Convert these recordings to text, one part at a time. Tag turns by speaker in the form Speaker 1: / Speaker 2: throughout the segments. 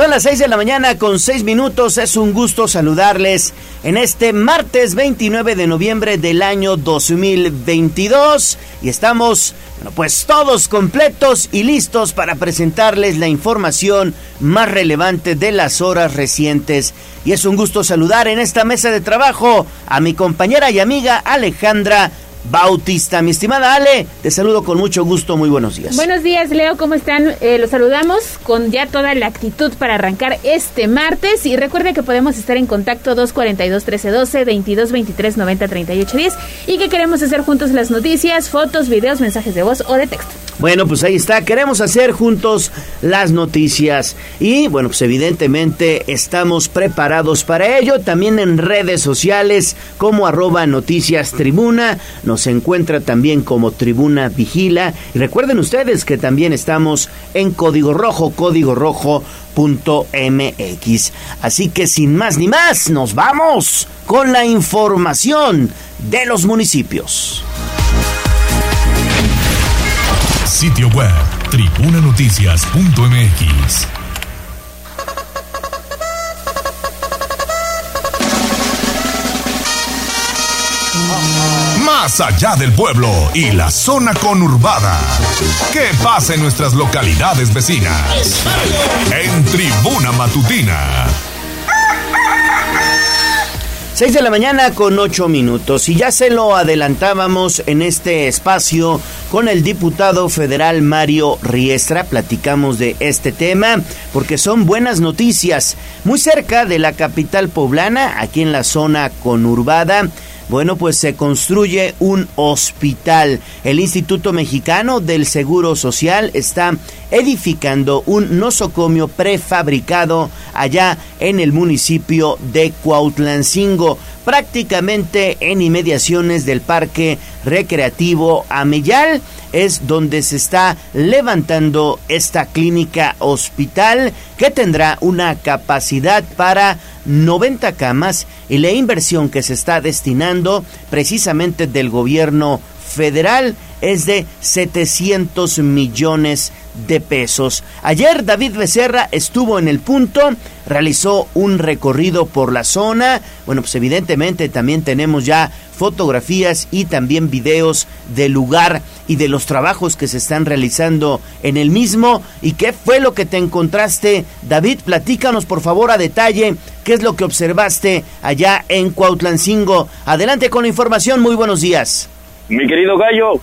Speaker 1: Son las 6 de la mañana con 6 minutos. Es un gusto saludarles en este martes 29 de noviembre del año 2022. Y estamos, bueno, pues todos completos y listos para presentarles la información más relevante de las horas recientes. Y es un gusto saludar en esta mesa de trabajo a mi compañera y amiga Alejandra Bautista. Mi estimada Ale, te saludo con mucho gusto, muy buenos días.
Speaker 2: Buenos días, Leo, ¿cómo están? Eh, los saludamos con ya toda la actitud para arrancar este martes y recuerde que podemos estar en contacto 242-1312, 22-23-90-38-10 y que queremos hacer juntos las noticias, fotos, videos, mensajes de voz o de texto.
Speaker 1: Bueno, pues ahí está, queremos hacer juntos las noticias y bueno, pues evidentemente estamos preparados para ello, también en redes sociales como arroba noticias tribuna, nos encuentra también como tribuna vigila recuerden ustedes que también estamos en código rojo, código rojo. MX. Así que sin más ni más, nos vamos con la información de los municipios.
Speaker 3: Sitio web, tribunanoticias.mx. Más allá del pueblo y la zona conurbada. ¿Qué pasa en nuestras localidades vecinas? En Tribuna Matutina
Speaker 1: 6 de la mañana con 8 minutos y ya se lo adelantábamos en este espacio con el diputado federal Mario Riestra. Platicamos de este tema porque son buenas noticias. Muy cerca de la capital poblana, aquí en la zona conurbada, bueno, pues se construye un hospital. El Instituto Mexicano del Seguro Social está edificando un nosocomio prefabricado allá en el municipio de Cuautlancingo, prácticamente en inmediaciones del Parque Recreativo Ameyal es donde se está levantando esta clínica hospital que tendrá una capacidad para 90 camas y la inversión que se está destinando precisamente del gobierno federal es de 700 millones de pesos. Ayer David Becerra estuvo en el punto, realizó un recorrido por la zona. Bueno, pues evidentemente también tenemos ya fotografías y también videos del lugar y de los trabajos que se están realizando en el mismo. ¿Y qué fue lo que te encontraste? David, platícanos por favor a detalle qué es lo que observaste allá en Cuautlancingo. Adelante con la información, muy buenos días.
Speaker 4: Mi querido Gallo,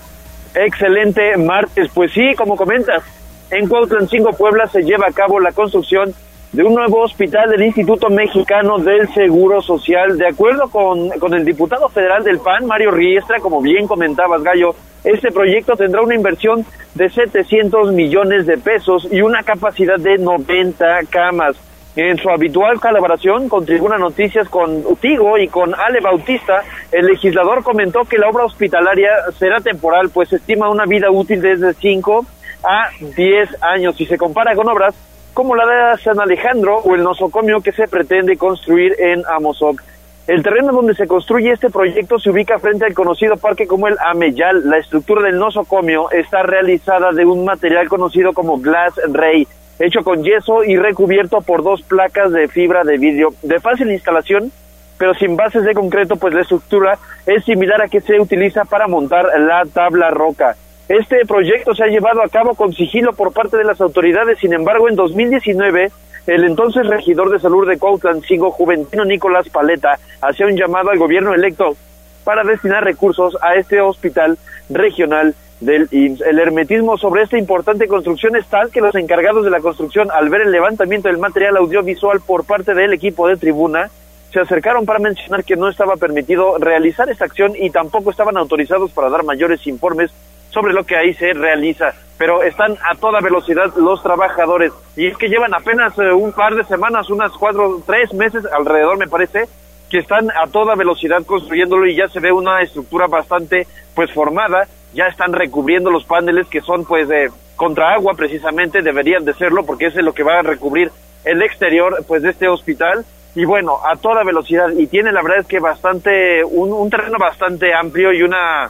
Speaker 4: excelente martes. Pues sí, como comentas, en Cuautlancingo, Puebla, se lleva a cabo la construcción de un nuevo hospital del Instituto Mexicano del Seguro Social. De acuerdo con, con el diputado federal del PAN, Mario Riestra, como bien comentabas, Gallo, este proyecto tendrá una inversión de 700 millones de pesos y una capacidad de 90 camas. En su habitual colaboración con Tribuna Noticias con Utigo y con Ale Bautista, el legislador comentó que la obra hospitalaria será temporal, pues estima una vida útil desde 5 a 10 años y se compara con obras como la de San Alejandro o el nosocomio que se pretende construir en Amozoc. El terreno donde se construye este proyecto se ubica frente al conocido parque como el Ameyal. La estructura del nosocomio está realizada de un material conocido como Glass Ray hecho con yeso y recubierto por dos placas de fibra de vidrio de fácil instalación, pero sin bases de concreto, pues la estructura es similar a que se utiliza para montar la tabla roca. Este proyecto se ha llevado a cabo con sigilo por parte de las autoridades, sin embargo, en 2019, el entonces regidor de salud de Cuautlancingo, Juventino Nicolás Paleta, hacía un llamado al gobierno electo para destinar recursos a este hospital regional del El hermetismo sobre esta importante construcción es tal que los encargados de la construcción, al ver el levantamiento del material audiovisual por parte del equipo de tribuna, se acercaron para mencionar que no estaba permitido realizar esta acción y tampoco estaban autorizados para dar mayores informes sobre lo que ahí se realiza. Pero están a toda velocidad los trabajadores y es que llevan apenas eh, un par de semanas, unas cuatro, tres meses alrededor me parece, que están a toda velocidad construyéndolo y ya se ve una estructura bastante pues formada ya están recubriendo los paneles que son pues de contra agua precisamente, deberían de serlo porque es lo que va a recubrir el exterior pues de este hospital y bueno, a toda velocidad y tiene la verdad es que bastante un, un terreno bastante amplio y una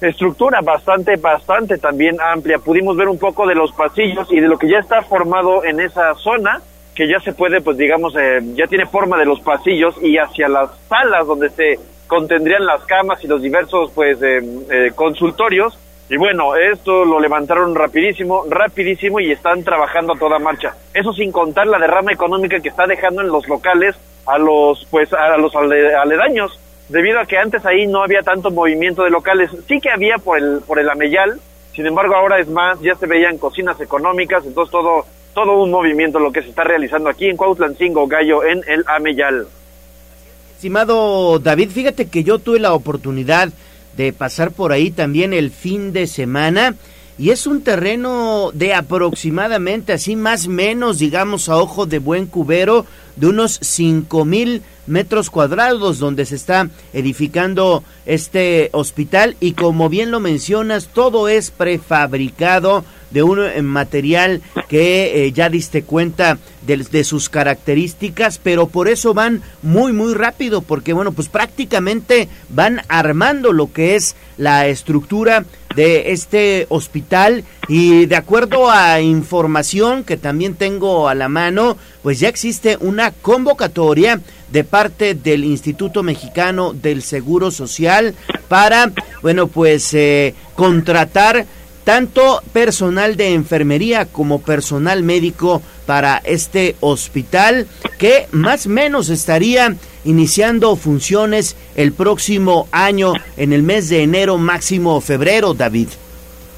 Speaker 4: estructura bastante, bastante también amplia. Pudimos ver un poco de los pasillos y de lo que ya está formado en esa zona que ya se puede, pues digamos, eh, ya tiene forma de los pasillos y hacia las salas donde se contendrían las camas y los diversos, pues, eh, consultorios. Y bueno, esto lo levantaron rapidísimo, rapidísimo y están trabajando a toda marcha. Eso sin contar la derrama económica que está dejando en los locales a los, pues, a los aledaños debido a que antes ahí no había tanto movimiento de locales. Sí que había por el, por el Ameyal, sin embargo ahora es más, ya se veían cocinas económicas, entonces todo, todo un movimiento lo que se está realizando aquí en Cuautlancingo, Gallo, en el Ameyal.
Speaker 1: Estimado David, fíjate que yo tuve la oportunidad de pasar por ahí también el fin de semana y es un terreno de aproximadamente, así más menos, digamos a ojo de buen cubero, de unos cinco mil metros cuadrados donde se está edificando este hospital y como bien lo mencionas, todo es prefabricado de un eh, material que eh, ya diste cuenta de, de, sus características, pero por eso van muy muy rápido, porque bueno, pues prácticamente van armando lo que es la estructura de este hospital y de acuerdo a información que también tengo a la mano, pues ya existe una convocatoria de parte del Instituto Mexicano del Seguro Social para, bueno, pues eh, contratar tanto personal de enfermería como personal médico para este hospital que más o menos estaría iniciando funciones el próximo año en el mes de enero máximo febrero, David.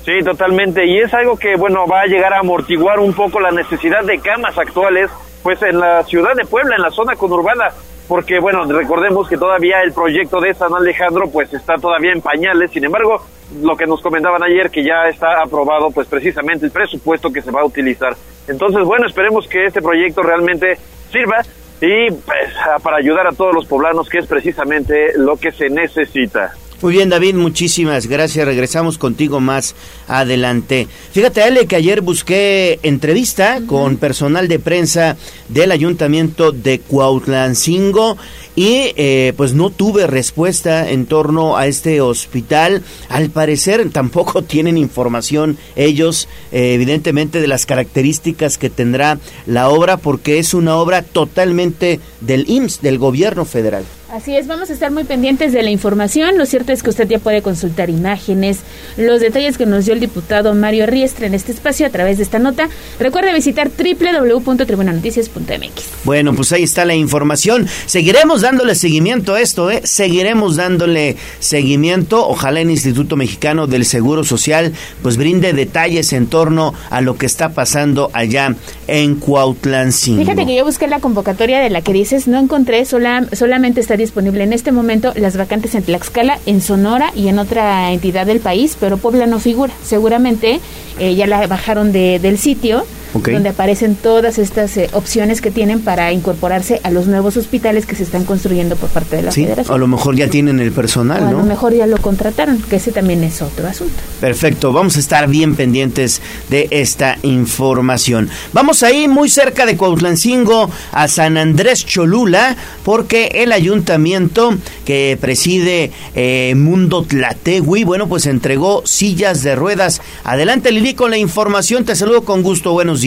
Speaker 4: Sí, totalmente. Y es algo que, bueno, va a llegar a amortiguar un poco la necesidad de camas actuales, pues en la ciudad de Puebla, en la zona conurbana porque bueno, recordemos que todavía el proyecto de San Alejandro pues está todavía en pañales, sin embargo, lo que nos comentaban ayer que ya está aprobado pues precisamente el presupuesto que se va a utilizar. Entonces, bueno, esperemos que este proyecto realmente sirva y pues para ayudar a todos los poblanos que es precisamente lo que se necesita.
Speaker 1: Muy bien, David, muchísimas gracias. Regresamos contigo más adelante. Fíjate, Ale, que ayer busqué entrevista con personal de prensa del Ayuntamiento de Cuautlancingo y eh, pues no tuve respuesta en torno a este hospital. Al parecer tampoco tienen información ellos, eh, evidentemente, de las características que tendrá la obra porque es una obra totalmente del IMSS, del gobierno federal.
Speaker 2: Así es, vamos a estar muy pendientes de la información. Lo cierto es que usted ya puede consultar imágenes, los detalles que nos dio el diputado Mario Riestra en este espacio a través de esta nota. Recuerde visitar www.tribunanoticias.mx.
Speaker 1: Bueno, pues ahí está la información. Seguiremos dándole seguimiento a esto, ¿eh? Seguiremos dándole seguimiento. Ojalá el Instituto Mexicano del Seguro Social pues brinde detalles en torno a lo que está pasando allá en Cuautlancingo.
Speaker 2: Fíjate que yo busqué la convocatoria de la que dices, no encontré, sola, solamente está disponible en este momento las vacantes en Tlaxcala, en Sonora y en otra entidad del país, pero Puebla no figura. Seguramente eh, ya la bajaron de, del sitio donde aparecen todas estas eh, opciones que tienen para incorporarse a los nuevos hospitales que se están construyendo por parte de la sí, federación.
Speaker 1: A lo mejor ya tienen el personal, ¿no?
Speaker 2: A lo mejor ya lo contrataron, que ese también es otro asunto.
Speaker 1: Perfecto, vamos a estar bien pendientes de esta información. Vamos ahí muy cerca de Cuautlancingo a San Andrés Cholula, porque el ayuntamiento que preside eh, Mundo Tlategui, bueno, pues entregó sillas de ruedas. Adelante Lili con la información, te saludo con gusto, buenos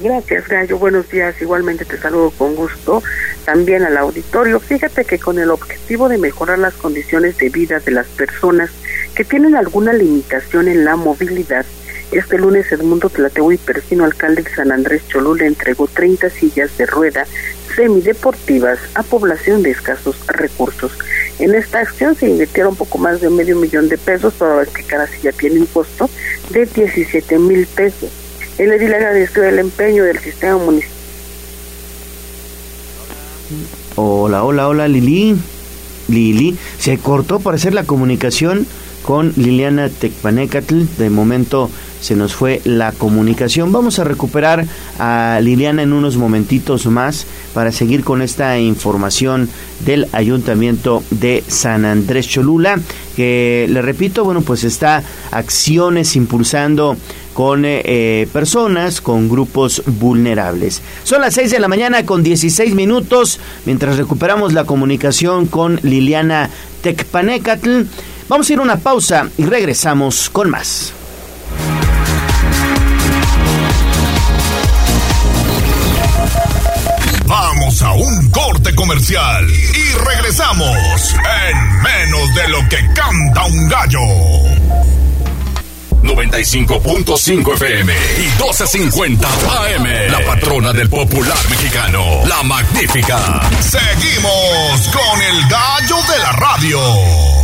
Speaker 5: Gracias, Gallo. Buenos días. Igualmente te saludo con gusto también al auditorio. Fíjate que con el objetivo de mejorar las condiciones de vida de las personas que tienen alguna limitación en la movilidad, este lunes Edmundo y Persino, alcalde de San Andrés Cholula, entregó 30 sillas de rueda semideportivas a población de escasos recursos. En esta acción se invirtieron poco más de medio millón de pesos, toda vez que cada silla tiene un costo de 17 mil pesos. El edil agradeció el empeño del sistema municipal.
Speaker 1: Hola, hola, hola, Lili. Lili, se cortó para hacer la comunicación con Liliana Tecpanecatl. De momento se nos fue la comunicación. Vamos a recuperar a Liliana en unos momentitos más para seguir con esta información del Ayuntamiento de San Andrés Cholula, que le repito, bueno, pues está acciones impulsando con eh, personas, con grupos vulnerables. Son las 6 de la mañana con 16 minutos, mientras recuperamos la comunicación con Liliana Tecpanecatl. Vamos a ir a una pausa y regresamos con más.
Speaker 3: comercial y regresamos en menos de lo que canta un gallo. 95.5 FM y 12.50 AM. La patrona del popular mexicano, la magnífica. Seguimos con el gallo de la radio.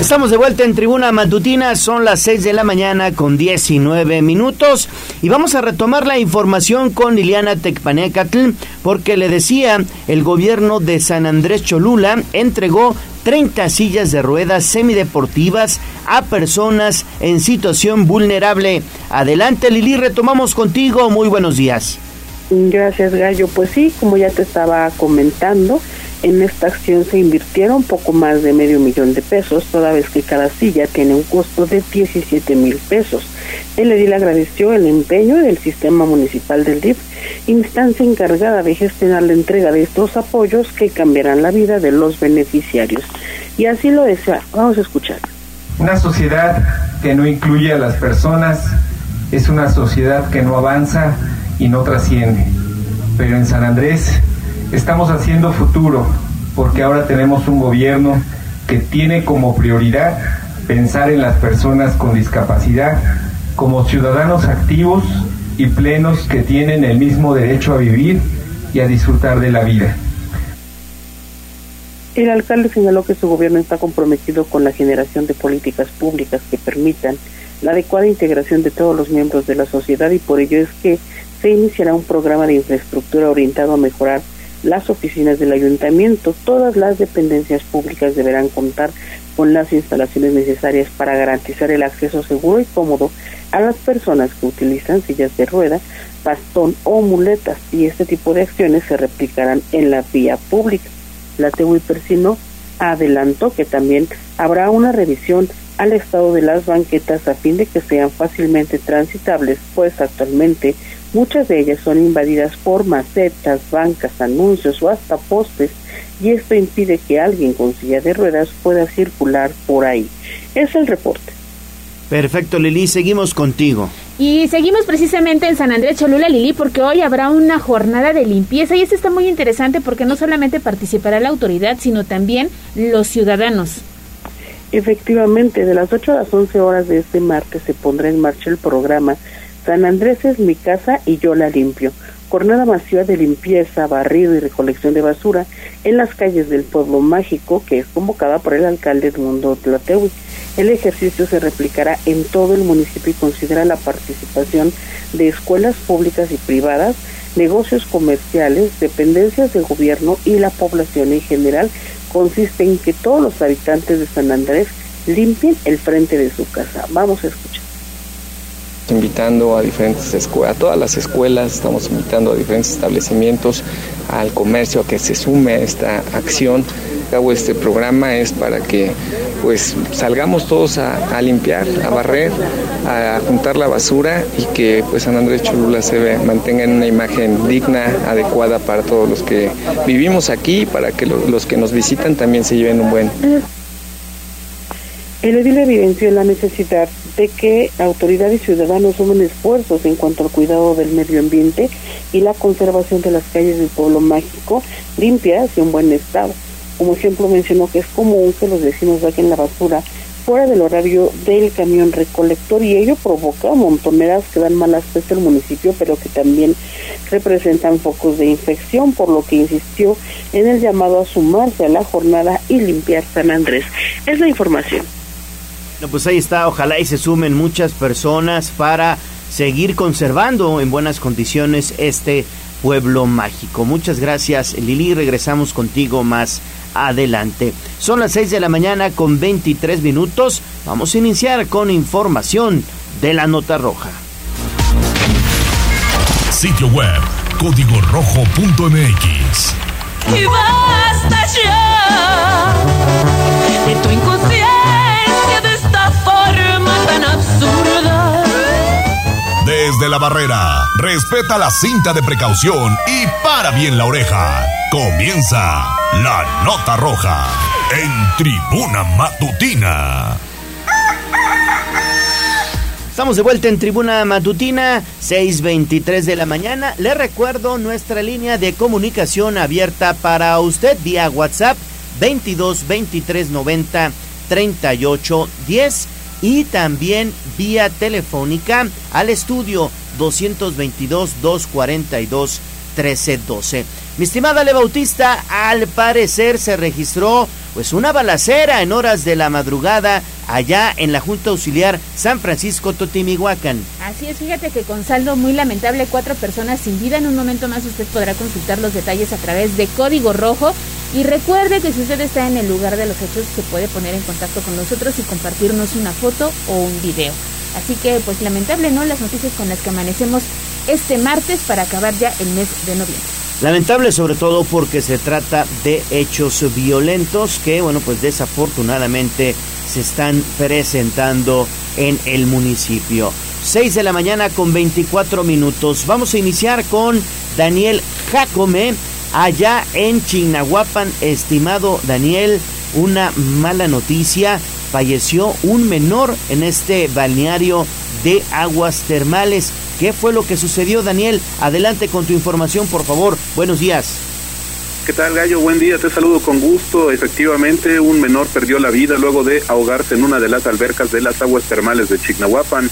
Speaker 1: Estamos de vuelta en Tribuna Matutina, son las 6 de la mañana con 19 minutos y vamos a retomar la información con Liliana Tecpanecatl porque le decía, el gobierno de San Andrés Cholula entregó 30 sillas de ruedas semideportivas a personas en situación vulnerable. Adelante Lili, retomamos contigo, muy buenos días.
Speaker 5: Gracias Gallo, pues sí, como ya te estaba comentando, en esta acción se invirtieron poco más de medio millón de pesos, toda vez que cada silla tiene un costo de 17 mil pesos. El edil agradeció el empeño del sistema municipal del DIF, instancia encargada de gestionar la entrega de estos apoyos que cambiarán la vida de los beneficiarios. Y así lo desea. Vamos a escuchar.
Speaker 6: Una sociedad que no incluye a las personas es una sociedad que no avanza y no trasciende. Pero en San Andrés estamos haciendo futuro porque ahora tenemos un gobierno que tiene como prioridad pensar en las personas con discapacidad como ciudadanos activos y plenos que tienen el mismo derecho a vivir y a disfrutar de la vida.
Speaker 5: El alcalde señaló que su gobierno está comprometido con la generación de políticas públicas que permitan la adecuada integración de todos los miembros de la sociedad y por ello es que se iniciará un programa de infraestructura orientado a mejorar las oficinas del ayuntamiento, todas las dependencias públicas deberán contar con las instalaciones necesarias para garantizar el acceso seguro y cómodo a las personas que utilizan sillas de rueda, bastón o muletas y este tipo de acciones se replicarán en la vía pública. La TUI Persino adelantó que también habrá una revisión al estado de las banquetas a fin de que sean fácilmente transitables, pues actualmente Muchas de ellas son invadidas por macetas, bancas, anuncios o hasta postes y esto impide que alguien con silla de ruedas pueda circular por ahí. Es el reporte.
Speaker 1: Perfecto, Lili, seguimos contigo.
Speaker 2: Y seguimos precisamente en San Andrés Cholula, Lili, porque hoy habrá una jornada de limpieza y esto está muy interesante porque no solamente participará la autoridad, sino también los ciudadanos.
Speaker 5: Efectivamente, de las 8 a las 11 horas de este martes se pondrá en marcha el programa San Andrés es mi casa y yo la limpio. Jornada masiva de limpieza, barrido y recolección de basura en las calles del pueblo mágico que es convocada por el alcalde Edmundo Tlatewi. El ejercicio se replicará en todo el municipio y considera la participación de escuelas públicas y privadas, negocios comerciales, dependencias de gobierno y la población en general. Consiste en que todos los habitantes de San Andrés limpien el frente de su casa. Vamos a escuchar
Speaker 7: invitando a diferentes escuelas, a todas las escuelas, estamos invitando a diferentes establecimientos, al comercio a que se sume a esta acción. Hago este programa es para que pues salgamos todos a, limpiar, a barrer, a juntar la basura y que pues San Andrés Cholula se mantenga en una imagen digna, adecuada para todos los que vivimos aquí, para que los que nos visitan también se lleven un buen.
Speaker 5: El edil evidenció la necesidad de que autoridad y ciudadanos sumen esfuerzos en cuanto al cuidado del medio ambiente y la conservación de las calles del pueblo mágico limpias y en buen estado. Como ejemplo mencionó que es común que los vecinos saquen la basura fuera del horario del camión recolector y ello provoca montoneras que dan mal aspecto al municipio pero que también representan focos de infección por lo que insistió en el llamado a sumarse a la jornada y limpiar San Andrés. Es la información.
Speaker 1: Bueno, pues ahí está, ojalá y se sumen muchas personas para seguir conservando en buenas condiciones este pueblo mágico. Muchas gracias Lili, regresamos contigo más adelante. Son las 6 de la mañana con 23 minutos. Vamos a iniciar con información de la nota roja.
Speaker 3: Sitio web código rojo.mx.
Speaker 8: Y basta ya
Speaker 3: la barrera, respeta la cinta de precaución y para bien la oreja. Comienza la nota roja en tribuna matutina.
Speaker 1: Estamos de vuelta en Tribuna Matutina, 6.23 de la mañana. Le recuerdo nuestra línea de comunicación abierta para usted vía WhatsApp 22 23 90 38 10 y también vía telefónica al estudio 222 242 1312. Mi estimada Le Bautista, al parecer se registró pues una balacera en horas de la madrugada allá en la Junta Auxiliar San Francisco Totimihuacán.
Speaker 2: Así es, fíjate que con saldo muy lamentable, cuatro personas sin vida. En un momento más usted podrá consultar los detalles a través de Código Rojo. Y recuerde que si usted está en el lugar de los hechos, se puede poner en contacto con nosotros y compartirnos una foto o un video. Así que, pues lamentable, ¿no? Las noticias con las que amanecemos este martes para acabar ya el mes de noviembre.
Speaker 1: Lamentable sobre todo porque se trata de hechos violentos que, bueno, pues desafortunadamente se están presentando en el municipio. 6 de la mañana con 24 minutos. Vamos a iniciar con Daniel Jacome allá en Chignahuapan. Estimado Daniel, una mala noticia. Falleció un menor en este balneario de aguas termales. ¿Qué fue lo que sucedió, Daniel? Adelante con tu información, por favor. Buenos días.
Speaker 9: ¿Qué tal, Gallo? Buen día, te saludo con gusto. Efectivamente, un menor perdió la vida luego de ahogarse en una de las albercas de las aguas termales de Chignahuapan.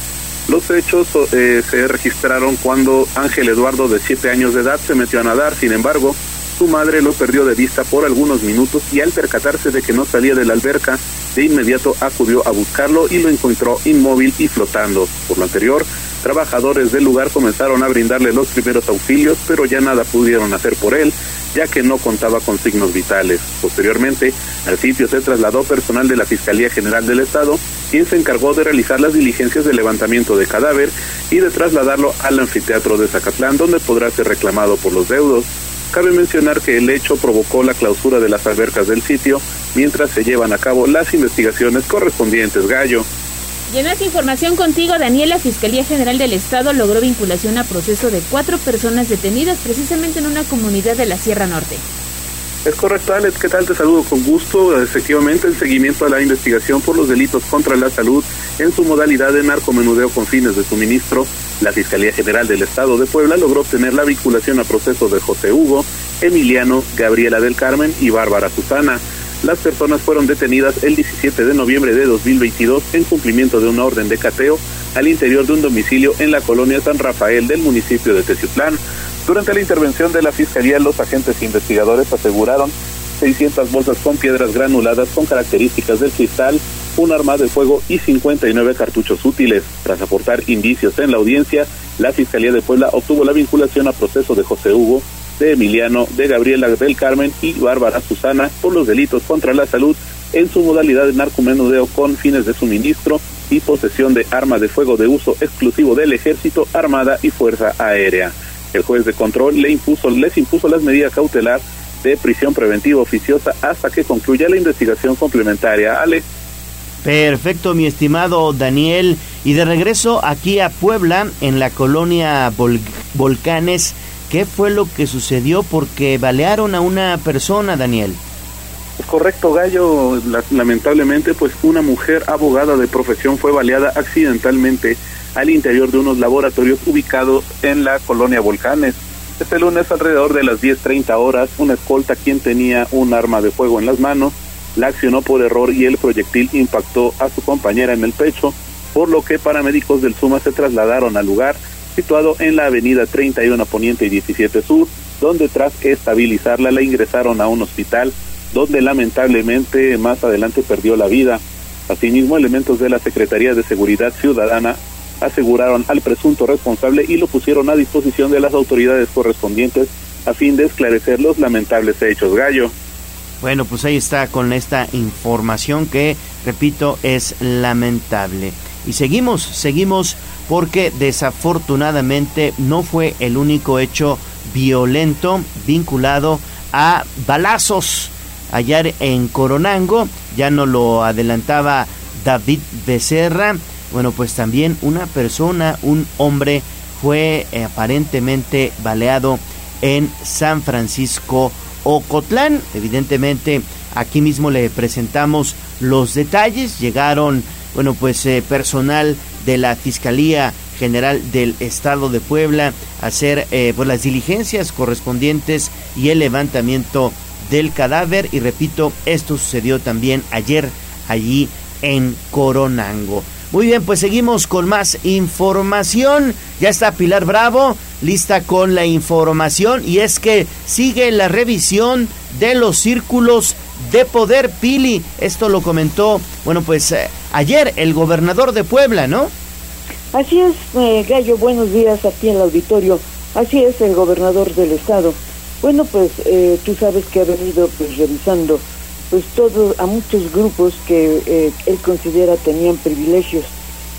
Speaker 9: Los hechos eh, se registraron cuando Ángel Eduardo, de 7 años de edad, se metió a nadar. Sin embargo, su madre lo perdió de vista por algunos minutos y al percatarse de que no salía de la alberca, de inmediato acudió a buscarlo y lo encontró inmóvil y flotando. Por lo anterior, trabajadores del lugar comenzaron a brindarle los primeros auxilios, pero ya nada pudieron hacer por él, ya que no contaba con signos vitales. Posteriormente, al sitio se trasladó personal de la Fiscalía General del Estado, quien se encargó de realizar las diligencias de levantamiento de cadáver y de trasladarlo al anfiteatro de Zacatlán, donde podrá ser reclamado por los deudos. Cabe mencionar que el hecho provocó la clausura de las albercas del sitio mientras se llevan a cabo las investigaciones correspondientes. Gallo.
Speaker 2: Y en información contigo, Daniel, la Fiscalía General del Estado logró vinculación a proceso de cuatro personas detenidas precisamente en una comunidad de la Sierra Norte.
Speaker 9: Es correcto, Alex. ¿Qué tal? Te saludo con gusto. Efectivamente, el seguimiento a la investigación por los delitos contra la salud en su modalidad de narcomenudeo con fines de suministro, la Fiscalía General del Estado de Puebla logró obtener la vinculación a proceso de José Hugo, Emiliano, Gabriela del Carmen y Bárbara Susana. Las personas fueron detenidas el 17 de noviembre de 2022 en cumplimiento de una orden de cateo al interior de un domicilio en la colonia San Rafael del municipio de Teciutlán. Durante la intervención de la Fiscalía, los agentes investigadores aseguraron 600 bolsas con piedras granuladas con características del cristal, un arma de fuego y 59 cartuchos útiles. Tras aportar indicios en la audiencia, la Fiscalía de Puebla obtuvo la vinculación a proceso de José Hugo, de Emiliano, de Gabriela del Carmen y Bárbara Susana por los delitos contra la salud en su modalidad de narcomenudeo con fines de suministro y posesión de armas de fuego de uso exclusivo del Ejército, Armada y Fuerza Aérea. El juez de control le impuso, les impuso las medidas cautelar de prisión preventiva oficiosa hasta que concluya la investigación complementaria. Ale.
Speaker 1: Perfecto, mi estimado Daniel. Y de regreso aquí a Puebla, en la colonia Volcanes, ¿qué fue lo que sucedió? Porque balearon a una persona, Daniel.
Speaker 9: Es correcto, Gallo. lamentablemente, pues una mujer abogada de profesión fue baleada accidentalmente al interior de unos laboratorios ubicados en la colonia Volcanes. Este lunes, alrededor de las 10.30 horas, una escolta quien tenía un arma de fuego en las manos la accionó por error y el proyectil impactó a su compañera en el pecho, por lo que paramédicos del SUMA se trasladaron al lugar situado en la avenida 31 Poniente y 17 Sur, donde tras estabilizarla la ingresaron a un hospital donde lamentablemente más adelante perdió la vida. Asimismo, elementos de la Secretaría de Seguridad Ciudadana aseguraron al presunto responsable y lo pusieron a disposición de las autoridades correspondientes a fin de esclarecer los lamentables hechos. Gallo.
Speaker 1: Bueno, pues ahí está con esta información que, repito, es lamentable. Y seguimos, seguimos porque desafortunadamente no fue el único hecho violento vinculado a balazos allá en Coronango. Ya no lo adelantaba David Becerra. Bueno, pues también una persona, un hombre fue eh, aparentemente baleado en San Francisco Ocotlán. Evidentemente, aquí mismo le presentamos los detalles. Llegaron, bueno, pues eh, personal de la Fiscalía General del Estado de Puebla a hacer eh, pues, las diligencias correspondientes y el levantamiento del cadáver. Y repito, esto sucedió también ayer allí en Coronango. Muy bien, pues seguimos con más información. Ya está Pilar Bravo, lista con la información y es que sigue la revisión de los círculos de poder Pili. Esto lo comentó, bueno, pues eh, ayer el gobernador de Puebla, ¿no?
Speaker 10: Así es, eh, Gallo, buenos días aquí en el auditorio. Así es, el gobernador del estado. Bueno, pues eh, tú sabes que ha venido pues revisando pues todo a muchos grupos que eh, él considera tenían privilegios.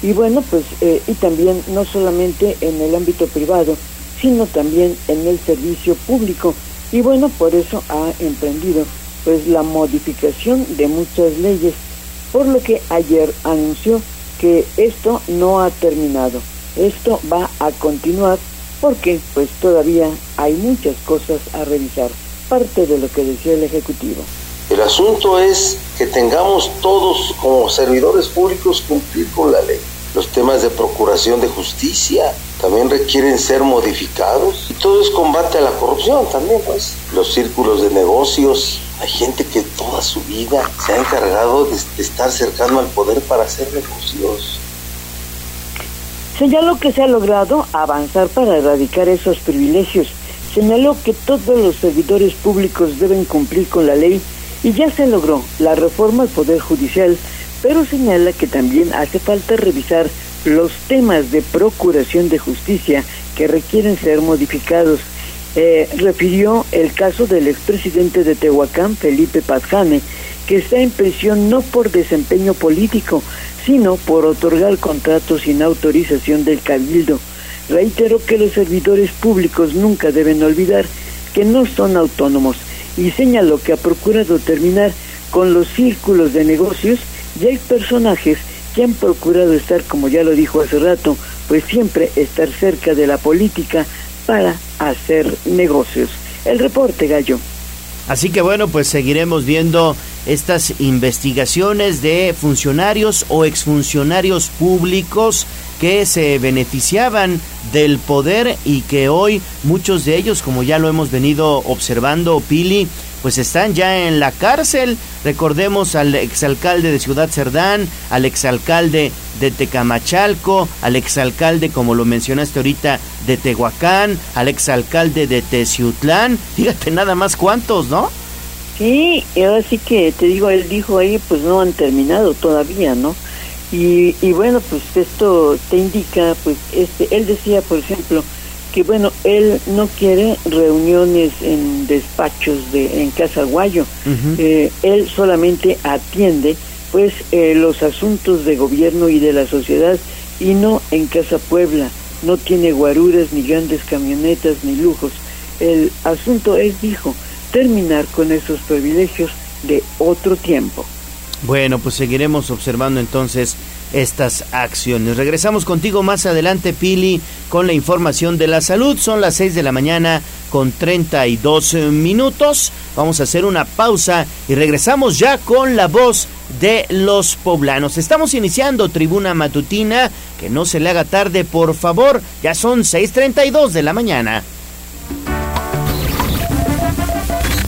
Speaker 10: Y bueno pues eh, y también no solamente en el ámbito privado sino también en el servicio público. Y bueno por eso ha emprendido pues la modificación de muchas leyes por lo que ayer anunció que esto no ha terminado. Esto va a continuar porque pues todavía hay muchas cosas a revisar. Parte de lo que decía el ejecutivo
Speaker 11: el asunto es que tengamos todos como servidores públicos cumplir con la ley. Los temas de procuración de justicia también requieren ser modificados. Y todo es combate a la corrupción también, pues. Los círculos de negocios. Hay gente que toda su vida se ha encargado de, estar cercano al poder para hacer negocios.
Speaker 10: Señaló que se ha logrado avanzar para erradicar esos privilegios. Señaló que todos los servidores públicos deben cumplir con la ley y ya se logró la reforma al Poder Judicial, pero señala que también hace falta revisar los temas de procuración de justicia que requieren ser modificados. Eh, refirió el caso del expresidente de Tehuacán, Felipe Pazjane, que está en prisión no por desempeño político, sino por otorgar contratos sin autorización del cabildo. Reiteró que los servidores públicos nunca deben olvidar que no son autónomos y señaló que ha procurado terminar con los círculos de negocios y hay personajes que han procurado estar, como ya lo dijo hace rato, pues siempre estar cerca de la política para hacer negocios. El reporte, Gallo.
Speaker 1: Así que bueno, pues seguiremos viendo estas investigaciones de funcionarios o exfuncionarios públicos que se beneficiaban del poder y que hoy muchos de ellos, como ya lo hemos venido observando, Pili, pues están ya en la cárcel. Recordemos al exalcalde de Ciudad Cerdán, al exalcalde de Tecamachalco, al exalcalde, como lo mencionaste ahorita, de Tehuacán, al exalcalde de Teciutlán. Fíjate nada más cuántos, ¿no?
Speaker 10: Sí, ahora sí que te digo, él dijo ahí, pues no han terminado todavía, ¿no? Y, y bueno, pues esto te indica, pues este, él decía, por ejemplo, que bueno, él no quiere reuniones en despachos de en Casa Guayo, eh, él solamente atiende pues eh, los asuntos de gobierno y de la sociedad y no en Casa Puebla, no tiene guaruras ni grandes camionetas ni lujos. El asunto es, dijo, terminar con esos privilegios de otro tiempo.
Speaker 1: Bueno, pues seguiremos observando entonces estas acciones. Regresamos contigo más adelante, Pili, con la información de la salud. Son las 6 de la mañana con 32 minutos. Vamos a hacer una pausa y regresamos ya con la voz de los poblanos. Estamos iniciando tribuna matutina. Que no se le haga tarde, por favor. Ya son 6.32 de la mañana.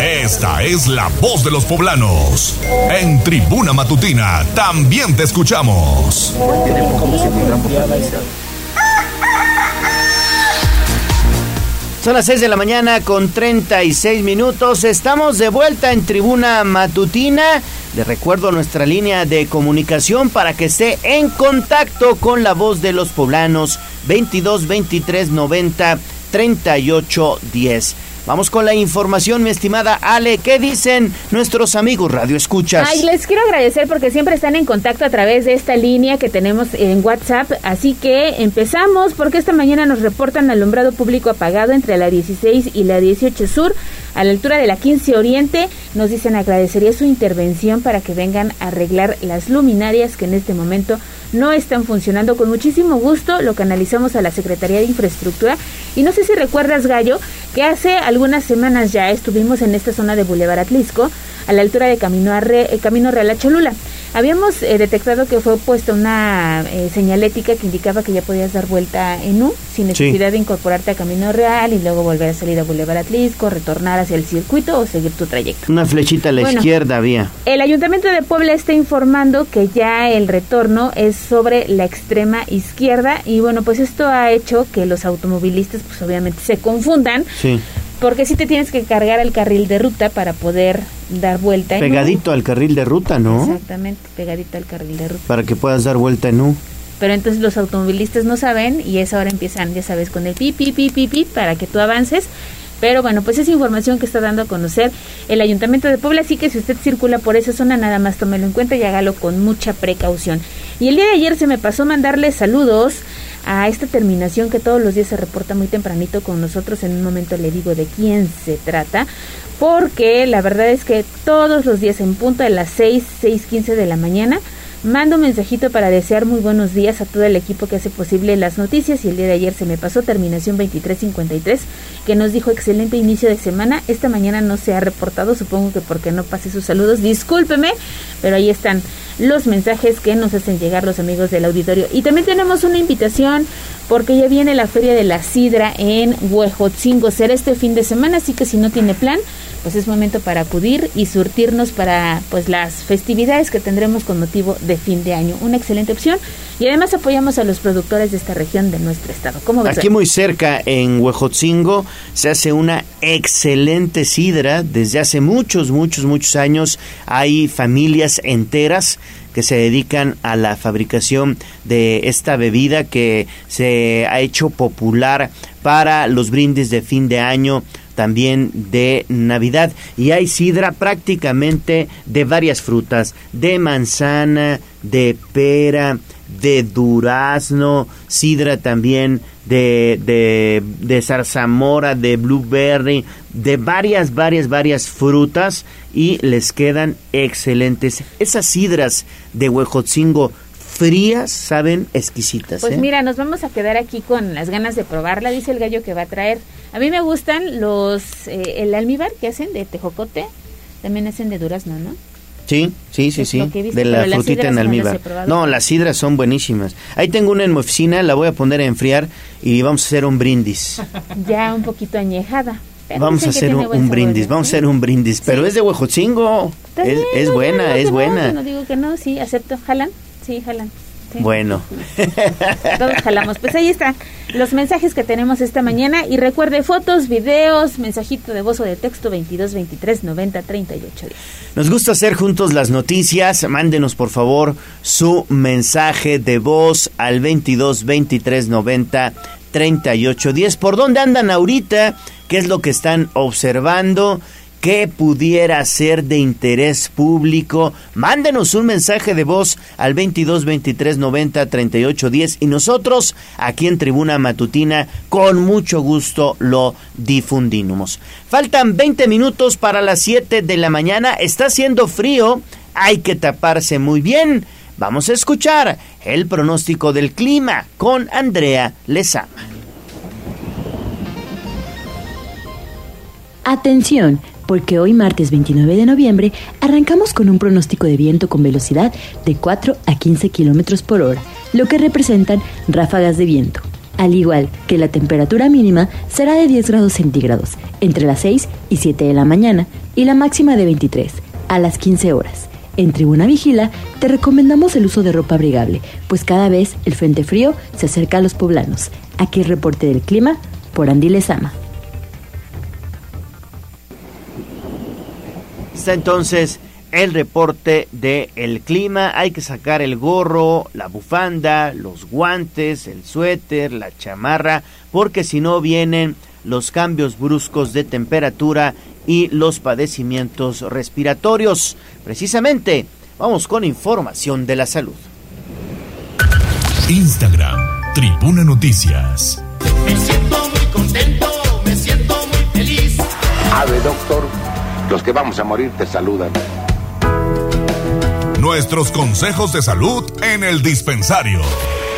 Speaker 3: Esta es la voz de los poblanos. En Tribuna Matutina también te escuchamos.
Speaker 1: Son las 6 de la mañana con 36 minutos. Estamos de vuelta en tribuna matutina. Le recuerdo nuestra línea de comunicación para que esté en contacto con la voz de los poblanos 22 23 90 38 10. Vamos con la información, mi estimada Ale. ¿Qué dicen nuestros amigos Radio Escuchas?
Speaker 2: Ay, les quiero agradecer porque siempre están en contacto a través de esta línea que tenemos en WhatsApp. Así que empezamos porque esta mañana nos reportan alumbrado público apagado entre la 16 y la 18 Sur, a la altura de la 15 Oriente. Nos dicen agradecería su intervención para que vengan a arreglar las luminarias que en este momento no están funcionando. Con muchísimo gusto lo canalizamos a la Secretaría de Infraestructura. Y no sé si recuerdas, Gallo, que hace algunas semanas ya estuvimos en esta zona de Boulevard Atlisco, a la altura de Camino, a eh, Camino Real a Cholula. Habíamos eh, detectado que fue puesta una eh, señalética que indicaba que ya podías dar vuelta en U sin necesidad de incorporarte a Camino Real y luego volver a salir a Boulevard Atlisco, retornar hacia el circuito o seguir tu trayecto.
Speaker 1: Una flechita a la izquierda había.
Speaker 2: El Ayuntamiento de Puebla está informando que ya el retorno es sobre la extrema izquierda y bueno, pues esto ha hecho que los automovilistas pues obviamente se confundan.
Speaker 1: Sí.
Speaker 2: Porque si te tienes que cargar el carril de ruta para poder dar vuelta
Speaker 1: en Pegadito al carril de ruta, ¿no?
Speaker 2: Exactamente, pegadito al carril de ruta.
Speaker 1: Para que puedas dar vuelta en U.
Speaker 2: Pero entonces los automovilistas no saben y es ahora empiezan, ya sabes, con el pi, pi, pi, pi, pi, para que tú avances. Pero bueno, pues es información que está dando a conocer el Ayuntamiento de Puebla, así que si usted circula por esa zona, nada más tómelo en cuenta y hágalo con mucha precaución. Y el día de ayer se me pasó mandarle saludos a esta terminación que todos los días se reporta muy tempranito con nosotros. En un momento le digo de quién se trata, porque la verdad es que todos los días en punto de las 6, 6.15 de la mañana, Mando un mensajito para desear muy buenos días a todo el equipo que hace posible las noticias y el día de ayer se me pasó terminación 2353 que nos dijo excelente inicio de semana. Esta mañana no se ha reportado, supongo que porque no pase sus saludos. Discúlpeme, pero ahí están los mensajes que nos hacen llegar los amigos del auditorio. Y también tenemos una invitación porque ya viene la Feria de la Sidra en Huejotzingo. Será este fin de semana, así que si no tiene plan, pues es momento para acudir y surtirnos para pues las festividades que tendremos con motivo fin de año. Una excelente opción y además apoyamos a los productores de esta región de nuestro estado. ¿Cómo ves?
Speaker 1: Aquí muy cerca en Huejotzingo se hace una excelente sidra desde hace muchos muchos muchos años. Hay familias enteras que se dedican a la fabricación de esta bebida que se ha hecho popular para los brindis de fin de año también de Navidad. Y hay sidra prácticamente de varias frutas, de manzana, de pera, de durazno, sidra también de, de, de zarzamora, de blueberry, de varias, varias, varias frutas y les quedan excelentes. Esas sidras de Huejotzingo frías, saben, exquisitas.
Speaker 2: Pues
Speaker 1: ¿eh?
Speaker 2: mira, nos vamos a quedar aquí con las ganas de probarla, dice el gallo que va a traer. A mí me gustan los, eh, el almíbar que hacen de tejocote, también hacen de durazno, ¿no?
Speaker 1: Sí, sí, sí, sí, de la frutita en almíbar. No, las sidras son buenísimas. Ahí tengo una en mi oficina, la voy a poner a enfriar y vamos a hacer un brindis.
Speaker 2: ya un poquito añejada.
Speaker 1: vamos a hacer un, brindis, vamos a hacer un brindis, pero es de Huejotzingo. Es, es buena, es buena.
Speaker 2: No digo que no, sí, acepto. ¿Jalan? Sí, jalan.
Speaker 1: Bueno.
Speaker 2: Todos jalamos. Pues ahí están los mensajes que tenemos esta mañana. Y recuerde fotos, videos, mensajito de voz o de texto 22 23 90 38
Speaker 1: Nos gusta hacer juntos las noticias. Mándenos por favor su mensaje de voz al 22 23 90 38 10. ¿Por dónde andan ahorita? ¿Qué es lo que están observando? ¿Qué pudiera ser de interés público? Mándenos un mensaje de voz al 22 23 90 38 10 y nosotros aquí en Tribuna Matutina con mucho gusto lo difundimos. Faltan 20 minutos para las 7 de la mañana. Está haciendo frío, hay que taparse muy bien. Vamos a escuchar el pronóstico del clima con Andrea Lezama.
Speaker 12: Atención porque hoy martes 29 de noviembre arrancamos con un pronóstico de viento con velocidad de 4 a 15 kilómetros por hora, lo que representan ráfagas de viento. Al igual que la temperatura mínima será de 10 grados centígrados entre las 6 y 7 de la mañana y la máxima de 23 a las 15 horas. En Tribuna Vigila te recomendamos el uso de ropa abrigable, pues cada vez el frente frío se acerca a los poblanos. Aquí el reporte del clima por Andy Lezama.
Speaker 1: Está entonces el reporte del el clima. Hay que sacar el gorro, la bufanda, los guantes, el suéter, la chamarra, porque si no vienen los cambios bruscos de temperatura y los padecimientos respiratorios. Precisamente, vamos con información de la salud.
Speaker 3: Instagram, Tribuna Noticias.
Speaker 13: Me siento muy contento, me siento muy feliz.
Speaker 14: Ave, doctor, los que vamos a morir te saludan.
Speaker 3: Nuestros consejos de salud en el dispensario.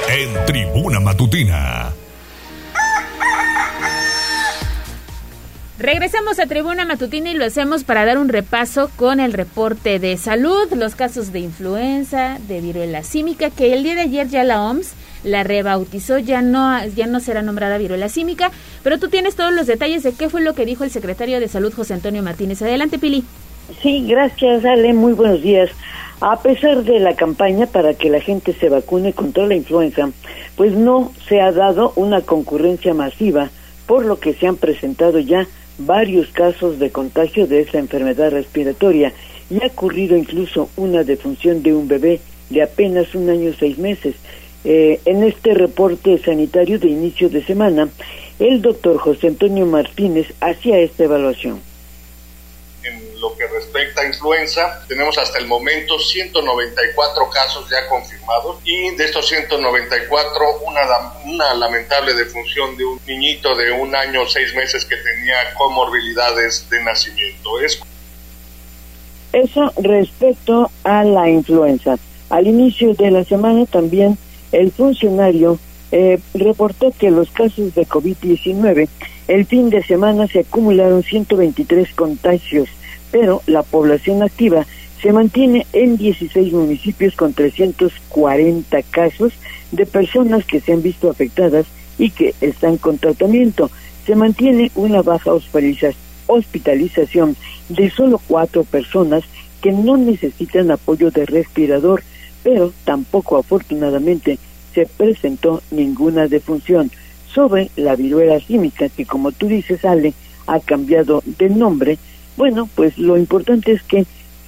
Speaker 3: En Tribuna Matutina.
Speaker 2: Regresamos a Tribuna Matutina y lo hacemos para dar un repaso con el reporte de salud, los casos de influenza, de viruela símica, que el día de ayer ya la OMS la rebautizó, ya no, ya no será nombrada viruela símica, pero tú tienes todos los detalles de qué fue lo que dijo el secretario de Salud José Antonio Martínez. Adelante, Pili.
Speaker 10: Sí, gracias, Ale. Muy buenos días. A pesar de la campaña para que la gente se vacune contra la influenza, pues no se ha dado una concurrencia masiva, por lo que se han presentado ya varios casos de contagio de esta enfermedad respiratoria y ha ocurrido incluso una defunción de un bebé de apenas un año seis meses. Eh, en este reporte sanitario de inicio de semana, el doctor José Antonio Martínez hacía esta evaluación
Speaker 15: lo que respecta a influenza, tenemos hasta el momento 194 casos ya confirmados y de estos 194 una, una lamentable defunción de un niñito de un año seis meses que tenía comorbilidades de nacimiento. Es...
Speaker 10: Eso respecto a la influenza. Al inicio de la semana también el funcionario eh, reportó que los casos de COVID-19 el fin de semana se acumularon 123 contagios, pero la población activa se mantiene en 16 municipios con 340 casos de personas que se han visto afectadas y que están con tratamiento. Se mantiene una baja hospitalización de solo cuatro personas que no necesitan apoyo de respirador, pero tampoco afortunadamente se presentó ninguna defunción sobre la viruela química, que como tú dices, Ale, ha cambiado de nombre. Bueno, pues lo importante es que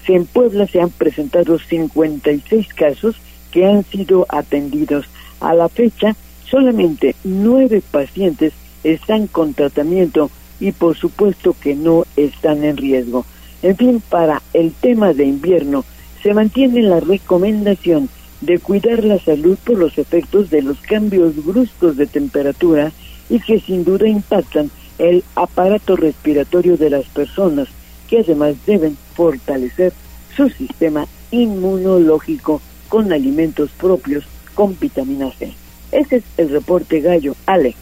Speaker 10: en Puebla se han presentado 56 casos que han sido atendidos. A la fecha, solamente nueve pacientes están con tratamiento y por supuesto que no están en riesgo. En fin, para el tema de invierno, se mantiene la recomendación de cuidar la salud por los efectos de los cambios bruscos de temperatura y que sin duda impactan el aparato respiratorio de las personas, que además deben fortalecer su sistema inmunológico con alimentos propios con vitamina C. Ese es el reporte gallo, Ale.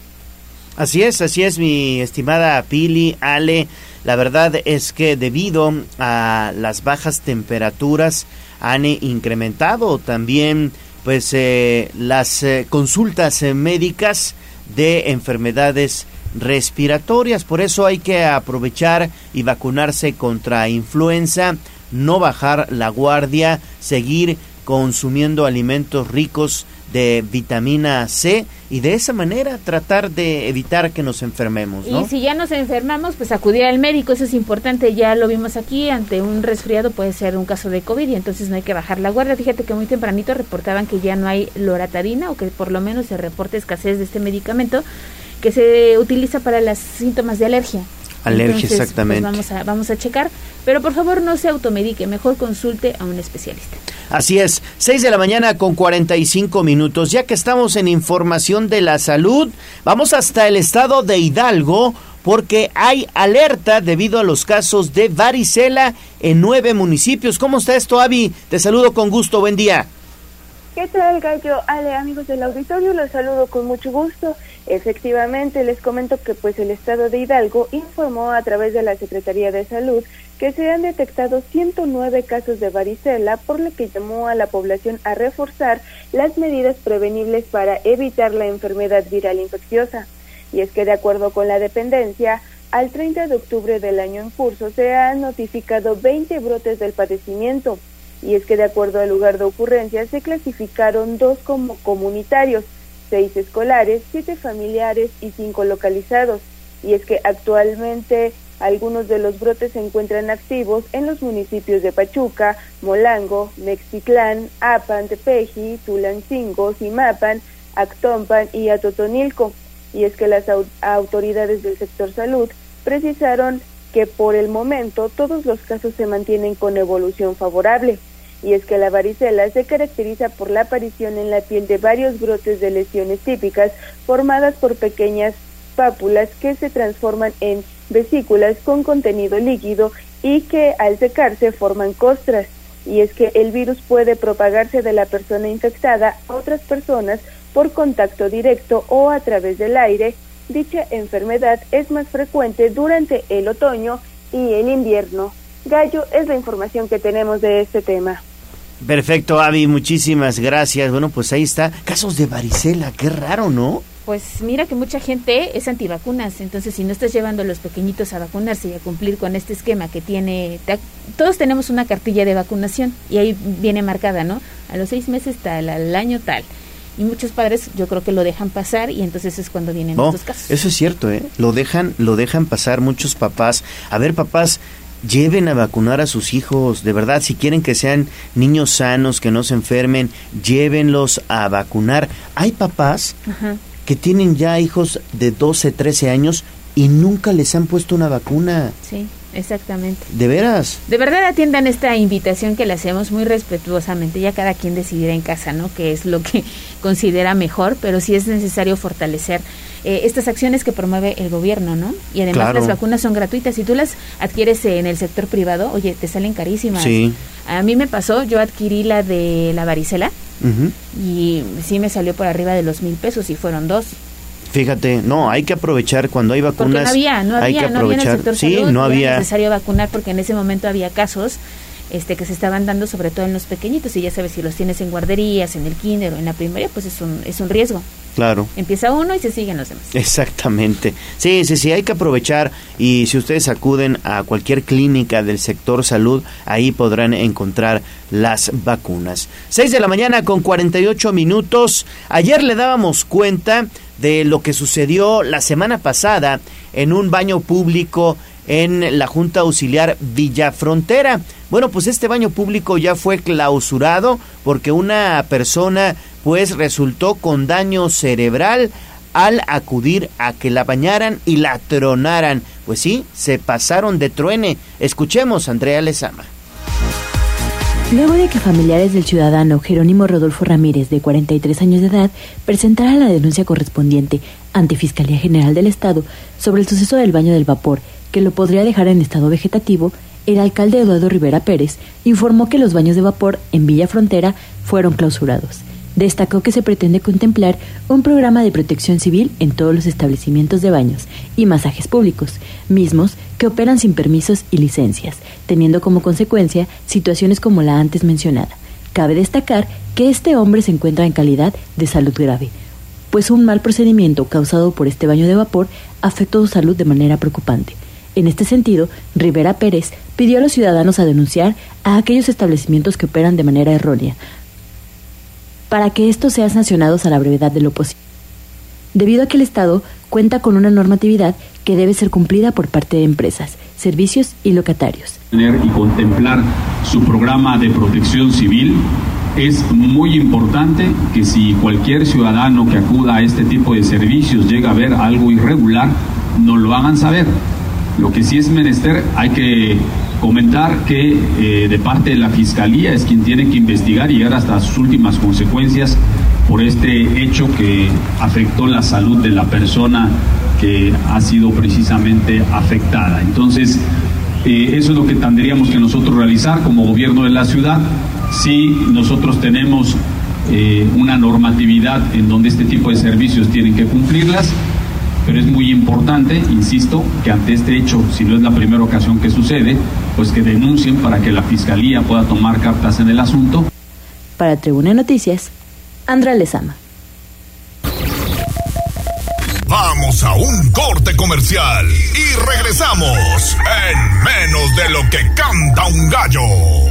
Speaker 1: Así es, así es mi estimada Pili, Ale. La verdad es que debido a las bajas temperaturas, han incrementado también pues eh, las eh, consultas eh, médicas de enfermedades respiratorias. Por eso hay que aprovechar y vacunarse contra influenza, no bajar la guardia, seguir consumiendo alimentos ricos de vitamina C y de esa manera tratar de evitar que nos enfermemos.
Speaker 2: Y si ya nos enfermamos, pues acudir al médico, eso es importante, ya lo vimos aquí, ante un resfriado puede ser un caso de COVID y entonces no hay que bajar la guardia. Fíjate que muy tempranito reportaban que ya no hay loratadina o que por lo menos se reporta escasez de este medicamento que se utiliza para los síntomas de alergia.
Speaker 1: Alergia, pues, exactamente.
Speaker 2: vamos, a, vamos a checar, pero por favor no se automedique, mejor consulte a un especialista.
Speaker 1: Así es, 6 de la mañana con 45 minutos. Ya que estamos en información de la salud, vamos hasta el estado de Hidalgo porque hay alerta debido a los casos de varicela en nueve municipios. ¿Cómo está esto, Avi? Te saludo con gusto, buen día.
Speaker 16: ¿Qué tal, Gallo? Ale, amigos del auditorio, los saludo con mucho gusto. Efectivamente, les comento que pues el estado de Hidalgo informó a través de la Secretaría de Salud que se han detectado 109 casos de varicela, por lo que llamó a la población a reforzar las medidas prevenibles para evitar la enfermedad viral infecciosa. Y es que de acuerdo con la dependencia, al 30 de octubre del año en curso se han notificado 20 brotes del padecimiento. Y es que de acuerdo al lugar de ocurrencia se clasificaron dos como comunitarios, seis escolares, siete familiares y cinco localizados. Y es que actualmente Algunos de los brotes se encuentran activos en los municipios de Pachuca, Molango, Mexiclán, Apan, Tepeji, Tulancingo, Zimapan, Actompan y Atotonilco. Y es que las autoridades del sector salud precisaron que por el momento todos los casos se mantienen con evolución favorable. Y es que la varicela se caracteriza por la aparición en la piel de varios brotes de lesiones típicas formadas por pequeñas pápulas que se transforman en vesículas con contenido líquido y que al secarse forman costras. Y es que el virus puede propagarse de la persona infectada a otras personas por contacto directo o a través del aire, Dicha enfermedad es más frecuente durante el otoño y el invierno. Gallo es la información que tenemos de este tema.
Speaker 1: Perfecto, Avi, muchísimas gracias. Bueno, pues ahí está. Casos de varicela, qué raro, ¿no?
Speaker 2: Pues mira que mucha gente es antivacunas, entonces si no estás llevando a los pequeñitos a vacunarse y a cumplir con este esquema que tiene, todos tenemos una cartilla de vacunación y ahí viene marcada, ¿no? A los seis meses tal, al año tal y muchos padres yo creo que lo dejan pasar y entonces es cuando vienen estos casos.
Speaker 1: Eso es cierto, ¿eh? Lo dejan, lo dejan pasar muchos papás. A ver, papás, lleven a vacunar a sus hijos, de verdad, si quieren que sean niños sanos, que no se enfermen, llévenlos a vacunar. Hay papás que tienen ya hijos de 12, 13 años y nunca les han puesto una vacuna.
Speaker 2: Sí. Exactamente.
Speaker 1: ¿De veras?
Speaker 2: De verdad atiendan esta invitación que le hacemos muy respetuosamente. Ya cada quien decidirá en casa, ¿no? Qué es lo que considera mejor, pero sí es necesario fortalecer eh, estas acciones que promueve el gobierno, ¿no? Y además las vacunas son gratuitas. Si tú las adquieres en el sector privado, oye, te salen carísimas. Sí. A mí me pasó, yo adquirí la de la varicela y sí me salió por arriba de los mil pesos y fueron dos.
Speaker 1: Fíjate, no, hay que aprovechar cuando hay vacunas. Porque
Speaker 2: no había, no había,
Speaker 1: hay que aprovechar.
Speaker 2: no había sí, no había. Era necesario vacunar porque en ese momento había casos este que se estaban dando sobre todo en los pequeñitos y ya sabes si los tienes en guarderías, en el kinder o en la primaria, pues es un es un riesgo.
Speaker 1: Claro.
Speaker 2: Empieza uno y se siguen los demás.
Speaker 1: Exactamente. Sí, sí, sí, hay que aprovechar y si ustedes acuden a cualquier clínica del sector salud, ahí podrán encontrar las vacunas. 6 de la mañana con 48 minutos. Ayer le dábamos cuenta de lo que sucedió la semana pasada en un baño público en la Junta Auxiliar Villa Frontera. Bueno, pues este baño público ya fue clausurado porque una persona pues resultó con daño cerebral al acudir a que la bañaran y la tronaran. Pues sí, se pasaron de truene. Escuchemos Andrea Lezama.
Speaker 12: Luego de que familiares del ciudadano Jerónimo Rodolfo Ramírez, de 43 años de edad, presentara la denuncia correspondiente ante Fiscalía General del Estado sobre el suceso del baño del vapor, que lo podría dejar en estado vegetativo, el alcalde Eduardo Rivera Pérez informó que los baños de vapor en Villa Frontera fueron clausurados. Destacó que se pretende contemplar un programa de protección civil en todos los establecimientos de baños y masajes públicos, mismos que operan sin permisos y licencias, teniendo como consecuencia situaciones como la antes mencionada. Cabe destacar que este hombre se encuentra en calidad de salud grave, pues un mal procedimiento causado por este baño de vapor afectó su salud de manera preocupante. En este sentido, Rivera Pérez pidió a los ciudadanos a denunciar a aquellos establecimientos que operan de manera errónea, para que estos sean sancionados a la brevedad de lo posible. Debido a que el Estado cuenta con una normatividad que debe ser cumplida por parte de empresas, servicios y locatarios.
Speaker 17: Y contemplar su programa de protección civil es muy importante que si cualquier ciudadano que acuda a este tipo de servicios llega a ver algo irregular, nos lo hagan saber. Lo que sí es menester, hay que Comentar que eh, de parte de la Fiscalía es quien tiene que investigar y llegar hasta sus últimas consecuencias por este hecho que afectó la salud de la persona que ha sido precisamente afectada. Entonces, eh, eso es lo que tendríamos que nosotros realizar como gobierno de la ciudad. Si nosotros tenemos eh, una normatividad en donde este tipo de servicios tienen que cumplirlas, pero es muy importante, insisto, que ante este hecho, si no es la primera ocasión que sucede, pues que denuncien para que la Fiscalía pueda tomar cartas en el asunto.
Speaker 12: Para Tribuna Noticias, Andra Lezama.
Speaker 3: Vamos a un corte comercial y regresamos en menos de lo que canta un gallo.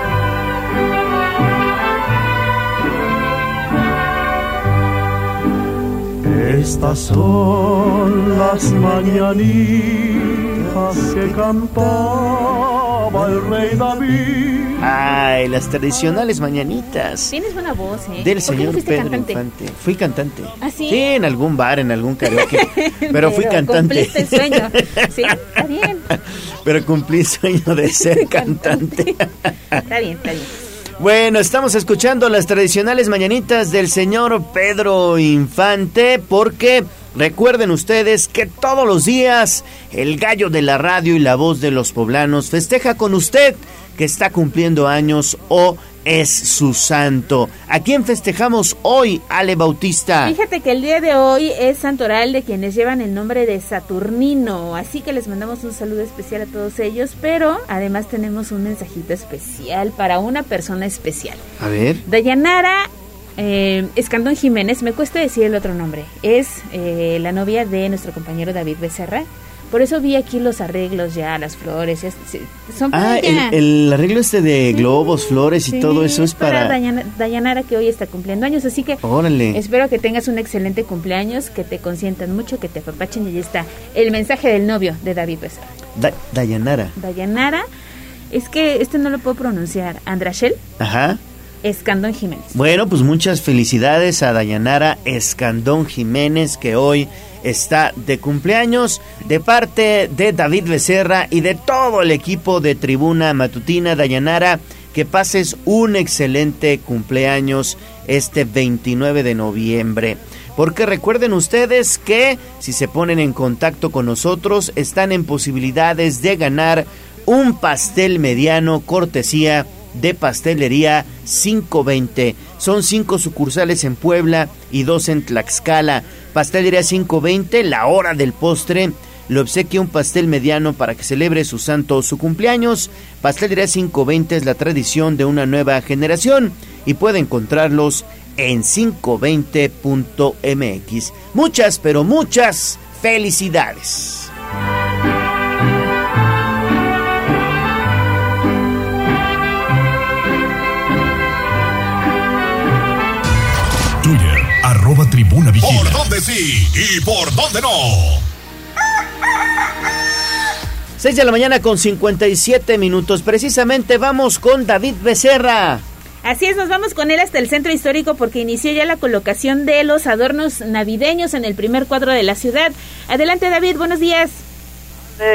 Speaker 18: Estas son las mañanitas que cantaba el rey David.
Speaker 1: Ay, las tradicionales mañanitas.
Speaker 2: Tienes buena voz, ¿eh?
Speaker 1: Del
Speaker 2: ¿Por qué no
Speaker 1: señor Pedro
Speaker 2: cantante?
Speaker 1: Infante. Fui cantante.
Speaker 2: ¿Ah, sí?
Speaker 1: en algún bar, en algún karaoke. pero fui cantante.
Speaker 2: Cumpliste el sueño. Sí, está bien.
Speaker 1: pero cumplí el sueño de ser cantante.
Speaker 2: Está bien, está bien.
Speaker 1: Bueno, estamos escuchando las tradicionales mañanitas del señor Pedro Infante porque recuerden ustedes que todos los días el gallo de la radio y la voz de los poblanos festeja con usted que está cumpliendo años o es su santo. ¿A quién festejamos hoy, Ale Bautista?
Speaker 2: Fíjate que el día de hoy es santoral de quienes llevan el nombre de Saturnino, así que les mandamos un saludo especial a todos ellos, pero además tenemos un mensajito especial para una persona especial.
Speaker 1: A ver.
Speaker 2: Dayanara eh, Escandón Jiménez, me cuesta decir el otro nombre, es eh, la novia de nuestro compañero David Becerra. Por eso vi aquí los arreglos ya, las flores, son para
Speaker 1: Ah, el, el arreglo este de globos, flores y
Speaker 2: Sí,
Speaker 1: todo eso es para...
Speaker 2: Dayana- Dayanara que hoy está cumpliendo años, así que
Speaker 1: Órale.
Speaker 2: espero que tengas un excelente cumpleaños, que te consientan mucho, que te apapachen y ahí está el mensaje del novio de David Becerra.
Speaker 1: Da- Dayanara.
Speaker 2: Dayanara, es que este no lo puedo pronunciar, Andrashel
Speaker 1: Ajá.
Speaker 2: Escandón Jiménez.
Speaker 1: Bueno, pues muchas felicidades a Dayanara Escandón Jiménez que hoy está de cumpleaños de parte de David Becerra y de todo el equipo de Tribuna Matutina. Dayanara, que pases un excelente cumpleaños este 29 de noviembre. Porque recuerden ustedes que si se ponen en contacto con nosotros están en posibilidades de ganar un pastel mediano cortesía pastelería 520. Son cinco sucursales en Puebla y dos en Tlaxcala. Pastelería 520, la hora del postre. Le obsequia un pastel mediano para que celebre su santo o su cumpleaños. Pastelería 520 es la tradición de una nueva generación y puede encontrarlos en 520.mx. Muchas, pero muchas felicidades.
Speaker 3: Tribuna vigila. ¿Por dónde sí y por dónde no?
Speaker 1: 6 de la mañana con 57 minutos. Precisamente vamos con David Becerra.
Speaker 2: Así es, nos vamos con él hasta el centro histórico porque inició ya la colocación de los adornos navideños en el primer cuadro de la ciudad. Adelante David, buenos días.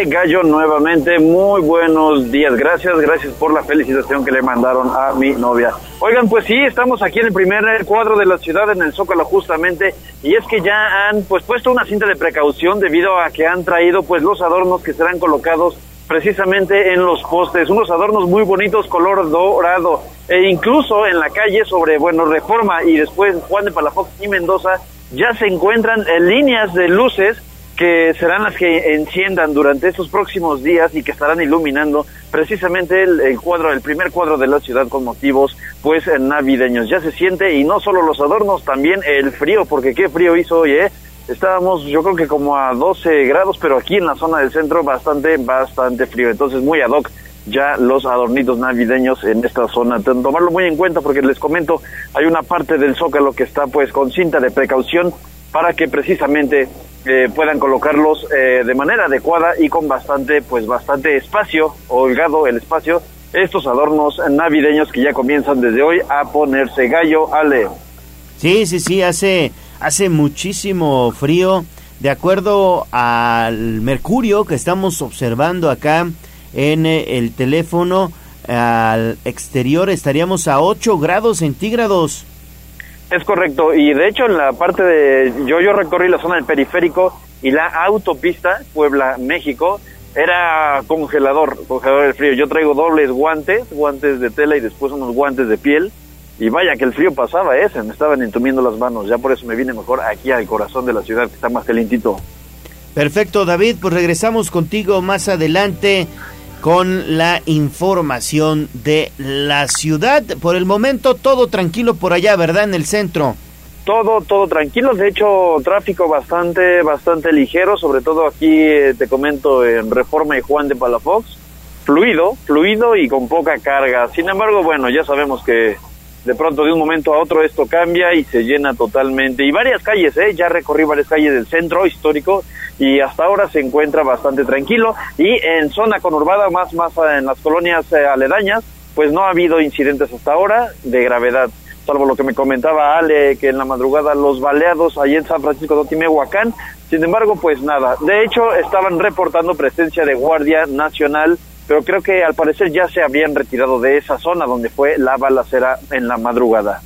Speaker 4: Gallo, nuevamente, muy buenos días. Gracias, gracias por la felicitación que le mandaron a mi novia. Oigan, pues sí, estamos aquí en el primer cuadro de la ciudad, en el Zócalo justamente, y es que ya han pues puesto una cinta de precaución debido a que han traído pues los adornos que serán colocados precisamente en los postes, unos adornos muy bonitos color dorado, e incluso en la calle sobre, bueno, Reforma y después Juan de Palafox y Mendoza ya se encuentran eh, líneas de luces que serán las que enciendan durante estos próximos días y que estarán iluminando precisamente el, cuadro, el primer cuadro de la ciudad con motivos pues eh, navideños. Ya se siente y no solo los adornos, también el frío, porque qué frío hizo hoy, ¿eh? Estábamos yo creo que como a 12 grados, pero aquí en la zona del centro bastante, bastante frío. Entonces muy ad hoc ya los adornitos navideños en esta zona. Tomarlo muy en cuenta porque les comento, hay una parte del zócalo que está pues con cinta de precaución para que precisamente eh, puedan colocarlos eh, de manera adecuada y con bastante pues bastante espacio, holgado el espacio, estos adornos navideños que ya comienzan desde hoy a ponerse gallo, Ale.
Speaker 1: Sí, sí, sí, hace, hace muchísimo frío. De acuerdo al mercurio que estamos observando acá en eh, el teléfono al exterior estaríamos a 8 grados centígrados.
Speaker 4: Es correcto, y de hecho en la parte de, yo, yo recorrí la zona del periférico y la autopista Puebla-México era congelador, congelador del frío. Yo traigo dobles guantes, guantes de tela y después unos guantes de piel. Y vaya que el frío pasaba ese, me estaban entumiendo las manos. Ya por eso me vine mejor aquí al corazón de la ciudad, que está más calentito.
Speaker 1: Perfecto, David, pues regresamos contigo más adelante con la información de la ciudad. Por el momento todo tranquilo por allá, ¿verdad? En el centro.
Speaker 4: Todo, todo tranquilo. De hecho, tráfico bastante, bastante ligero, sobre todo aquí, eh, te comento, en Reforma y Juan de Palafox. Fluido, fluido y con poca carga. Sin embargo, bueno, ya sabemos que de pronto de un momento a otro esto cambia y se llena totalmente. Y varias calles, ¿eh? Ya recorrí varias calles del centro histórico y hasta ahora se encuentra bastante tranquilo. Y en zona conurbada, más, más en las colonias eh, aledañas, pues no ha habido incidentes hasta ahora de gravedad salvo lo que me comentaba Ale, que en la madrugada los baleados allí en San Francisco de Otimehuacán, sin embargo, pues nada, de hecho estaban reportando presencia de Guardia Nacional, pero creo que al parecer ya se habían retirado de esa zona donde fue la balacera en la madrugada.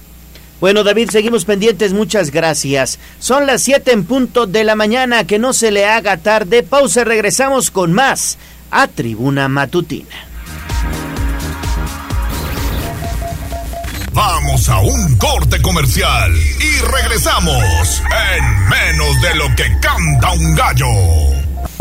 Speaker 1: Bueno, David, seguimos pendientes, muchas gracias. Son las 7 en punto de la mañana, que no se le haga tarde. Pausa, regresamos con más a Tribuna Matutina.
Speaker 3: Vamos a un corte comercial y regresamos en menos de lo que canta un gallo.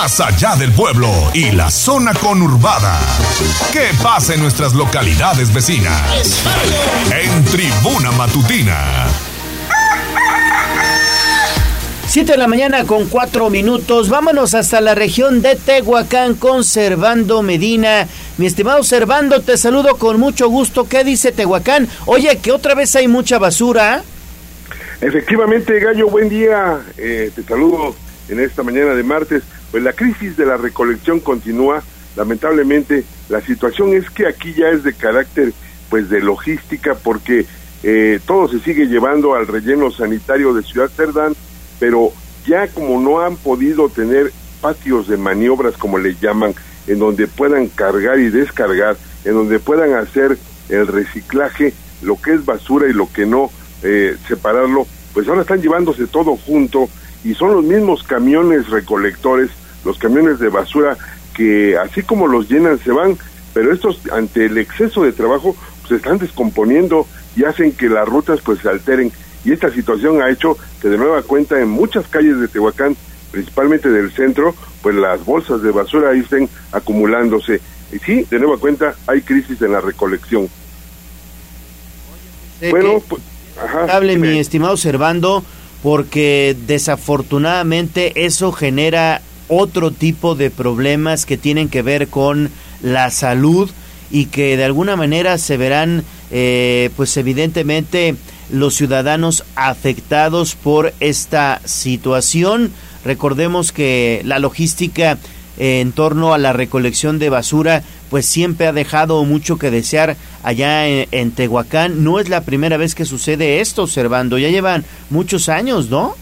Speaker 3: Más allá del pueblo y la zona conurbada. ¿Qué pasa en nuestras localidades vecinas? En Tribuna Matutina.
Speaker 1: Siete de la mañana con cuatro minutos. Vámonos hasta la región de Tehuacán con Servando Medina. Mi estimado Servando, te saludo con mucho gusto. ¿Qué dice Tehuacán? Oye, que otra vez hay mucha basura.
Speaker 19: Efectivamente, Gallo, buen día. Eh, te saludo en esta mañana de martes, pues la crisis de la recolección continúa. Lamentablemente, la situación es que aquí ya es de carácter pues de logística porque eh, todo se sigue llevando al relleno sanitario de Ciudad Cerdán, pero ya como no han podido tener patios de maniobras, como le llaman, en donde puedan cargar y descargar, en donde puedan hacer el reciclaje, lo que es basura y lo que no, eh, separarlo, pues ahora están llevándose todo junto y son los mismos camiones recolectores, los camiones de basura que así como los llenan se van, pero estos ante el exceso de trabajo se pues, están descomponiendo y hacen que las rutas pues se alteren y esta situación ha hecho que de nueva cuenta en muchas calles de Tehuacán, principalmente del centro, pues las bolsas de basura ahí estén acumulándose. Y sí, de nueva cuenta hay crisis en la recolección.
Speaker 1: bueno, pues, ajá, mi estimado Servando, porque desafortunadamente eso genera otro tipo de problemas que tienen que ver con la salud y que de alguna manera se verán eh, pues evidentemente los ciudadanos afectados por esta situación. Recordemos que la logística en torno a la recolección de basura pues siempre ha dejado mucho que desear allá en, Tehuacán. No es la primera vez que sucede esto, observando, ya llevan muchos años, ¿no?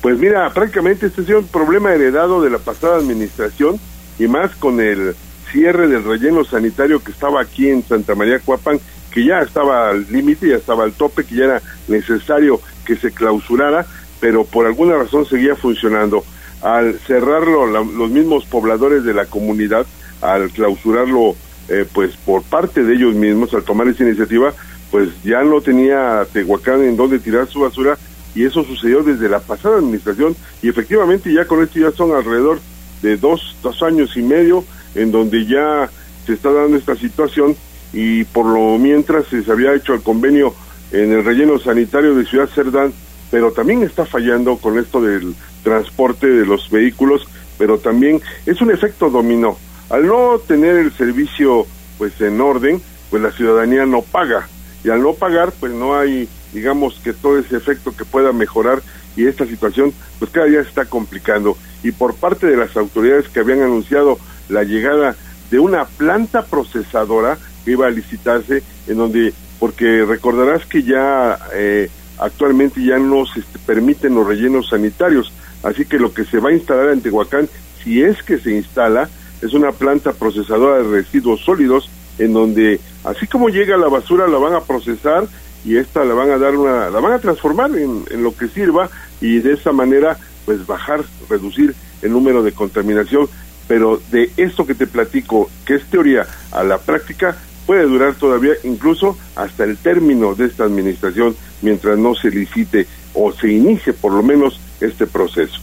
Speaker 19: Pues mira, prácticamente este es un problema heredado de la pasada administración y más con el cierre del relleno sanitario que estaba aquí en Santa María Cuapan, que ya estaba al límite, ya estaba al tope, que ya era necesario que se clausurara, pero por alguna razón seguía funcionando. Al cerrarlo, los mismos pobladores de la comunidad al clausurarlo eh, pues por parte de ellos mismos, al tomar esa iniciativa, pues ya no tenía Tehuacán en donde tirar su basura y eso sucedió desde la pasada administración y efectivamente ya con esto ya son alrededor de dos, dos años y medio en donde ya se está dando esta situación y por lo mientras se había hecho el convenio en el relleno sanitario de Ciudad Cerdán, pero también está fallando con esto del transporte de los vehículos, pero también es un efecto dominó. Al no tener el servicio pues en orden, pues la ciudadanía no paga. Y al no pagar, pues no hay, digamos, que todo ese efecto que pueda mejorar y esta situación, pues cada día se está complicando. Y por parte de las autoridades que habían anunciado la llegada de una planta procesadora que iba a licitarse, en donde, porque recordarás que ya eh, actualmente ya no se permiten los rellenos sanitarios, así que lo que se va a instalar en Tehuacán, si es que se instala, es una planta procesadora de residuos sólidos, en donde así como llega la basura la van a procesar y esta la van a dar una, la van a transformar en, en lo que sirva y de esa manera pues bajar, reducir el número de contaminación, pero de esto que te platico, que es teoría a la práctica, puede durar todavía incluso hasta el término de esta administración mientras no se licite o se inicie por lo menos este proceso.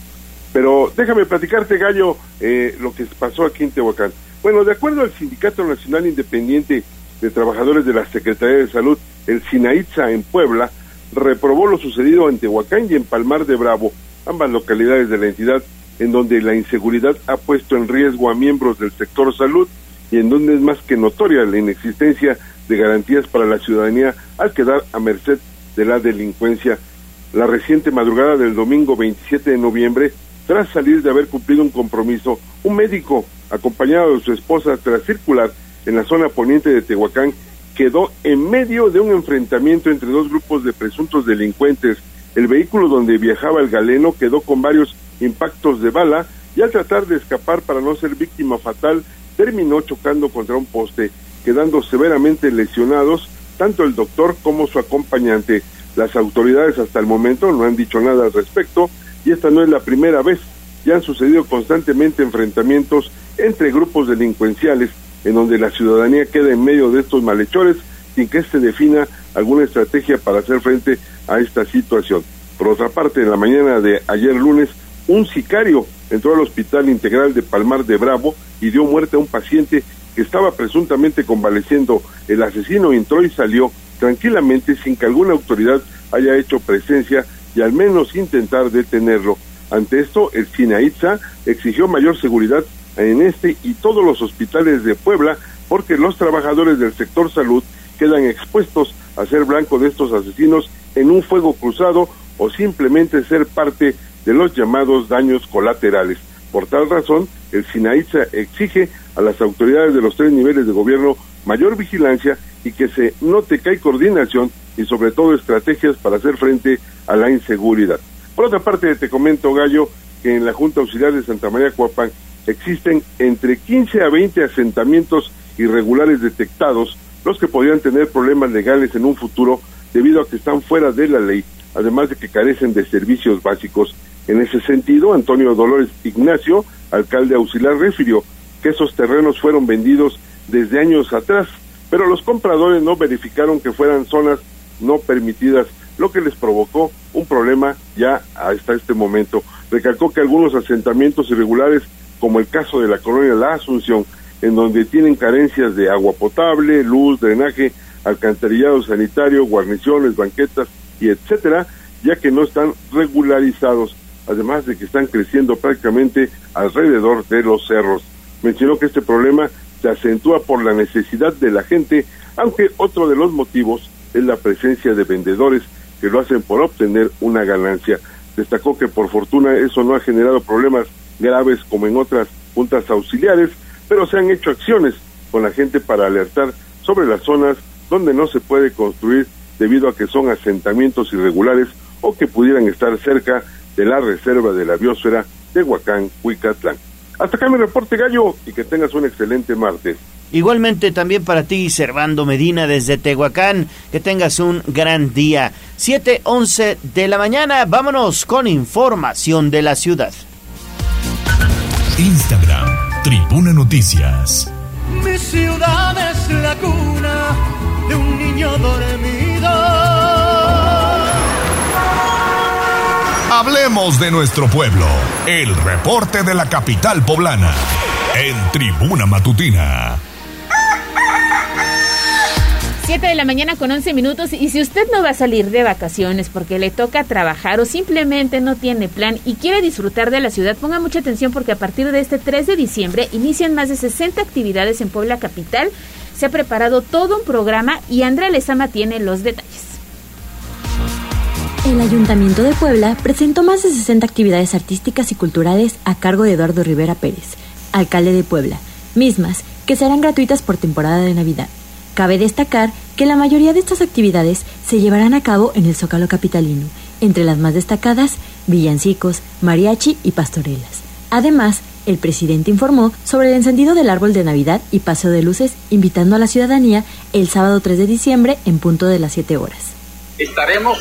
Speaker 19: Pero déjame platicarte, Gallo, eh, lo que pasó aquí en Tehuacán. Bueno, de acuerdo al Sindicato Nacional Independiente de Trabajadores de la Secretaría de Salud, el SINAITZA en Puebla, reprobó lo sucedido en Tehuacán y en Palmar de Bravo, ambas localidades de la entidad, en donde la inseguridad ha puesto en riesgo a miembros del sector salud y en donde es más que notoria la inexistencia de garantías para la ciudadanía al quedar a merced de la delincuencia. La reciente madrugada del domingo 27 de noviembre, tras salir de haber cumplido un compromiso, un médico acompañado de su esposa tras circular en la zona poniente de Tehuacán quedó en medio de un enfrentamiento entre dos grupos de presuntos delincuentes. El vehículo donde viajaba el galeno quedó con varios impactos de bala y al tratar de escapar para no ser víctima fatal, terminó chocando contra un poste, quedando severamente lesionados tanto el doctor como su acompañante. Las autoridades hasta el momento no han dicho nada al respecto y esta no es la primera vez. Ya han sucedido constantemente enfrentamientos entre grupos delincuenciales en donde la ciudadanía queda en medio de estos malhechores sin que se defina alguna estrategia para hacer frente a esta situación. Por otra parte, en la mañana de ayer lunes, un sicario entró al Hospital Integral de Palmar de Bravo y dio muerte a un paciente que estaba presuntamente convaleciendo. El asesino entró y salió tranquilamente sin que alguna autoridad haya hecho presencia y al menos intentar detenerlo. Ante esto, el SINAITZA exigió mayor seguridad en este y todos los hospitales de Puebla porque los trabajadores del sector salud quedan expuestos a ser blanco de estos asesinos en un fuego cruzado o simplemente ser parte de los llamados daños colaterales. Por tal razón, el SINAITZA exige a las autoridades de los tres niveles de gobierno mayor vigilancia y que se note que hay coordinación y sobre todo estrategias para hacer frente a la inseguridad. Por otra parte, te comento, Gallo, que en la Junta Auxiliar de Santa María Cuapán existen entre 15 a 20 asentamientos irregulares detectados, los que podrían tener problemas legales en un futuro debido a que están fuera de la ley, además de que carecen de servicios básicos. En ese sentido, Antonio Dolores Ignacio, alcalde auxiliar, refirió que esos terrenos fueron vendidos desde años atrás, pero los compradores no verificaron que fueran zonas no permitidas, lo que les provocó un problema ya hasta este momento. Recalcó que algunos asentamientos irregulares, como el caso de la colonia La Asunción, en donde tienen carencias de agua potable, luz, drenaje, alcantarillado sanitario, guarniciones, banquetas y etcétera, ya que no están regularizados, además de que están creciendo prácticamente alrededor de los cerros. Mencionó que este problema se acentúa por la necesidad de la gente, aunque otro de los motivos es la presencia de vendedores que lo hacen por obtener una ganancia. Destacó que por fortuna eso no ha generado problemas graves como en otras juntas auxiliares, pero se han hecho acciones con la gente para alertar sobre las zonas donde no se puede construir debido a que son asentamientos irregulares o que pudieran estar cerca de la reserva de la biosfera de Huacán, Huicatlán. Hasta acá mi reporte, Gallo, y que tengas un excelente martes.
Speaker 1: Igualmente también para ti, Servando Medina desde Tehuacán, que tengas un gran día. 7:11 de la mañana, vámonos con información de la ciudad.
Speaker 3: Instagram, Tribuna Noticias.
Speaker 13: Mi ciudad es la cuna de un niño dormido.
Speaker 3: Hablemos de nuestro pueblo. El reporte de la capital poblana. En Tribuna Matutina.
Speaker 2: 7 de la mañana con 11 minutos y si usted no va a salir de vacaciones porque le toca trabajar o simplemente no tiene plan y quiere disfrutar de la ciudad, ponga mucha atención porque a partir de este 3 de diciembre inician más de 60 actividades en Puebla Capital se ha preparado todo un programa y Andrea Lezama tiene los detalles.
Speaker 12: El Ayuntamiento de Puebla presentó más de 60 actividades artísticas y culturales a cargo de Eduardo Rivera Pérez, alcalde de Puebla, mismas que serán gratuitas por temporada de Navidad. Cabe destacar que la mayoría de estas actividades se llevarán a cabo en el Zócalo Capitalino, entre las más destacadas, villancicos, mariachi y pastorelas. Además, el presidente informó sobre el encendido del árbol de Navidad y paseo de luces, invitando a la ciudadanía el sábado 3 de diciembre en punto de las 7 horas.
Speaker 20: Estaremos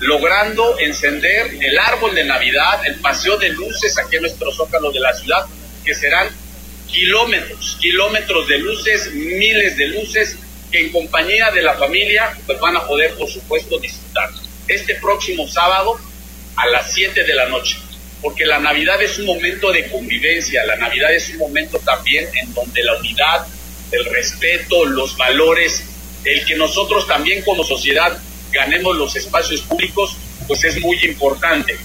Speaker 20: logrando encender el árbol de Navidad, el paseo de luces aquí en nuestro zócalo de la ciudad, que serán kilómetros, kilómetros de luces, miles de luces, que en compañía de la familia pues van a poder, por supuesto, disfrutar. Este próximo sábado a las 7 de la noche, porque la Navidad es un momento de convivencia, la Navidad es un momento también en donde la unidad, el respeto, los valores, el que nosotros también como sociedad ganemos los espacios públicos, pues es muy importante.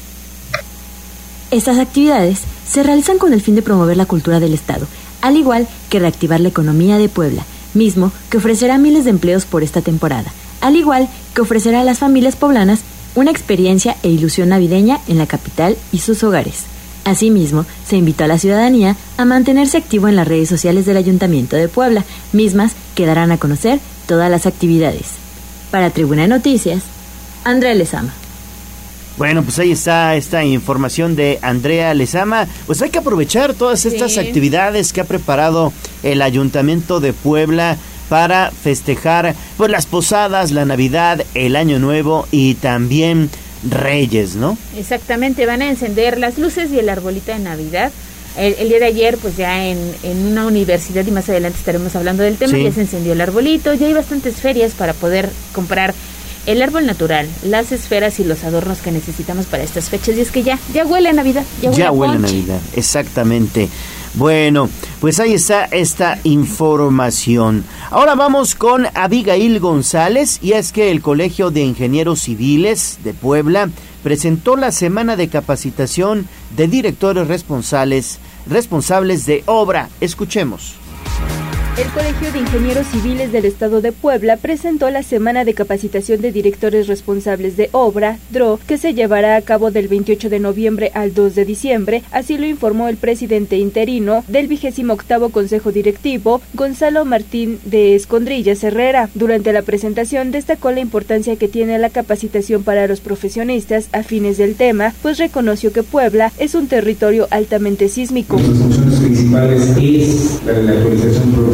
Speaker 12: Estas actividades se realizan con el fin de promover la cultura del Estado, al igual que reactivar la economía de Puebla, mismo que ofrecerá miles de empleos por esta temporada, al igual que ofrecerá a las familias poblanas una experiencia e ilusión navideña en la capital y sus hogares. Asimismo, se invitó a la ciudadanía a mantenerse activo en las redes sociales del Ayuntamiento de Puebla, mismas que darán a conocer todas las actividades. Para Tribuna Noticias, Andrea Lezama.
Speaker 1: Bueno, pues ahí está esta información de Andrea Lezama. Pues hay que aprovechar todas estas actividades que ha preparado el Ayuntamiento de Puebla para festejar pues las posadas, la Navidad, el Año Nuevo y también Reyes, ¿no?
Speaker 2: Exactamente, van a encender las luces y el arbolito de Navidad. El, el día de ayer, pues ya en, en una universidad, y más adelante estaremos hablando del tema,
Speaker 1: Sí.
Speaker 2: ya se encendió el arbolito, ya hay bastantes ferias para poder comprar el árbol natural, las esferas y los adornos que necesitamos para estas fechas. Y es que ya, ya huele a Navidad, ya huele
Speaker 1: Ya
Speaker 2: a
Speaker 1: huele a. Navidad, exactamente. Bueno, pues ahí está esta información. Ahora vamos con Abigail González y es que el Colegio de Ingenieros Civiles de Puebla presentó la semana de capacitación de directores responsables responsables de obra. Escuchemos.
Speaker 21: El Colegio de Ingenieros Civiles del Estado de Puebla presentó la Semana de Capacitación de Directores Responsables de Obra, DRO, que se llevará a cabo del 28 de noviembre al 2 de diciembre, así lo informó el presidente interino del 28 Consejo Directivo, Gonzalo Martín de Escondrillas Herrera. Durante la presentación destacó la importancia que tiene la capacitación para los profesionistas afines del tema, pues reconoció que Puebla es un territorio altamente sísmico.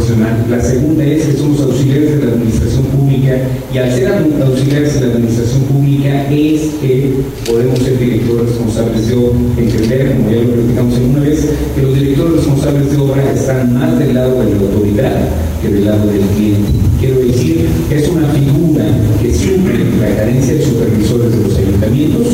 Speaker 22: La segunda es que somos auxiliares de la administración pública y al ser auxiliares de la administración pública es que podemos ser directores responsables de obra. Entender, como ya lo platicamos alguna vez, que los directores responsables de obra están más del lado de la autoridad que del lado del cliente. Quiero decir, es una figura que suple la carencia de supervisores de los ayuntamientos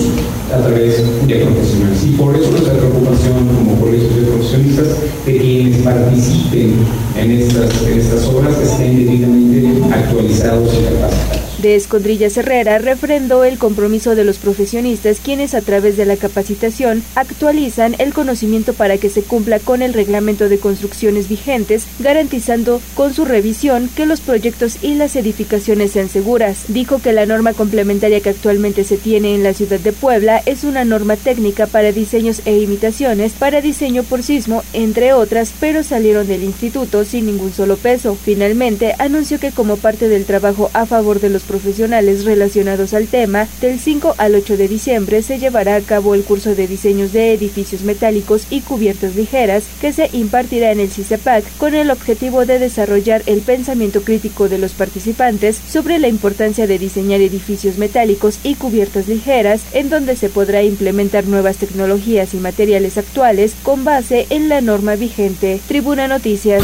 Speaker 22: a través de profesionales. Y por eso nuestra preocupación como colegios de profesionistas de quienes participen en estas, en estas obras estén debidamente actualizados y capacitados.
Speaker 21: De Escondrillas Herrera refrendó el compromiso de los profesionistas quienes a través de la capacitación actualizan el conocimiento para que se cumpla con el reglamento de construcciones vigentes, garantizando con su revisión que los proyectos y las edificaciones sean seguras. Dijo que la norma complementaria que actualmente se tiene en la ciudad de Puebla es una norma técnica para diseños e imitaciones, para diseño por sismo, entre otras, pero salieron del instituto sin ningún solo peso. Finalmente, anunció que como parte del trabajo a favor de los profesionales relacionados al tema, del 5 al 8 de diciembre se llevará a cabo el curso de diseños de edificios metálicos y cubiertas ligeras que se impartirá en el CICEPAC con el objetivo de desarrollar el pensamiento crítico de los participantes sobre la importancia de diseñar edificios metálicos y cubiertas ligeras en donde se podrá implementar nuevas tecnologías y materiales actuales con base en la norma vigente. Tribuna Noticias.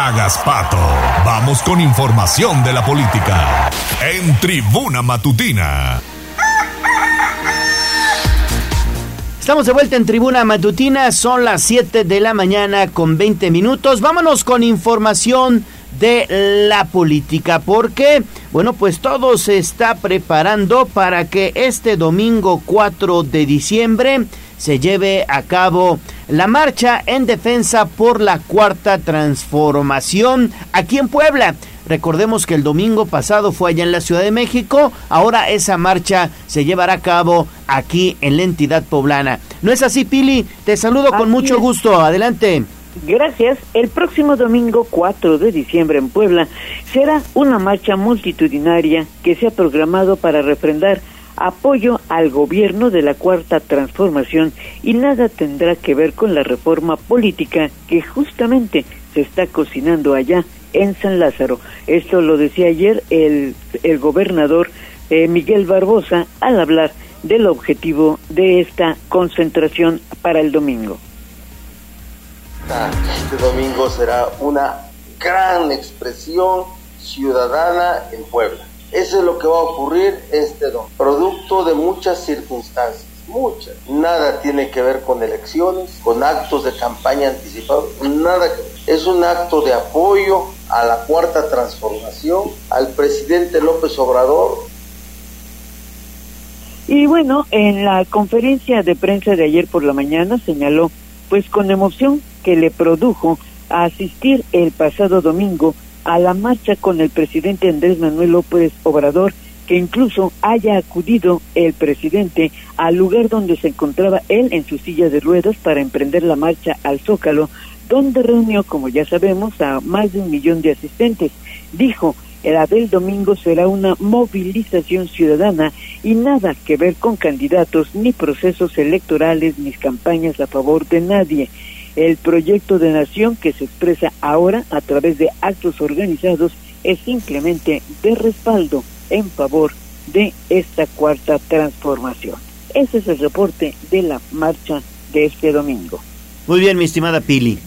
Speaker 3: hagas pato. Vamos con información de la política. En Tribuna Matutina.
Speaker 1: Estamos de vuelta en Tribuna Matutina, son las 7 de la mañana con 20 minutos. Vámonos con información de la política, porque, bueno, pues todo se está preparando para que este domingo 4 de diciembre se lleve a cabo la marcha en defensa por la cuarta transformación aquí en Puebla. Recordemos que el domingo pasado fue allá en la Ciudad de México, ahora esa marcha se llevará a cabo aquí en la entidad poblana. ¿No es así, Pili? Te saludo con mucho gusto. Adelante.
Speaker 10: Gracias. El próximo domingo 4 de diciembre en Puebla será una marcha multitudinaria que se ha programado para refrendar apoyo al gobierno de la Cuarta Transformación y nada tendrá que ver con la reforma política que justamente se está cocinando allá en San Lázaro. Esto lo decía ayer el, el gobernador eh, Miguel Barbosa al hablar del objetivo de esta concentración para el domingo.
Speaker 11: Este domingo será una gran expresión ciudadana en Puebla. Eso es lo que va a ocurrir este domingo, producto de muchas circunstancias, muchas. Nada tiene que ver con elecciones, con actos de campaña anticipados, nada Es un acto de apoyo a la cuarta transformación, al presidente López Obrador.
Speaker 10: Y bueno, en la conferencia de prensa de ayer por la mañana señaló, pues con emoción, que le produjo asistir el pasado domingo a la marcha con el presidente Andrés Manuel López Obrador, que incluso haya acudido el presidente al lugar donde se encontraba él en su silla de ruedas para emprender la marcha al Zócalo, donde reunió, como ya sabemos, a más de un millón de asistentes. Dijo, la del domingo será una movilización ciudadana y nada que ver con candidatos, ni procesos electorales, ni campañas a favor de nadie el proyecto de nación que se expresa ahora a través de actos organizados es simplemente de respaldo en favor de esta cuarta transformación. Ese es el reporte de la marcha de este domingo.
Speaker 1: Muy bien, mi estimada Pili.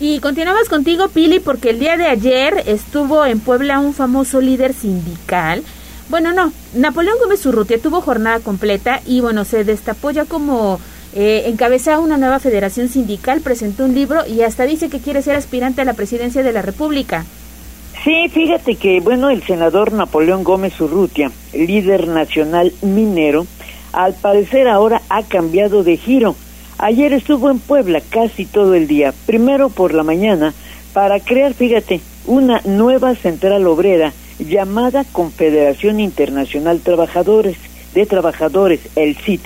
Speaker 2: Y continuamos contigo, Pili, porque el día de ayer estuvo en Puebla un famoso líder sindical. Bueno, no, Napoleón Gómez Urrutia tuvo jornada completa y bueno, se destapó ya como eh, una nueva federación sindical, presentó un libro y hasta dice que quiere ser aspirante a la presidencia de la República.
Speaker 10: Sí, fíjate que, bueno, el senador Napoleón Gómez Urrutia, líder nacional minero, al parecer ahora ha cambiado de giro. Ayer estuvo en Puebla casi todo el día, primero por la mañana, para crear, fíjate, una nueva central obrera llamada Confederación Internacional Trabajadores de Trabajadores, el CIT.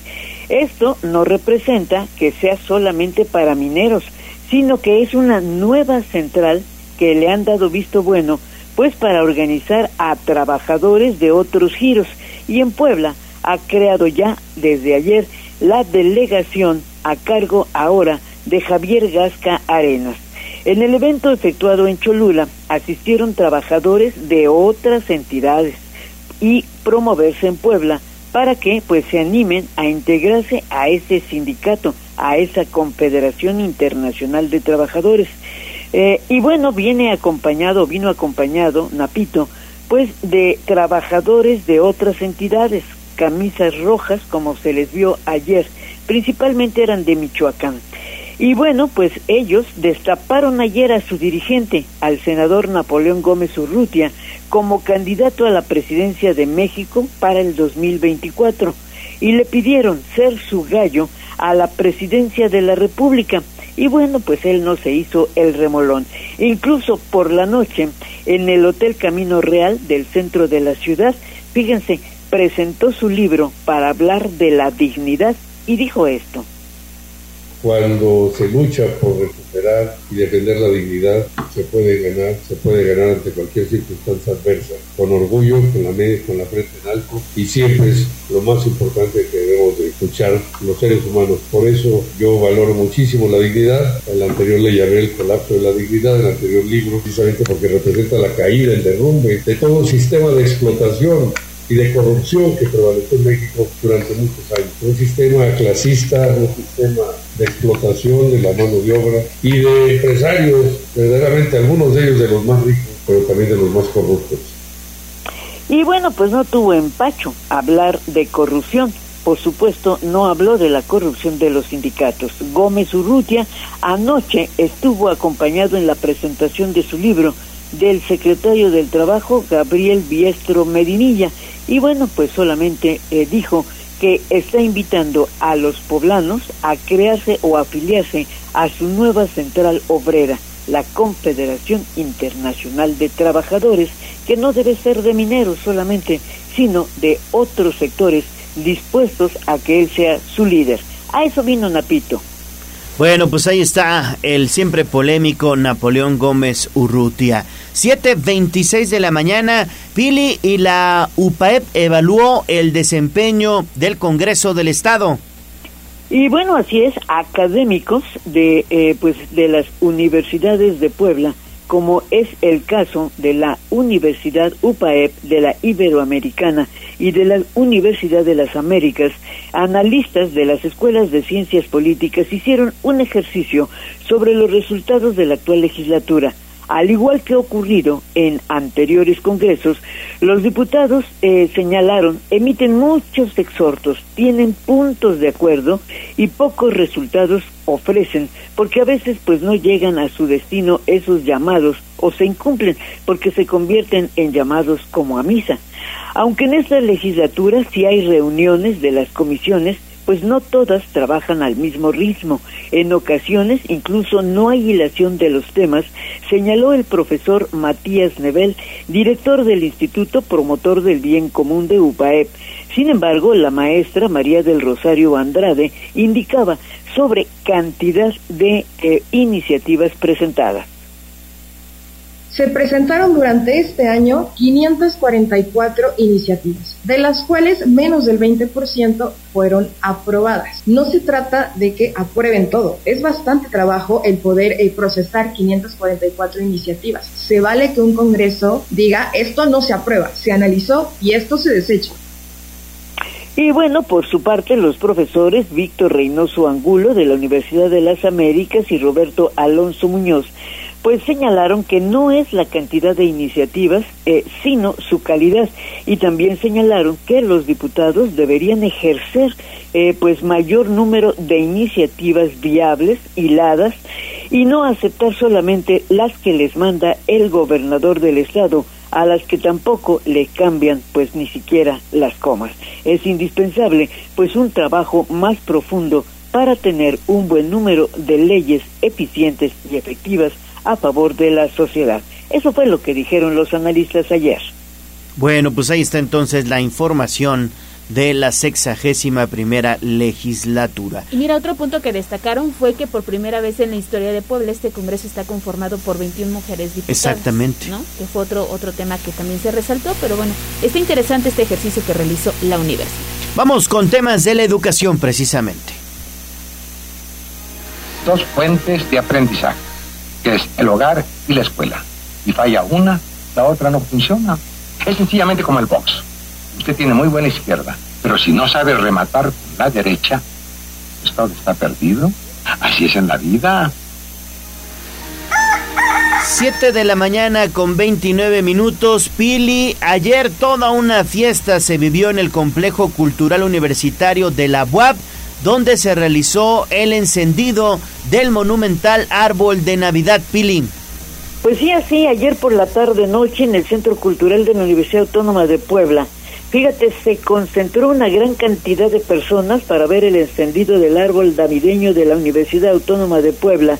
Speaker 10: Esto no representa que sea solamente para mineros, sino que es una nueva central que le han dado visto bueno, pues para organizar a trabajadores de otros giros. Y en Puebla ha creado ya desde ayer la delegación a cargo ahora de Javier Gasca Arenas. En el evento efectuado en Cholula asistieron trabajadores de otras entidades y promoverse en Puebla para que pues se animen a integrarse a ese sindicato, a esa Confederación Internacional de Trabajadores. Eh, y bueno, viene acompañado, vino acompañado, Napito, pues de trabajadores de otras entidades, camisas rojas, como se les vio ayer, principalmente eran de Michoacán. Y bueno, pues ellos destaparon ayer a su dirigente, al senador Napoleón Gómez Urrutia, como candidato a la presidencia de México para el 2024 y le pidieron ser su gallo a la presidencia de la República. Y bueno, pues él no se hizo el remolón. Incluso por la noche, en el Hotel Camino Real del centro de la ciudad, fíjense, presentó su libro para hablar de la dignidad y dijo esto.
Speaker 23: Cuando se lucha por recuperar y defender la dignidad, se puede ganar, se puede ganar ante cualquier circunstancia adversa, con orgullo, con la, con la frente en alto, y siempre es lo más importante que debemos de escuchar los seres humanos. Por eso yo valoro muchísimo la dignidad. El anterior le llamé el colapso de la dignidad, el anterior libro, precisamente porque representa la caída, el derrumbe de todo un sistema de explotación y de corrupción que prevaleció en México durante muchos años. Un sistema clasista, un sistema de explotación de la mano de obra y de empresarios, verdaderamente algunos de ellos de los más ricos, pero también de los más corruptos.
Speaker 10: Y bueno, pues no tuvo empacho hablar de corrupción. Por supuesto, no habló de la corrupción de los sindicatos. Gómez Urrutia anoche estuvo acompañado en la presentación de su libro del secretario del Trabajo, Gabriel Biestro Medinilla. Y bueno, pues solamente eh, dijo que está invitando a los poblanos a crearse o afiliarse a su nueva central obrera, la Confederación Internacional de Trabajadores, que no debe ser de mineros solamente, sino de otros sectores dispuestos a que él sea su líder. A eso vino Napito.
Speaker 1: Bueno, pues ahí está el siempre polémico Napoleón Gómez Urrutia. 7.26 de la mañana, Pili y la UPAEP evaluó el desempeño del Congreso del Estado.
Speaker 10: Y bueno, así es, académicos de, eh, pues, de las universidades de Puebla, como es el caso de la Universidad UPAEP de la Iberoamericana y de la Universidad de las Américas, analistas de las escuelas de ciencias políticas hicieron un ejercicio sobre los resultados de la actual legislatura. Al igual que ocurrido en anteriores congresos, los diputados eh, señalaron, emiten muchos exhortos, tienen puntos de acuerdo y pocos resultados ofrecen, porque a veces pues no llegan a su destino esos llamados o se incumplen porque se convierten en llamados como a misa. Aunque en esta legislatura sí hay reuniones de las comisiones, pues no todas trabajan al mismo ritmo. En ocasiones incluso no hay hilación de los temas, señaló el profesor Matías Nebel, director del Instituto Promotor del Bien Común de UPAEP. Sin embargo, la maestra María del Rosario Andrade indicaba sobre cantidad de eh, iniciativas presentadas.
Speaker 24: Se presentaron durante este año 544 iniciativas, de las cuales menos del 20% fueron aprobadas. No se trata de que aprueben todo, es bastante trabajo el poder eh, procesar 544 iniciativas. Se vale que un Congreso diga esto no se aprueba, se analizó y esto se desecha.
Speaker 10: Y bueno, por su parte, los profesores Víctor Reynoso Angulo de la Universidad de las Américas y Roberto Alonso Muñoz pues señalaron que no es la cantidad de iniciativas, eh, sino su calidad. Y también señalaron que los diputados deberían ejercer eh, pues mayor número de iniciativas viables, hiladas, y no aceptar solamente las que les manda el gobernador del estado, a las que tampoco le cambian pues ni siquiera las comas. Es indispensable pues un trabajo más profundo para tener un buen número de leyes eficientes y efectivas a favor de la sociedad. Eso fue lo que dijeron los analistas ayer.
Speaker 1: Bueno, pues ahí está entonces la información de la sexagésima primera legislatura.
Speaker 2: Y mira, otro punto que destacaron fue que por primera vez en la historia de Puebla este Congreso está conformado por 21 mujeres diputadas.
Speaker 1: Exactamente.
Speaker 2: ¿no? Que fue otro, otro tema que también se resaltó, pero bueno, está interesante este ejercicio que realizó la universidad.
Speaker 1: Vamos con temas de la educación precisamente.
Speaker 25: Dos fuentes de aprendizaje que es el hogar y la escuela. Y falla una, la otra no funciona. Es sencillamente como el box. Usted tiene muy buena izquierda, pero si no sabe rematar con la derecha, pues todo está perdido. Así es en la vida.
Speaker 1: 7 de la mañana con 29 minutos. Pili, ayer toda una fiesta se vivió en el complejo cultural universitario de la UAP donde se realizó el encendido del monumental árbol de Navidad Pili.
Speaker 10: Pues sí, así, ayer por la tarde noche en el Centro Cultural de la Universidad Autónoma de Puebla. Fíjate, se concentró una gran cantidad de personas para ver el encendido del árbol navideño de la Universidad Autónoma de Puebla,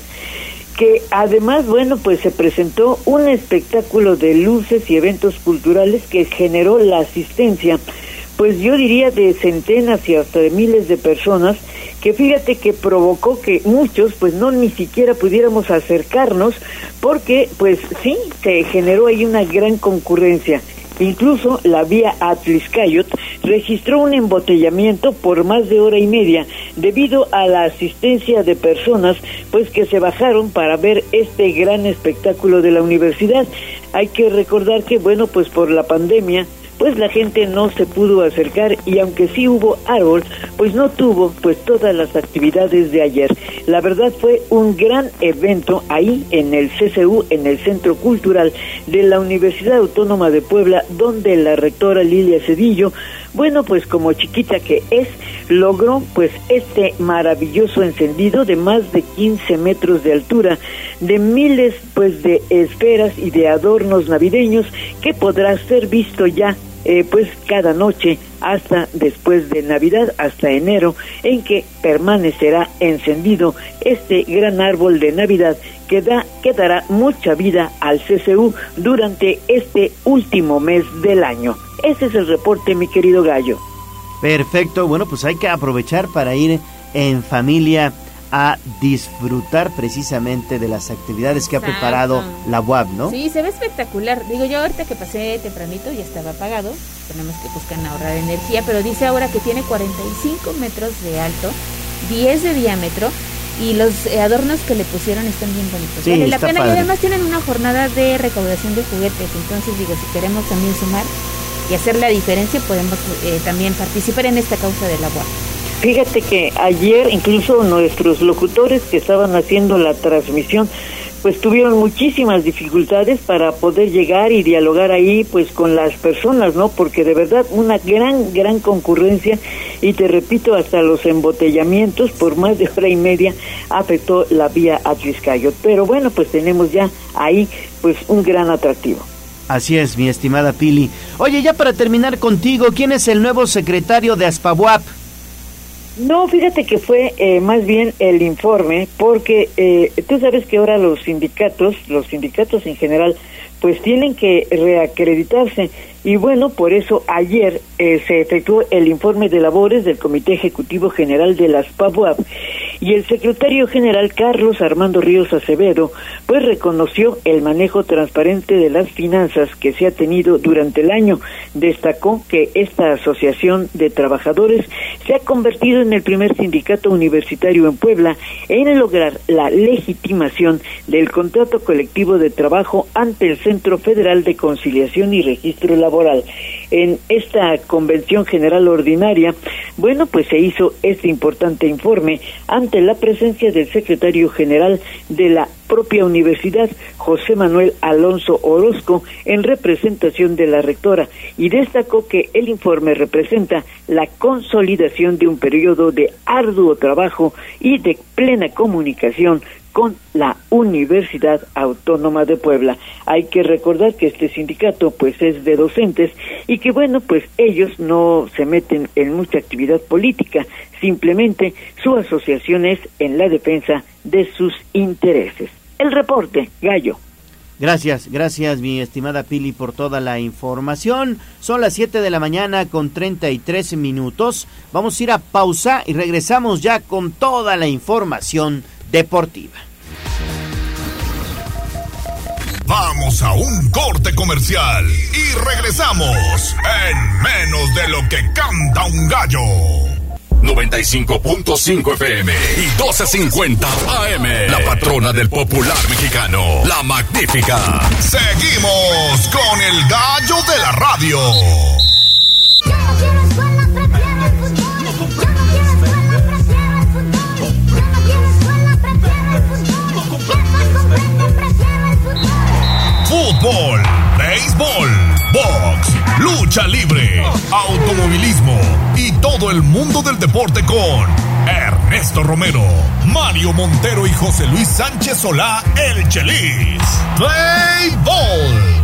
Speaker 10: que además, bueno, pues se presentó un espectáculo de luces y eventos culturales que generó la asistencia pues yo diría de centenas y hasta de miles de personas que fíjate que provocó que muchos pues no ni siquiera pudiéramos acercarnos porque pues sí se generó ahí una gran concurrencia Incluso la vía Atliscayot registró un embotellamiento por más de hora y media debido a la asistencia de personas pues que se bajaron para ver este gran espectáculo de la universidad. Hay que recordar que bueno, pues por la pandemia pues la gente no se pudo acercar y aunque sí hubo árbol, pues no tuvo pues todas las actividades de ayer. La verdad fue un gran evento ahí en el CCU, en el Centro Cultural de la Universidad Autónoma de Puebla, donde la rectora Lilia Cedillo bueno, pues como chiquita que es, logró pues este maravilloso encendido de más de 15 metros de altura, de miles pues de esferas y de adornos navideños que podrá ser visto ya eh, pues cada noche hasta después de Navidad, hasta enero, en que permanecerá encendido este gran árbol de Navidad que, da, que dará mucha vida al CCU durante este último mes del año. Ese es el reporte, mi querido Gallo.
Speaker 1: Perfecto, bueno, pues hay que aprovechar para ir en familia a disfrutar precisamente de las actividades que ha preparado la UAB, ¿no?
Speaker 2: Sí, se ve espectacular. Digo, yo ahorita que pasé tempranito ya estaba apagado, tenemos que buscar ahorrar energía, pero dice ahora que tiene 45 metros de alto, 10 de diámetro y los eh, adornos que le pusieron están bien bonitos.
Speaker 1: Sí,
Speaker 2: vale la pena y
Speaker 1: padre.
Speaker 2: además tienen una jornada de recaudación de juguetes, entonces digo, si queremos también sumar y hacer la diferencia, podemos eh, también participar en esta causa del agua.
Speaker 10: Fíjate que ayer incluso nuestros locutores que estaban haciendo la transmisión pues tuvieron muchísimas dificultades para poder llegar y dialogar ahí pues con las personas, ¿no? Porque de verdad una gran, gran concurrencia y te repito, hasta los embotellamientos por más de hora y media afectó la vía Atliscayo. Pero bueno, pues tenemos ya ahí pues un gran atractivo.
Speaker 1: Así es, mi estimada Pili. Oye, ya para terminar contigo, ¿quién es el nuevo secretario de Aspabuap?
Speaker 10: No, fíjate que fue eh, más bien el informe, porque eh, tú sabes que ahora los sindicatos, los sindicatos en general, pues tienen que reacreditarse. Y bueno, por eso ayer eh, se efectuó el informe de labores del Comité Ejecutivo General de las PABUAP y el secretario general Carlos Armando Ríos Acevedo, pues reconoció el manejo transparente de las finanzas que se ha tenido durante el año. Destacó que esta asociación de trabajadores se ha convertido en el primer sindicato universitario en Puebla en lograr la legitimación del contrato colectivo de trabajo ante el Centro Federal de Conciliación y Registro Laboral. En esta convención general ordinaria, bueno, pues se hizo este importante informe ante la presencia del secretario general de la propia universidad, José Manuel Alonso Orozco, en representación de la rectora, y destacó que el informe representa la consolidación de un periodo de arduo trabajo y de plena comunicación con la Universidad Autónoma de Puebla. Hay que recordar que este sindicato pues es de docentes y que bueno, pues ellos no se meten en mucha actividad política, simplemente su asociación es en la defensa de sus intereses. El reporte, Gallo.
Speaker 1: Gracias, gracias mi estimada Pili por toda la información. Son las 7 de la mañana con 33 minutos. Vamos a ir a pausa y regresamos ya con toda la información deportiva.
Speaker 3: Vamos a un corte comercial y regresamos en menos de lo que canta un gallo. 95.5 FM y 12.50 AM. La patrona del popular mexicano, la magnífica. Seguimos con el gallo de la radio. Fútbol, béisbol, box, lucha libre, automovilismo y todo el mundo del deporte con Ernesto Romero, Mario Montero y José Luis Sánchez Solá, el Chelis. Béisbol.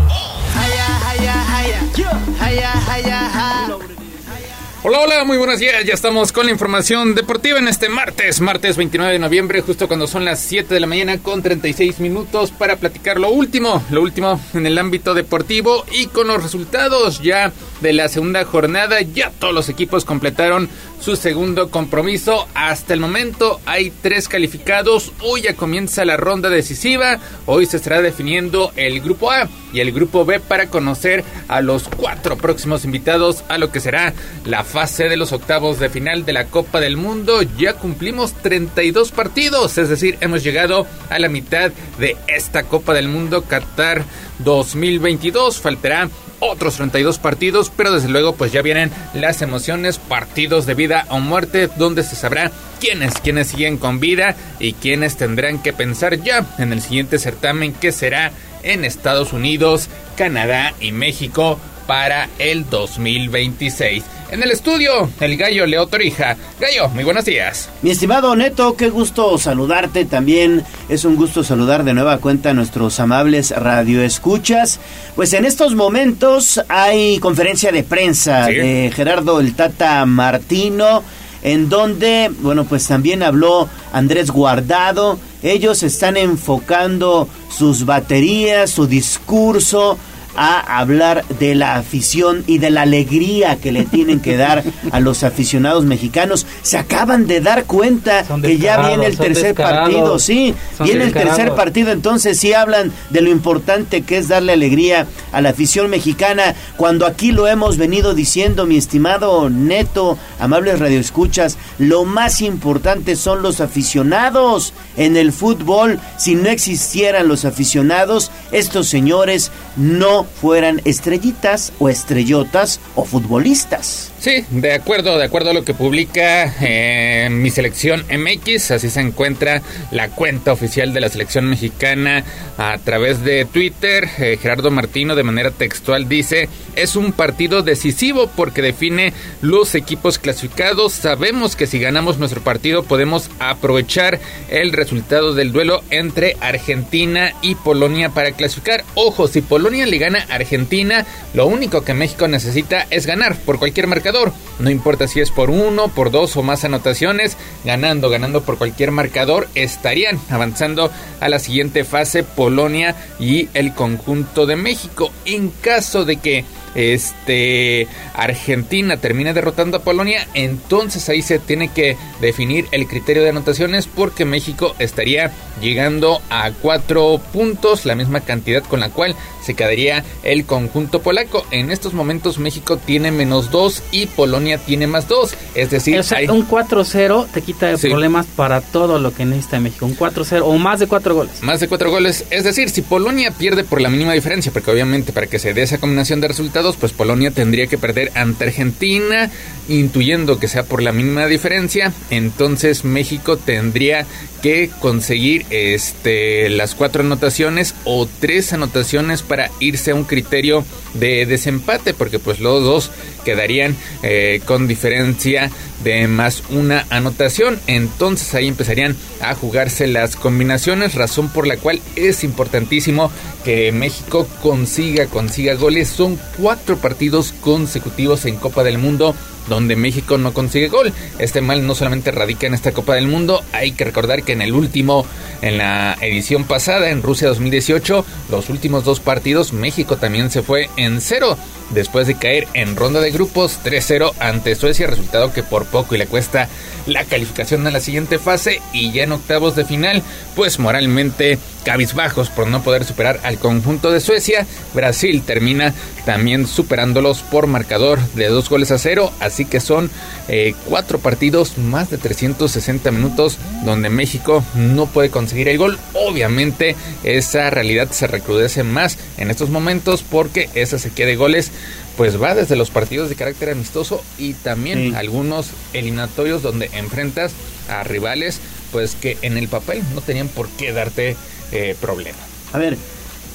Speaker 26: Hola, hola, muy buenos días. Ya estamos con la información deportiva en este martes, martes 29 de noviembre, justo cuando son las 7 de la mañana con 36 minutos para platicar lo último, lo último en el ámbito deportivo y con los resultados ya de la segunda jornada. Ya todos los equipos completaron su segundo compromiso. Hasta el momento hay tres calificados. Hoy ya comienza la ronda decisiva. Hoy se estará definiendo el grupo A y el grupo B para conocer a los cuatro próximos invitados a lo que será la fase de los octavos de final de la Copa del Mundo. Ya cumplimos 32 partidos, es decir, hemos llegado a la mitad de esta Copa del Mundo Qatar 2022. Faltará otros 32 partidos, pero desde luego pues ya vienen las emociones, partidos de vida o muerte, donde se sabrá quiénes, quiénes siguen con vida y quiénes tendrán que pensar ya en el siguiente certamen que será en Estados Unidos, Canadá y México para el 2026. En el estudio, el gallo Leo Torija. Gallo, muy buenos días.
Speaker 1: Mi estimado Neto, qué gusto saludarte también. Es un gusto saludar de nueva cuenta a nuestros amables radioescuchas. Pues en estos momentos hay conferencia de prensa de Gerardo el Tata Martino, en donde, bueno, pues también habló Andrés Guardado. Ellos están enfocando sus baterías, su discurso a hablar de la afición y de la alegría que le tienen que dar a los aficionados mexicanos. Se acaban de dar cuenta que ya viene el tercer partido, sí, viene el tercer partido, entonces sí hablan de lo importante que es darle alegría a la afición mexicana, cuando aquí lo hemos venido diciendo, mi estimado Neto, amables radioescuchas, lo más importante son los aficionados en el fútbol. Si no existieran los aficionados, estos señores no fueran estrellitas o estrellotas o futbolistas.
Speaker 26: Sí, de acuerdo, de acuerdo a lo que publica eh, mi selección MX, así se encuentra la cuenta oficial de la selección mexicana a través de Twitter. Eh, Gerardo Martino de manera textual dice, es un partido decisivo porque define los equipos clasificados. Sabemos que si ganamos nuestro partido podemos aprovechar el resultado del duelo entre Argentina y Polonia para clasificar. Ojo, si Polonia le gana Argentina, lo único que México necesita es ganar por cualquier marcador no importa si es por uno, por dos o más anotaciones, ganando, ganando por cualquier marcador, estarían avanzando a la siguiente fase Polonia y el conjunto de México. En caso de que este Argentina termina derrotando a Polonia, entonces ahí se tiene que definir el criterio de anotaciones porque México estaría llegando a cuatro puntos, la misma cantidad con la cual se quedaría el conjunto polaco. En estos momentos México tiene menos dos y Polonia tiene más dos, es decir,
Speaker 27: hay... un 4-0 te quita problemas para todo lo que necesita México, un 4-0 o más de cuatro goles.
Speaker 26: Más de cuatro goles, es decir, si Polonia pierde por la mínima diferencia, porque obviamente para que se dé esa combinación de resultados pues Polonia tendría que perder ante Argentina, intuyendo que sea por la mínima diferencia, entonces México tendría que conseguir este las cuatro anotaciones o tres anotaciones para irse a un criterio de desempate, porque pues los dos quedarían eh, con diferencia de más una anotación. Entonces ahí empezarían a jugarse las combinaciones, razón por la cual es importantísimo que México consiga, consiga goles. Son cuatro partidos consecutivos en Copa del Mundo donde México no consigue gol. Este mal no solamente radica en esta Copa del Mundo, hay que recordar que en el último, en la edición pasada, en Rusia 2018, los últimos dos partidos, México también se fue en cero después de caer en ronda de grupos 3-0 ante Suecia, resultado que por poco y le cuesta la calificación a la siguiente fase y ya en octavos de final, pues moralmente cabizbajos por no poder superar al conjunto de Suecia, Brasil termina también superándolos por marcador de dos goles a cero, que son eh, cuatro partidos, más de 360 minutos donde México no puede conseguir el gol. Obviamente esa realidad se recrudece más en estos momentos porque esa sequía de goles pues va desde los partidos de carácter amistoso y también algunos eliminatorios donde enfrentas a rivales pues que en el papel no tenían por qué darte eh, problema.
Speaker 1: A ver,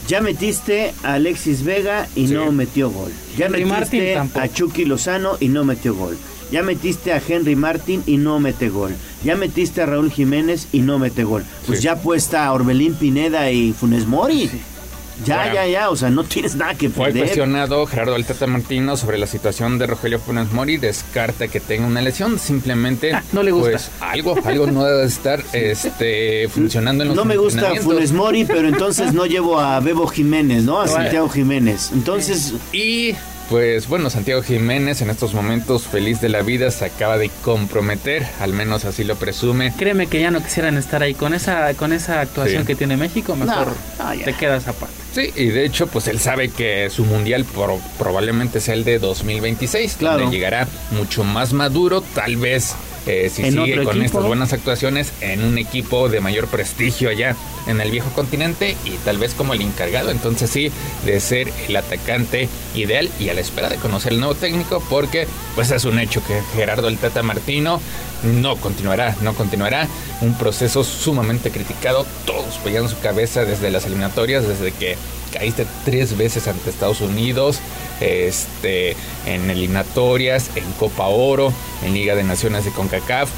Speaker 1: ya metiste a Alexis Vega y no metió gol. Ya metiste a Chucky Lozano y no metió gol. Ya metiste a Henry Martin y no mete gol. Ya metiste a Raúl Jiménez y no mete gol. Pues ya puesta a Orbelín Pineda y Funes Mori. Ya, ya, ya, o sea, no tienes nada que
Speaker 26: Fue
Speaker 1: perder.
Speaker 26: cuestionado Gerardo Altata Martino sobre la situación de Rogelio Funes Mori, descarta que tenga una lesión, simplemente
Speaker 27: Ah, no le gusta.
Speaker 26: pues algo, algo no debe estar este, funcionando en los
Speaker 1: No me gusta. Funes Mori, pero entonces no llevo a Bebo Jiménez, ¿no? A
Speaker 26: Bueno.
Speaker 1: Santiago Jiménez. Entonces,
Speaker 26: Y pues bueno, Santiago Jiménez en estos momentos feliz de la vida se acaba de comprometer, al menos así lo presume.
Speaker 27: Créeme que ya no quisieran estar ahí con esa con esa actuación
Speaker 26: Sí.
Speaker 27: que tiene México, mejor te quedas aparte.
Speaker 26: Sí, y de hecho, pues él sabe que su mundial pro- probablemente sea el de 2026,
Speaker 1: Claro.
Speaker 26: donde llegará mucho más maduro, tal vez eh, si sigue con estas buenas actuaciones en un equipo de mayor prestigio allá en el viejo continente y tal vez como el encargado, entonces sí, de ser el atacante ideal y a la espera de conocer el nuevo técnico porque pues es un hecho que Gerardo el Tata Martino no continuará, no continuará. Un proceso sumamente criticado, todos peleando su cabeza desde las eliminatorias, desde que caíste tres veces ante Estados Unidos, este, en eliminatorias, en Copa Oro, en Liga de Naciones de CONCACAF.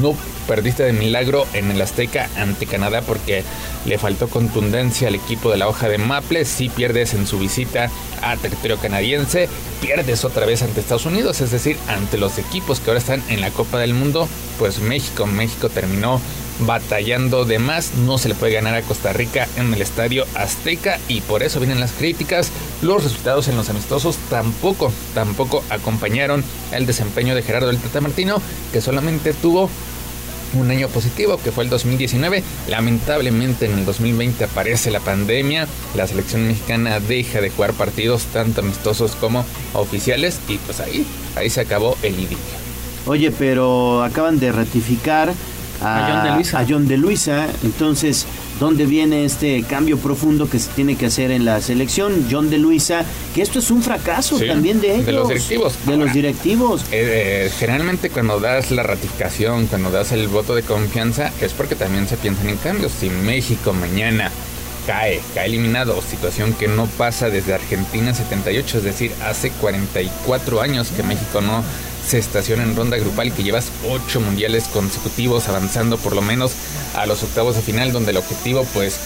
Speaker 26: No perdiste de milagro en el Azteca ante Canadá porque le faltó contundencia al equipo de la hoja de Maple. Si pierdes en su visita a territorio canadiense, pierdes otra vez ante Estados Unidos, es decir, ante los equipos que ahora están en la Copa del Mundo. Pues México, México terminó batallando de más. No se le puede ganar a Costa Rica en el estadio Azteca y por eso vienen las críticas. Los resultados en los amistosos tampoco, tampoco acompañaron el desempeño de Gerardo del Tata Martino, que solamente tuvo un año positivo que fue el 2019. Lamentablemente en el 2020 aparece la pandemia, la selección mexicana deja de jugar partidos tanto amistosos como oficiales y pues ahí, ahí se acabó el idilio.
Speaker 1: Oye, pero acaban de ratificar a, John de Luisa. Entonces, ¿dónde viene este cambio profundo que se tiene que hacer en la selección? John de Luisa, que esto es un fracaso también de ellos.
Speaker 26: De los directivos.
Speaker 1: De los directivos.
Speaker 26: Eh, eh, generalmente cuando das la ratificación, cuando das el voto de confianza, es porque también se piensan en cambios. Si México mañana cae, cae eliminado, situación que no pasa desde Argentina 78, es decir, hace 44 años que México no se estaciona en ronda grupal que llevas ocho mundiales consecutivos avanzando por lo menos a los octavos de final donde el objetivo pues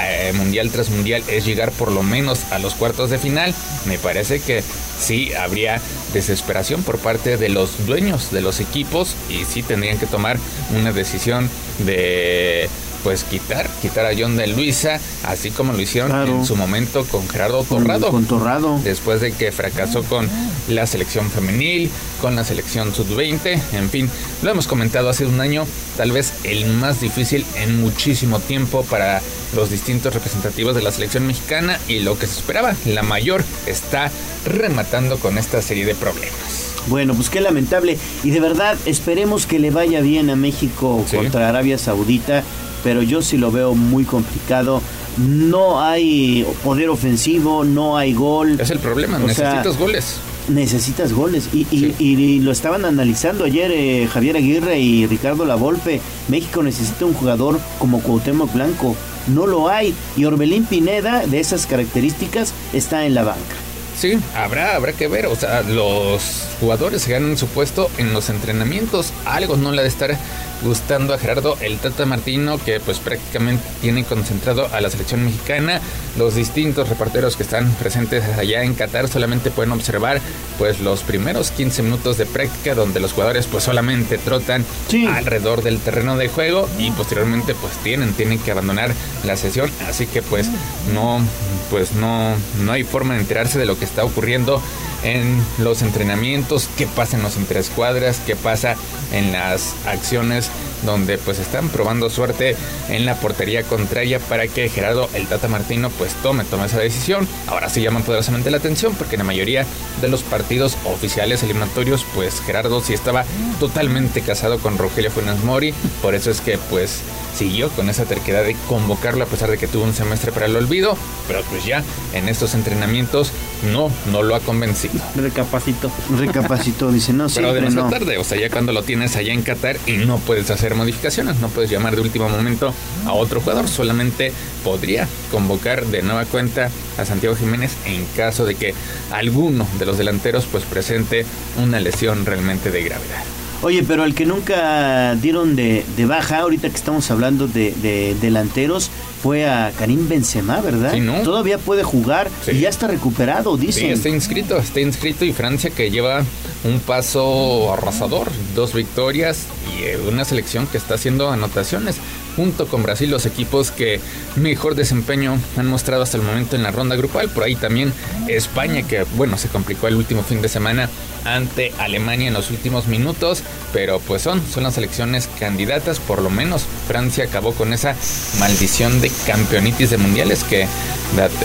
Speaker 26: eh, mundial tras mundial es llegar por lo menos a los cuartos de final. Me parece que sí habría desesperación por parte de los dueños de los equipos y sí tendrían que tomar una decisión de pues quitar, quitar a John de Luisa, así como lo hicieron en su momento con Gerardo Torrado.
Speaker 1: Con, Torrado.
Speaker 26: Después de que fracasó con la selección femenil, con la selección sub-20, en fin, lo hemos comentado hace un año, tal vez el más difícil en muchísimo tiempo para los distintos representativos de la selección mexicana y lo que se esperaba, la mayor está rematando con esta serie de problemas.
Speaker 1: Bueno, pues qué lamentable. Y de verdad, esperemos que le vaya bien a México contra Arabia Saudita pero yo sí lo veo muy complicado. No hay poder ofensivo, no hay gol.
Speaker 26: Es el problema, necesitas goles.
Speaker 1: Necesitas goles. Y, y, lo estaban analizando ayer eh, Javier Aguirre y Ricardo Lavolpe. México necesita un jugador como Cuauhtémoc Blanco. No lo hay. Y Orbelín Pineda, de esas características, está en la banca.
Speaker 26: Sí, habrá, habrá que ver. O sea, los jugadores se ganan su puesto en los entrenamientos. Algo no le ha de estar gustando a Gerardo el Tata Martino, que pues prácticamente tiene concentrado a la selección mexicana. Los distintos reporteros que están presentes allá en Qatar solamente pueden observar pues los primeros 15 minutos de práctica donde los jugadores pues solamente trotan alrededor del terreno de juego y posteriormente pues tienen, tienen que abandonar la sesión. Así que pues no, pues no, no hay forma de enterarse de lo que está ocurriendo en los entrenamientos, qué pasa en los interescuadras, qué pasa en las acciones donde pues están probando suerte en la portería contraria para que Gerardo el Tata Martino pues tome, tome esa decisión. Ahora sí llaman poderosamente la atención porque en la mayoría de los partidos oficiales eliminatorios pues Gerardo sí estaba totalmente casado con Rogelio Funes Mori, por eso es que pues siguió con esa terquedad de convocarlo a pesar de que tuvo un semestre para el olvido, pero pues ya en estos entrenamientos no, no lo ha convencido.
Speaker 1: Recapacito. Recapacito, dice, no,
Speaker 26: Pero demasiado tarde, o sea, ya cuando lo tienes allá en Qatar y no puedes hacer modificaciones, no puedes llamar de último momento a otro jugador, solamente podría convocar de nueva cuenta a Santiago Jiménez en caso de que alguno de los delanteros pues presente una lesión realmente de gravedad.
Speaker 1: Oye, pero el que nunca dieron de, baja, ahorita que estamos hablando de, delanteros, fue a Karim Benzema, ¿verdad? Sí, ¿no? Todavía puede jugar y ya está recuperado, dice. Sí,
Speaker 26: está inscrito, está inscrito y Francia que lleva un paso arrasador, dos victorias y eh, una selección que está haciendo anotaciones junto con Brasil los equipos que mejor desempeño han mostrado hasta el momento en la ronda grupal. Por ahí también España, que bueno, se complicó el último fin de semana ante Alemania en los últimos minutos. pero pues son, son las selecciones candidatas, por lo menos Francia acabó con esa maldición de campeonitis de mundiales que,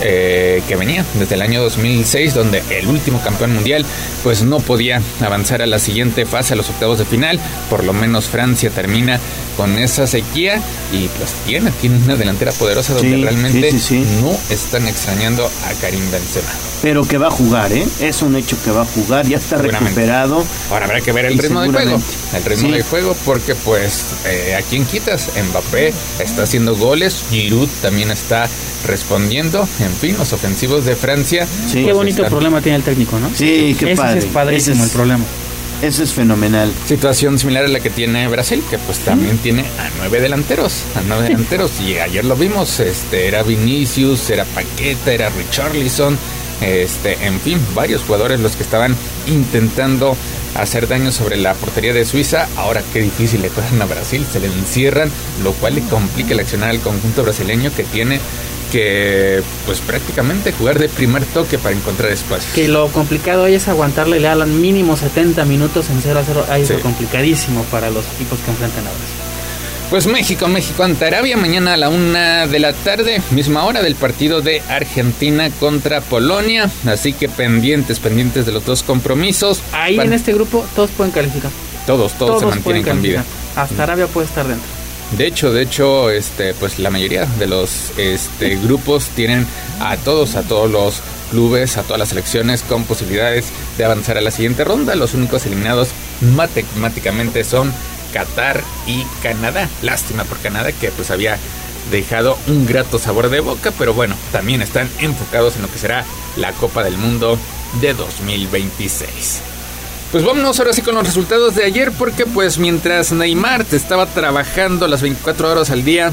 Speaker 26: eh, que venía desde el año 2006, donde el último campeón mundial pues no podía avanzar a la siguiente fase, a los octavos de final, por lo menos Francia termina con esa sequía y pues tiene, tiene una delantera poderosa donde realmente no están extrañando a Karim Benzema.
Speaker 1: Pero que va a jugar, ¿eh? Es un hecho que va a jugar, ya está recuperado.
Speaker 26: Ahora habrá que ver el ritmo del juego. El ritmo del juego porque pues eh, a quién quitas, Mbappé está haciendo goles, Giroud también está respondiendo, en fin, los ofensivos de Francia.
Speaker 27: qué pues, bonito problema tiene el técnico, ¿no?
Speaker 1: Sí, qué padre.
Speaker 27: es padrísimo el problema.
Speaker 1: Eso es fenomenal.
Speaker 26: Situación similar a la que tiene Brasil, que pues también tiene a nueve delanteros, a nueve delanteros. Y ayer lo vimos, este, era Vinicius, era Paqueta, era Richarlison, este, en fin, varios jugadores los que estaban intentando hacer daño sobre la portería de Suiza. Ahora qué difícil le tocan a Brasil, se le encierran, lo cual le complica el accionar al conjunto brasileño que tiene que pues prácticamente jugar de primer toque para encontrar espacio.
Speaker 27: Que lo complicado es aguantarle le dan mínimo 70 minutos en 0 a 0. Ahí es complicadísimo para los equipos que enfrentan a Brasil.
Speaker 26: Pues México, México ante Arabia mañana a la una de la tarde, misma hora del partido de Argentina contra Polonia. Así que pendientes, pendientes de los dos compromisos.
Speaker 27: Ahí en este grupo todos pueden calificar.
Speaker 26: Todos, todos, se mantienen con vida.
Speaker 27: Hasta Arabia puede estar dentro.
Speaker 26: De hecho, de hecho, este, pues la mayoría de los este, grupos tienen a todos, a todos los clubes, a todas las selecciones con posibilidades de avanzar a la siguiente ronda. Los únicos eliminados matemáticamente son Qatar y Canadá. Lástima por Canadá que pues había dejado un grato sabor de boca, pero bueno, también están enfocados en lo que será la Copa del Mundo de 2026. Pues vámonos ahora sí con los resultados de ayer porque pues mientras Neymar estaba trabajando las 24 horas al día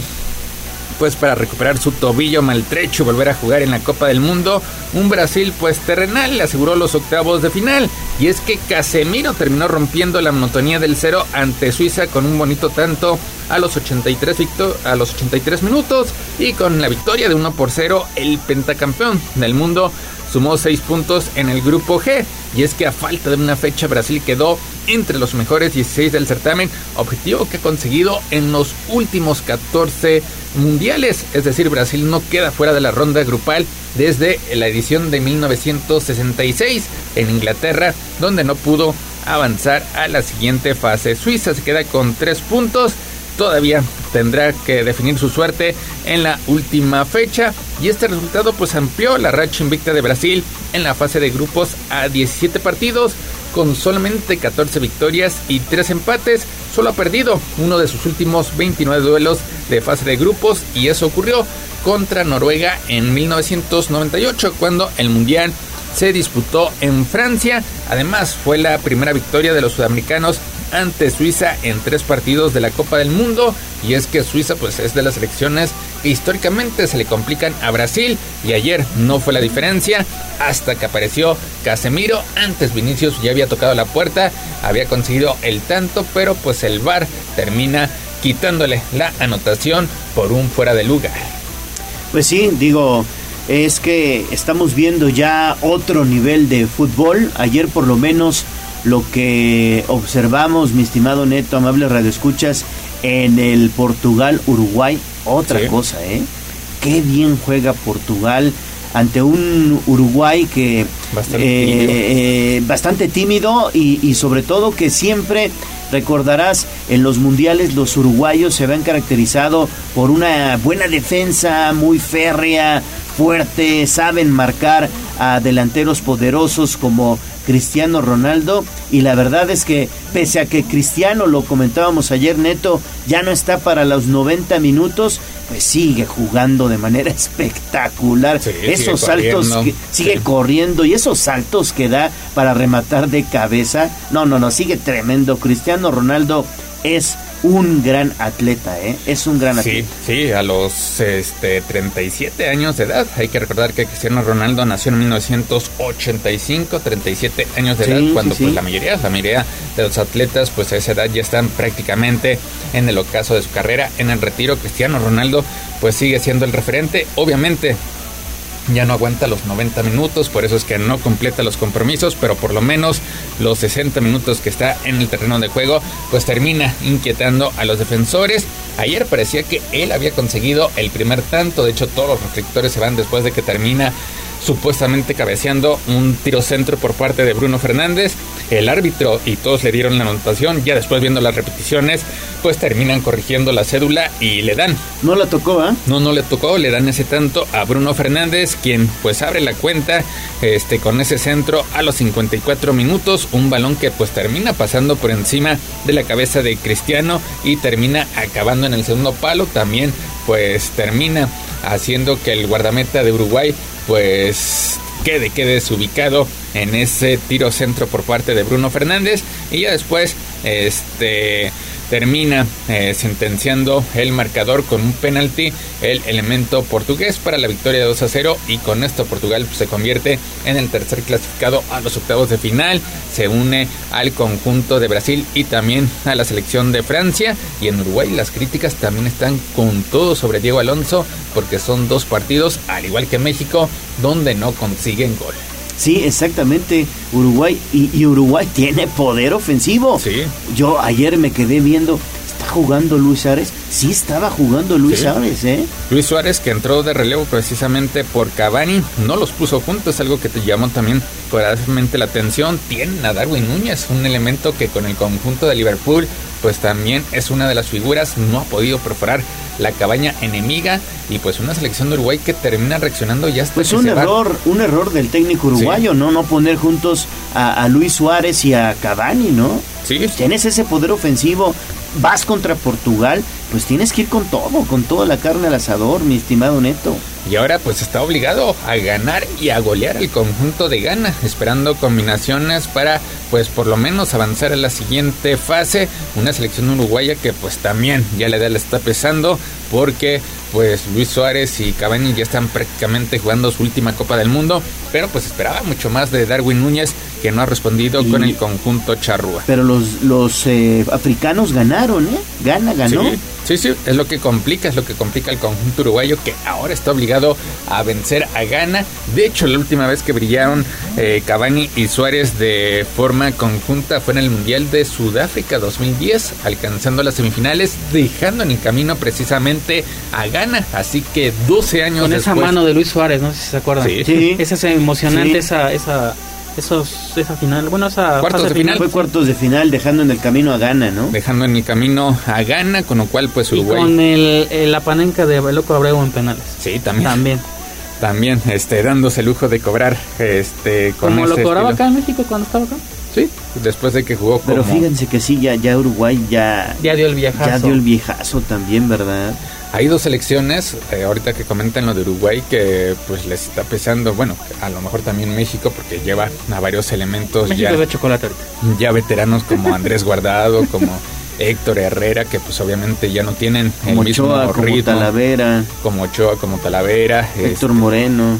Speaker 26: pues para recuperar su tobillo maltrecho y volver a jugar en la Copa del Mundo, un Brasil pues terrenal le aseguró los octavos de final. Y es que Casemiro terminó rompiendo la monotonía del cero ante Suiza con un bonito tanto a los 83, a los 83 minutos y con la victoria de 1 por 0 el pentacampeón del mundo sumó 6 puntos en el grupo G. Y es que a falta de una fecha Brasil quedó entre los mejores 16 del certamen, objetivo que ha conseguido en los últimos 14 mundiales. Es decir, Brasil no queda fuera de la ronda grupal desde la edición de 1966 en Inglaterra, donde no pudo avanzar a la siguiente fase. Suiza se queda con 3 puntos todavía tendrá que definir su suerte en la última fecha y este resultado pues amplió la racha invicta de Brasil en la fase de grupos a 17 partidos con solamente 14 victorias y 3 empates, solo ha perdido uno de sus últimos 29 duelos de fase de grupos y eso ocurrió contra Noruega en 1998 cuando el Mundial se disputó en Francia. Además fue la primera victoria de los sudamericanos ante Suiza en tres partidos de la Copa del Mundo. Y es que Suiza pues es de las selecciones que históricamente se le complican a Brasil. Y ayer no fue la diferencia hasta que apareció Casemiro. Antes Vinicius ya había tocado la puerta, había conseguido el tanto, pero pues el VAR termina quitándole la anotación por un fuera de lugar.
Speaker 1: Pues sí, digo, es que estamos viendo ya otro nivel de fútbol. Ayer por lo menos lo que observamos, mi estimado Neto, amable radioescuchas, en el Portugal-Uruguay, otra cosa, ¿eh? Qué bien juega Portugal ante un Uruguay que bastante eh, tímido, eh, y, y, sobre todo que siempre recordarás en los mundiales los uruguayos se habían caracterizado por una buena defensa muy férrea fuerte saben marcar a delanteros poderosos como Cristiano Ronaldo. Y la verdad es que pese a que Cristiano, lo comentábamos ayer Neto, ya no está para los 90 minutos, pues sigue jugando de manera espectacular. esos saltos que sigue corriendo y esos saltos que da para rematar de cabeza. No, no, no, sigue tremendo. Cristiano Ronaldo es un gran atleta, ¿eh? Es un gran atleta.
Speaker 26: Sí, sí, a los este, 37 años de edad. Hay que recordar que Cristiano Ronaldo nació en 1985, 37 años de edad, cuando pues la mayoría, la mayoría de los atletas pues a esa edad ya están prácticamente en el ocaso de su carrera, en el retiro. Cristiano Ronaldo pues sigue siendo el referente. Obviamente ya no aguanta los 90 minutos, por eso es que no completa los compromisos, pero por lo menos los 60 minutos que está en el terreno de juego, pues termina inquietando a los defensores. Ayer parecía que él había conseguido el primer tanto, de hecho todos los reflectores se van después de que termina supuestamente cabeceando un tiro centro por parte de Bruno Fernández. El árbitro y todos le dieron la anotación. Ya después viendo las repeticiones, pues terminan corrigiendo la cédula y le dan.
Speaker 1: No la tocó, ¿ah?
Speaker 26: No, no le tocó. Le dan ese tanto a Bruno Fernández, quien pues abre la cuenta este, con ese centro a los 54 minutos. Un balón que pues termina pasando por encima de la cabeza de Cristiano y termina acabando en el segundo palo. También pues termina haciendo que el guardameta de Uruguay pues quede, quede desubicado en ese tiro centro por parte de Bruno Fernández. Y ya después este termina eh, sentenciando el marcador con un penalti el elemento portugués para la victoria de 2 a 0 y con esto Portugal se convierte en el tercer clasificado a los octavos de final. Se une al conjunto de Brasil y también a la selección de Francia. Y en Uruguay las críticas también están con todo sobre Diego Alonso porque son dos partidos al igual que México donde no consiguen gol
Speaker 1: Sí, exactamente. Uruguay y, Uruguay tiene poder ofensivo.
Speaker 26: Sí.
Speaker 1: Yo ayer me quedé viendo, ¿está jugando Luis Suárez? Sí estaba jugando Luis Suárez, ¿eh?
Speaker 26: Luis Suárez que entró de relevo precisamente por Cavani, no los puso juntos, algo que te llamó también poderosamente la atención. Tiene a Darwin Núñez, un elemento que con el conjunto de Liverpool pues también es una de las figuras, no ha podido perforar la cabaña enemiga y pues una selección de Uruguay que termina reaccionando ya hasta
Speaker 1: pues un error un error del técnico uruguayo no no poner juntos a, Luis Suárez y a Cavani no
Speaker 26: sí
Speaker 1: tienes ese poder ofensivo vas contra Portugal pues tienes que ir con todo con toda la carne al asador mi estimado Neto
Speaker 26: y ahora pues está obligado a ganar y a golear el conjunto de Ghana, esperando combinaciones para pues por lo menos avanzar a la siguiente fase. Una selección uruguaya que pues también ya la edad le está pesando porque pues Luis Suárez y Cavani ya están prácticamente jugando su última Copa del Mundo, pero pues esperaba mucho más de Darwin Núñez que no ha respondido con el conjunto charrúa.
Speaker 1: Pero los, los eh, africanos ganaron, ¿eh? Gana, ganó.
Speaker 26: Sí, sí, es lo que complica, es lo que complica el conjunto uruguayo que ahora está obligado a vencer a Ghana. De hecho, la última vez que brillaron eh, Cavani y Suárez de forma conjunta fue en el Mundial de Sudáfrica 2010, alcanzando las semifinales, dejando en el camino precisamente a Ghana. Así que 12 años
Speaker 27: Con
Speaker 26: esa
Speaker 27: mano de Luis Suárez, no sé si se acuerdan.
Speaker 26: Sí.
Speaker 27: Esa es emocionante, esa, esa esos, esa final, bueno, esa
Speaker 1: cuartos de final. Fue cuartos de final, dejando en el camino a Ghana, ¿no?
Speaker 26: Dejando en el camino a Ghana, con lo cual, pues Uruguay.
Speaker 27: Y con el, la panenca de Loco Abreu en penales.
Speaker 26: Sí, también.
Speaker 27: También.
Speaker 26: También, este, dándose el lujo de cobrar, este,
Speaker 27: con Como lo cobraba acá en México cuando estaba acá.
Speaker 26: Sí, después de que jugó
Speaker 1: Pero fíjense que sí, ya, ya Uruguay ya...
Speaker 27: Ya dio el viejazo.
Speaker 1: Ya dio el viejazo también, ¿verdad?
Speaker 26: Hay dos selecciones, eh, ahorita que comentan lo de Uruguay, que pues les está pesando, bueno, a lo mejor también México, porque lleva a varios elementos
Speaker 27: ya, de chocolate
Speaker 26: ya veteranos como Andrés Guardado, como Héctor Herrera, que pues obviamente ya no tienen
Speaker 1: el mismo ritmo. Como Talavera.
Speaker 26: Como Ochoa, como Talavera.
Speaker 1: Héctor este, Moreno.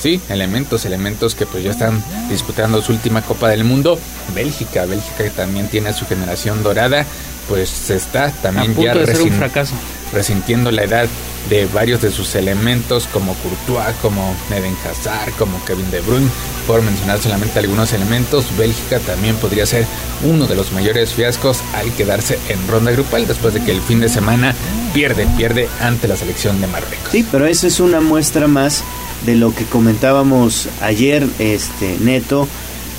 Speaker 26: Sí, elementos, elementos que pues ya están disputando su última Copa del Mundo. Bélgica, Bélgica que también tiene su generación dorada, pues se está también
Speaker 27: ya de un fracaso
Speaker 26: resintiendo la edad de varios de sus elementos como Courtois, como Eden Hazard, como Kevin De Bruyne, por mencionar solamente algunos elementos, Bélgica también podría ser uno de los mayores fiascos al quedarse en ronda grupal después de que el fin de semana pierde, pierde ante la selección de Marruecos.
Speaker 1: Sí, pero esa es una muestra más de lo que comentábamos ayer, este Neto,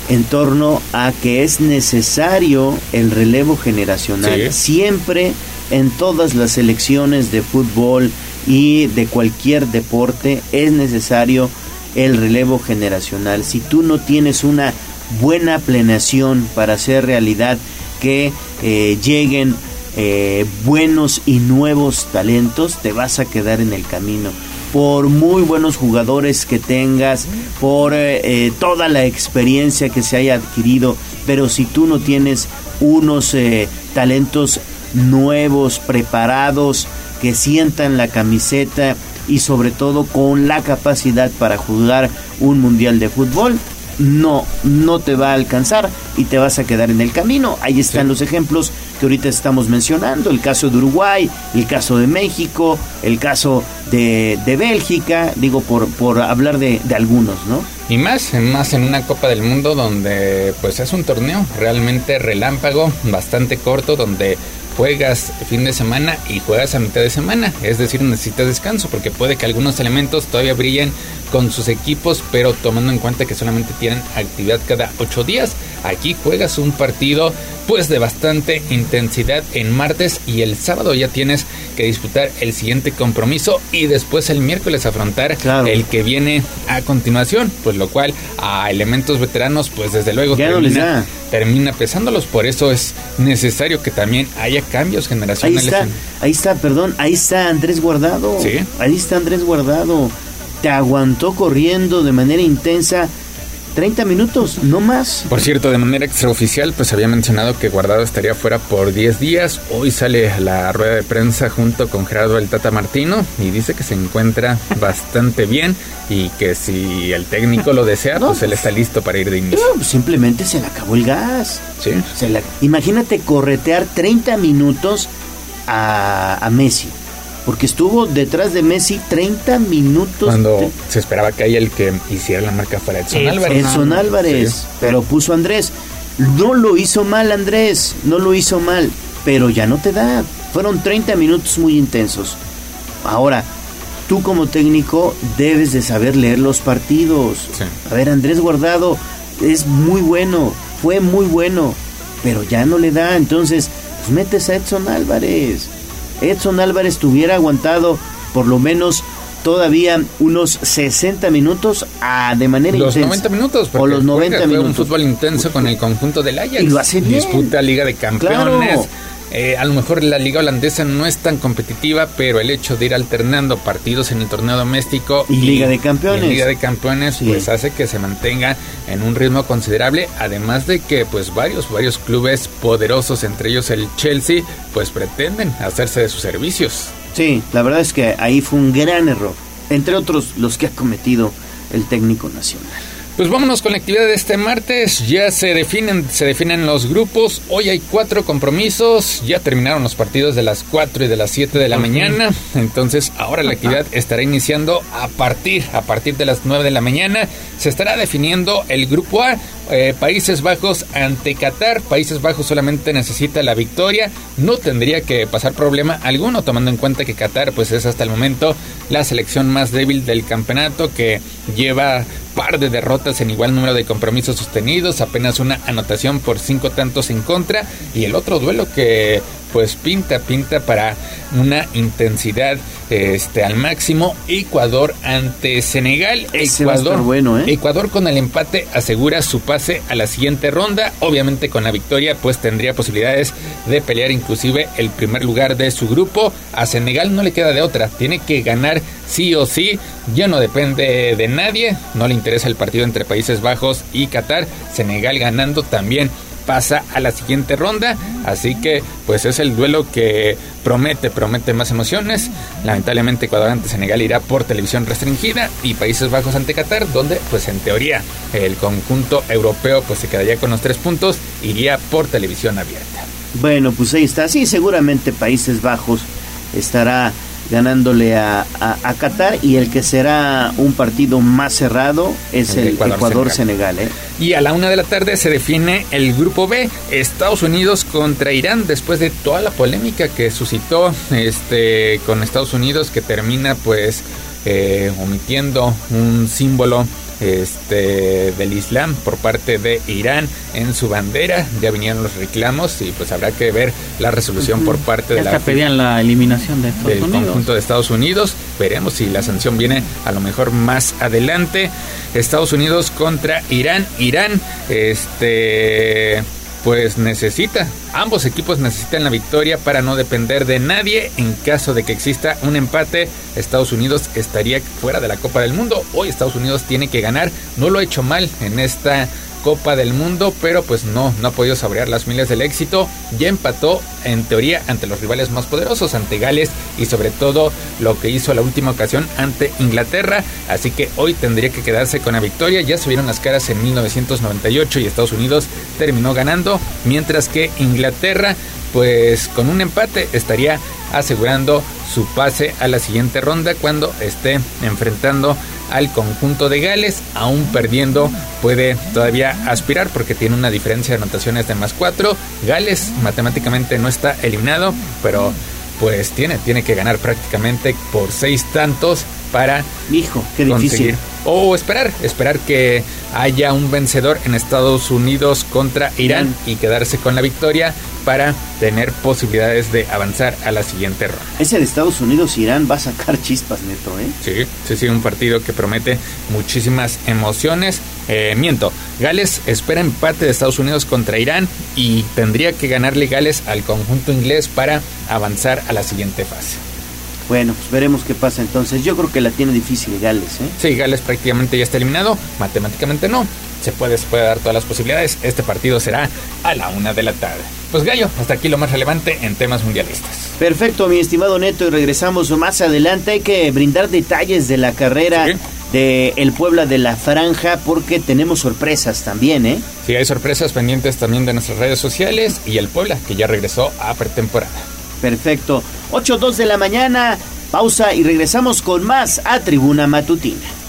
Speaker 1: en torno a que es necesario el relevo generacional. Siempre en todas las selecciones de fútbol y de cualquier deporte es necesario el relevo generacional. Si tú no tienes una buena planeación para hacer realidad que eh, lleguen eh, buenos y nuevos talentos, te vas a quedar en el camino. Por muy buenos jugadores que tengas, por eh, toda la experiencia que se haya adquirido, pero si tú no tienes unos talentos nuevos, preparados, que sientan la camiseta y sobre todo con la capacidad para jugar un mundial de fútbol, no, no te va a alcanzar y te vas a quedar en el camino. Ahí están los ejemplos que ahorita estamos mencionando, el caso de Uruguay, el caso de México, el caso de, de Bélgica, digo por, por hablar de, de algunos, ¿no?
Speaker 26: Y más, más en una Copa del Mundo donde pues es un torneo realmente relámpago, bastante corto, donde juegas fin de semana y juegas a mitad de semana. Es decir, necesitas descanso porque puede que algunos elementos todavía brillen con sus equipos, pero tomando en cuenta que solamente tienen actividad cada ocho días. Aquí juegas un partido pues de bastante intensidad en martes y el sábado ya tienes que disputar el siguiente compromiso y después el miércoles afrontar el que viene a continuación, pues lo cual a elementos veteranos pues desde luego termina, termina pesándolos, por eso es necesario que también haya cambios generacionales.
Speaker 1: Ahí está, ahí está, perdón, ahí está Andrés Guardado.
Speaker 26: Sí.
Speaker 1: Ahí está Andrés Guardado. Te aguantó corriendo de manera intensa 30 minutos, no más.
Speaker 26: Por cierto, de manera extraoficial, pues había mencionado que Guardado estaría fuera por 10 días. Hoy sale la rueda de prensa junto con Gerardo el Tata Martino y dice que se encuentra bastante bien y que si el técnico lo desea, pues él está listo para ir de inicio.
Speaker 1: No, pues simplemente se le acabó el gas.
Speaker 26: Sí.
Speaker 1: Se la- Imagínate corretear 30 minutos a, a Messi. Porque estuvo detrás de Messi 30 minutos.
Speaker 26: Cuando se esperaba que haya el que hiciera la marca fuera Edson Álvarez.
Speaker 1: Edson Álvarez,
Speaker 26: Sí.
Speaker 1: pero puso a Andrés. No lo hizo mal Andrés, no lo hizo mal, pero ya no te da. Fueron 30 minutos muy intensos. Ahora, tú como técnico debes de saber leer los partidos. A ver, Andrés Guardado es muy bueno, fue muy bueno, pero ya no le da. Entonces, pues metes a Edson Álvarez. Edson Álvarez tuviera aguantado por lo menos todavía unos 60 minutos a, de manera
Speaker 26: Los
Speaker 1: intensa.
Speaker 26: 90 minutos.
Speaker 1: O los 90
Speaker 26: juega, juega
Speaker 1: minutos.
Speaker 26: un fútbol intenso con el conjunto del Ajax.
Speaker 1: Y lo hace bien.
Speaker 26: Disputa Liga de Campeones.
Speaker 1: Claro.
Speaker 26: Eh, a lo mejor la liga holandesa no es tan competitiva, pero el hecho de ir alternando partidos en el torneo doméstico
Speaker 1: Y Liga de Campeones.
Speaker 26: y en Liga de Campeones, pues hace que se mantenga en un ritmo considerable. Además de que, pues varios, varios clubes poderosos, entre ellos el Chelsea, pues pretenden hacerse de sus servicios.
Speaker 1: Sí, la verdad es que ahí fue un gran error. Entre otros los que ha cometido el técnico nacional.
Speaker 26: Pues vámonos con la actividad de este martes. Ya se definen, se definen los grupos. Hoy hay cuatro compromisos. Ya terminaron los partidos de las 4 y de las 7 de la mañana. Entonces ahora la actividad estará iniciando a partir, a partir de las 9 de la mañana. Se estará definiendo el grupo A. eh, Países Bajos ante Qatar. Países Bajos solamente necesita la victoria. No tendría que pasar problema alguno, tomando en cuenta que Qatar, pues es hasta el momento la selección más débil del campeonato que lleva par de derrotas en igual número de compromisos sostenidos, apenas una anotación por cinco tantos en contra y el otro duelo que pues pinta pinta para una intensidad este al máximo Ecuador ante Senegal.
Speaker 1: Ese
Speaker 26: Ecuador
Speaker 1: bueno, ¿eh?
Speaker 26: Ecuador con el empate asegura su pase a la siguiente ronda. Obviamente con la victoria pues tendría posibilidades de pelear inclusive el primer lugar de su grupo. A Senegal no le queda de otra. Tiene que ganar sí o sí ya no depende de nadie no le interesa el partido entre Países Bajos y Qatar Senegal ganando también pasa a la siguiente ronda. Así que, pues es el duelo que promete, promete más emociones. Lamentablemente, Ecuador ante Senegal irá por televisión restringida y Países Bajos ante Qatar, donde, pues en teoría, el conjunto europeo pues se quedaría con los tres puntos, iría por televisión abierta.
Speaker 1: Bueno, pues ahí está. Sí, seguramente Países Bajos estará ganándole a, a, a Qatar y el que será un partido más cerrado es
Speaker 26: El
Speaker 1: Ecuador-Senegal. ¿eh?
Speaker 26: Y a la una de la tarde se define el grupo B, Estados Unidos contra Irán, después de toda la polémica que suscitó este con Estados Unidos, que termina pues eh, omitiendo un símbolo este del Islam por parte de Irán en su bandera. Ya vinieron los reclamos y pues habrá que ver la resolución por parte
Speaker 27: Ya
Speaker 26: de la
Speaker 27: pedían la eliminación de Estados
Speaker 26: del
Speaker 27: Unidos.
Speaker 26: conjunto de Estados Unidos. Veremos si la sanción viene a lo mejor más adelante. Estados Unidos contra Irán. Irán, este, pues necesita, ambos equipos necesitan la victoria para no depender de nadie. En caso de que exista un empate, Estados Unidos estaría fuera de la Copa del Mundo. Hoy Estados Unidos tiene que ganar. No lo ha hecho mal en esta Copa del Mundo, pero pues no, no ha podido saborear las miles del éxito. Ya empató en teoría ante los rivales más poderosos, ante Gales y sobre todo lo que hizo la última ocasión ante Inglaterra. Así que hoy tendría que quedarse con la victoria. Ya se vieron las caras en 1998 y Estados Unidos terminó ganando, mientras que Inglaterra pues con un empate estaría asegurando su pase a la siguiente ronda cuando esté enfrentando al conjunto de Gales, aún perdiendo puede todavía aspirar porque tiene una diferencia de anotaciones de más 4. Gales matemáticamente no está eliminado, pero pues tiene, tiene que ganar prácticamente por seis tantos para
Speaker 1: Hijo, qué difícil.
Speaker 26: o esperar, esperar que haya un vencedor en Estados Unidos contra Irán y quedarse con la victoria para tener posibilidades de avanzar a la siguiente ronda.
Speaker 1: Ese de Estados Unidos-Irán va a sacar chispas, Neto, ¿eh?
Speaker 26: Sí, sí, sí, un partido que promete muchísimas emociones. Eh, miento, Gales espera empate de Estados Unidos contra Irán y tendría que ganarle Gales al conjunto inglés para avanzar a la siguiente fase.
Speaker 1: Bueno, pues veremos qué pasa entonces. Yo creo que la tiene difícil Gales, ¿eh?
Speaker 26: Sí, Gales prácticamente ya está eliminado, matemáticamente no. Se puede, se puede dar todas las posibilidades. Este partido será a la una de la tarde. Pues Gallo, hasta aquí lo más relevante en temas mundialistas.
Speaker 1: Perfecto, mi estimado Neto, y regresamos más adelante. Hay que brindar detalles de la carrera de el Puebla de la Franja porque tenemos sorpresas también, ¿eh?
Speaker 26: Sí, hay sorpresas pendientes también de nuestras redes sociales y el Puebla que ya regresó a pretemporada.
Speaker 1: Perfecto. 8.2 de la mañana, pausa y regresamos con más a Tribuna Matutina.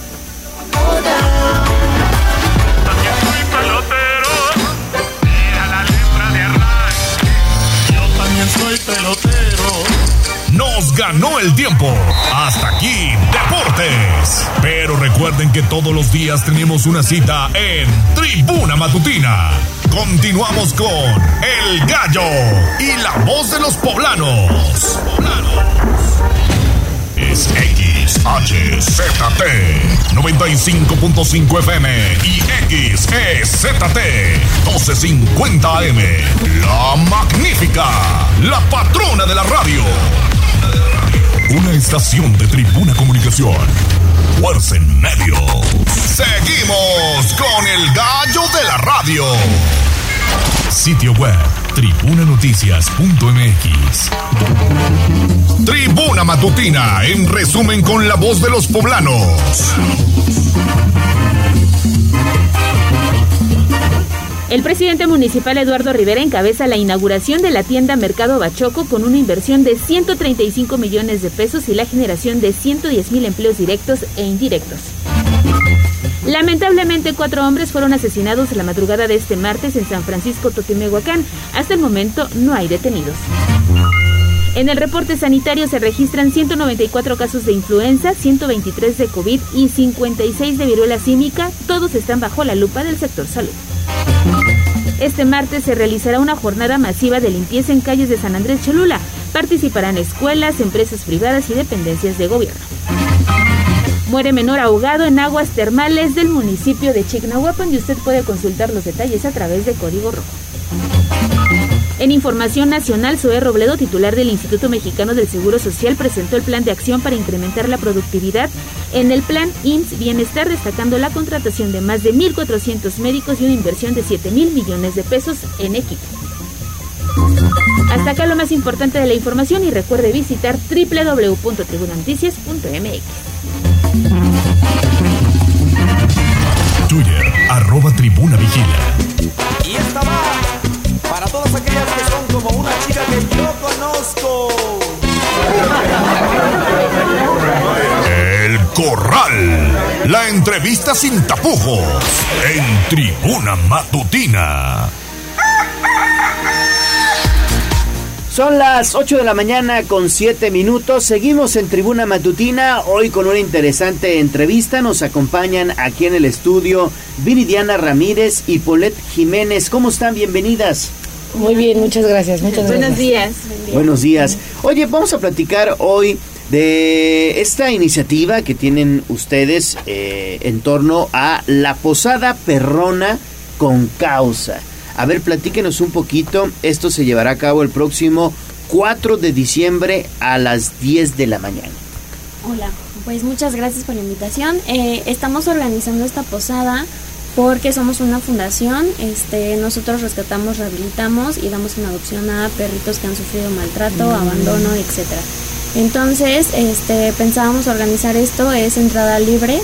Speaker 3: Ganó el tiempo. Hasta aquí, Deportes. Pero recuerden que todos los días tenemos una cita en Tribuna Matutina. Continuamos con El Gallo y la voz de los poblanos. Es XHZT 95.5 FM y XEZT 1250 AM. La magnífica, la patrona de la radio. Una estación de Tribuna Comunicación. Fuerza en medio. Seguimos con el gallo de la radio. Sitio web tribunanoticias.mx. Tribuna Matutina, en resumen con la voz de los poblanos.
Speaker 2: El presidente municipal Eduardo Rivera encabeza la inauguración de la tienda Mercado Bachoco con una inversión de 135 millones de pesos y la generación de 110 mil empleos directos e indirectos. Lamentablemente, cuatro hombres fueron asesinados la madrugada de este martes en San Francisco Totimehuacán. Hasta el momento no hay detenidos. En el reporte sanitario se registran 194 casos de influenza, 123 de COVID y 56 de viruela símica. Todos están bajo la lupa del sector salud. Este martes se realizará una jornada masiva de limpieza en calles de San Andrés Cholula. Participarán escuelas, empresas privadas y dependencias de gobierno. Muere menor ahogado en aguas termales del municipio de Chignahuapan y usted puede consultar los detalles a través de Código Rojo. En Información Nacional, Zoé Robledo, titular del Instituto Mexicano del Seguro Social, presentó el plan de acción para incrementar la productividad en el plan IMSS Bienestar, destacando la contratación de más de 1.400 médicos y una inversión de 7 mil millones de pesos en equipo. Hasta acá lo más importante de la información y recuerde visitar www.tribunanoticias.mx.
Speaker 3: Twitter, arroba tribuna vigila.
Speaker 28: Y esta va para todas aquellas que son como una chica que yo conozco.
Speaker 3: El Corral. La entrevista sin tapujos. En tribuna matutina.
Speaker 1: Son las 8 de la mañana con 7 minutos. Seguimos en Tribuna Matutina. Hoy con una interesante entrevista. Nos acompañan aquí en el estudio Viridiana Ramírez y Polet Jiménez. ¿Cómo están? Bienvenidas.
Speaker 29: Muy bien, muchas gracias. Muchas
Speaker 2: Buenos
Speaker 29: gracias.
Speaker 2: días.
Speaker 1: Buenos días. Oye, vamos a platicar hoy de esta iniciativa que tienen ustedes eh, en torno a la Posada Perrona con Causa. A ver, platíquenos un poquito. Esto se llevará a cabo el próximo 4 de diciembre a las 10 de la mañana.
Speaker 30: Hola, pues muchas gracias por la invitación. Eh, estamos organizando esta posada
Speaker 31: porque somos una fundación, este, nosotros rescatamos, rehabilitamos y damos en adopción a perritos que han sufrido maltrato,
Speaker 2: Mm.
Speaker 31: abandono, etcétera. Entonces, este, pensábamos organizar esto, es entrada libre,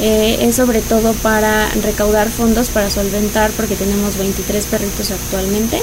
Speaker 31: eh, es sobre todo para recaudar fondos para solventar, porque tenemos 23 perritos actualmente.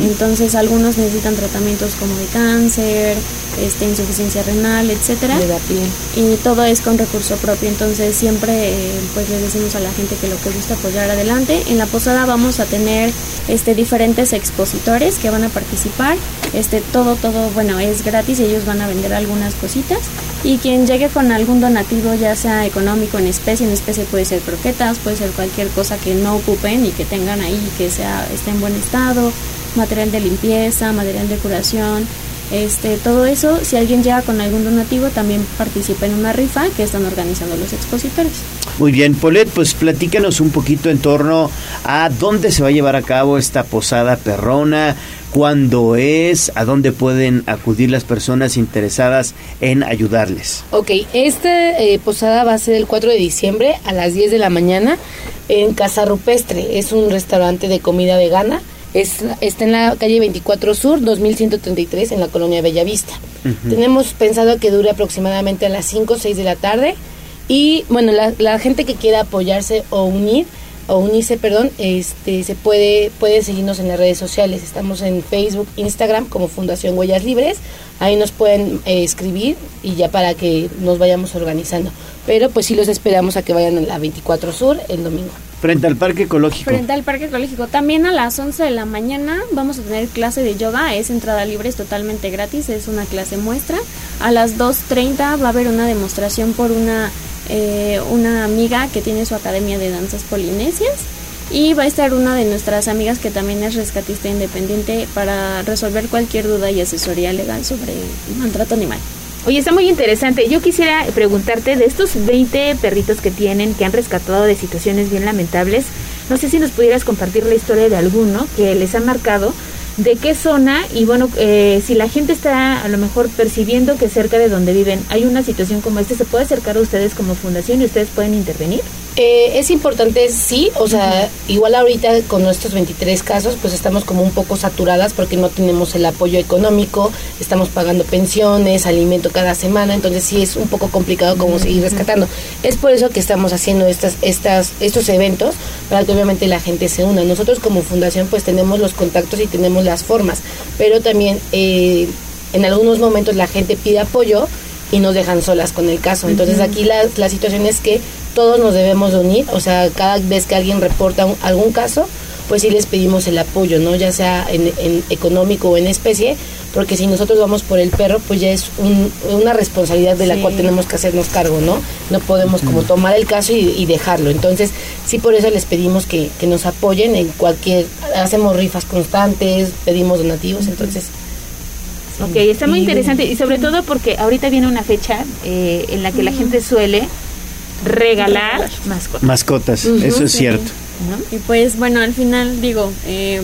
Speaker 31: Entonces, algunos necesitan tratamientos como de cáncer, este, insuficiencia renal, etcétera.
Speaker 29: De la piel.
Speaker 31: Y todo es con recurso propio. Entonces, siempre eh, pues le decimos a la gente que lo que gusta apoyar adelante. En la posada vamos a tener este diferentes expositores que van a participar. Este todo todo bueno, es gratis, ellos van a vender algunas cositas y quien llegue con algún donativo ya sea económico en especie, en especie puede ser croquetas, puede ser cualquier cosa que no ocupen y que tengan ahí que sea esté en buen estado, material de limpieza, material de curación, este, todo eso, si alguien llega con algún donativo, también participa en una rifa que están organizando los expositores.
Speaker 1: Muy bien, Polet, pues platícanos un poquito en torno a dónde se va a llevar a cabo esta posada perrona, cuándo es, a dónde pueden acudir las personas interesadas en ayudarles.
Speaker 29: Ok, esta eh, posada va a ser el 4 de diciembre a las 10 de la mañana en Casa Rupestre. Es un restaurante de comida vegana. Es, está en la calle 24 Sur, 2133, en la colonia Bellavista. Tenemos pensado que dure aproximadamente a las 5 o 6 de la tarde. Y bueno, la, la gente que quiera apoyarse o unir, o unirse, perdón, este, se puede, puede seguirnos en las redes sociales. Estamos en Facebook, Instagram como Fundación Huellas Libres. Ahí nos pueden eh, escribir y ya para que nos vayamos organizando. Pero pues sí los esperamos a que vayan a la 24 Sur el domingo.
Speaker 1: Frente al Parque Ecológico.
Speaker 31: Frente al Parque Ecológico. También a las 11 de la mañana vamos a tener clase de yoga. Es entrada libre, es totalmente gratis. Es una clase muestra. A las 2.30 va a haber una demostración por una, eh, una amiga que tiene su academia de danzas polinesias. Y va a estar una de nuestras amigas que también es rescatista independiente para resolver cualquier duda y asesoría legal sobre maltrato animal.
Speaker 2: Oye, está muy interesante. Yo quisiera preguntarte de estos 20 perritos que tienen, que han rescatado de situaciones bien lamentables, no sé si nos pudieras compartir la historia de alguno que les ha marcado, de qué zona y bueno, eh, si la gente está a lo mejor percibiendo que cerca de donde viven hay una situación como esta, ¿se puede acercar a ustedes como fundación y ustedes pueden intervenir?
Speaker 29: Eh, es importante, sí, o sea, igual ahorita con nuestros 23 casos, pues estamos como un poco saturadas porque no tenemos el apoyo económico, estamos pagando pensiones, alimento cada semana, entonces sí es un poco complicado como seguir rescatando. Es por eso que estamos haciendo estas, estas, estos eventos para que obviamente la gente se una. Nosotros como fundación pues tenemos los contactos y tenemos las formas, pero también eh, en algunos momentos la gente pide apoyo y nos dejan solas con el caso. Entonces aquí la, la situación es que todos nos debemos de unir, o sea, cada vez que alguien reporta un- algún caso, pues sí les pedimos el apoyo, ¿no? Ya sea en, en económico o en especie, porque si nosotros vamos por el perro, pues ya es un- una responsabilidad de la
Speaker 31: Sí.
Speaker 29: cual tenemos que hacernos cargo, ¿no? No podemos como tomar el caso y, y dejarlo. Entonces, sí por eso les pedimos que, que nos apoyen en cualquier, hacemos rifas constantes, pedimos donativos, entonces...
Speaker 2: Ok, está muy interesante y sobre todo porque ahorita viene una fecha eh, en la que la gente suele regalar mascotas.
Speaker 1: Mascotas, eso es
Speaker 31: sí.
Speaker 1: cierto.
Speaker 31: Y pues bueno, al final digo, eh,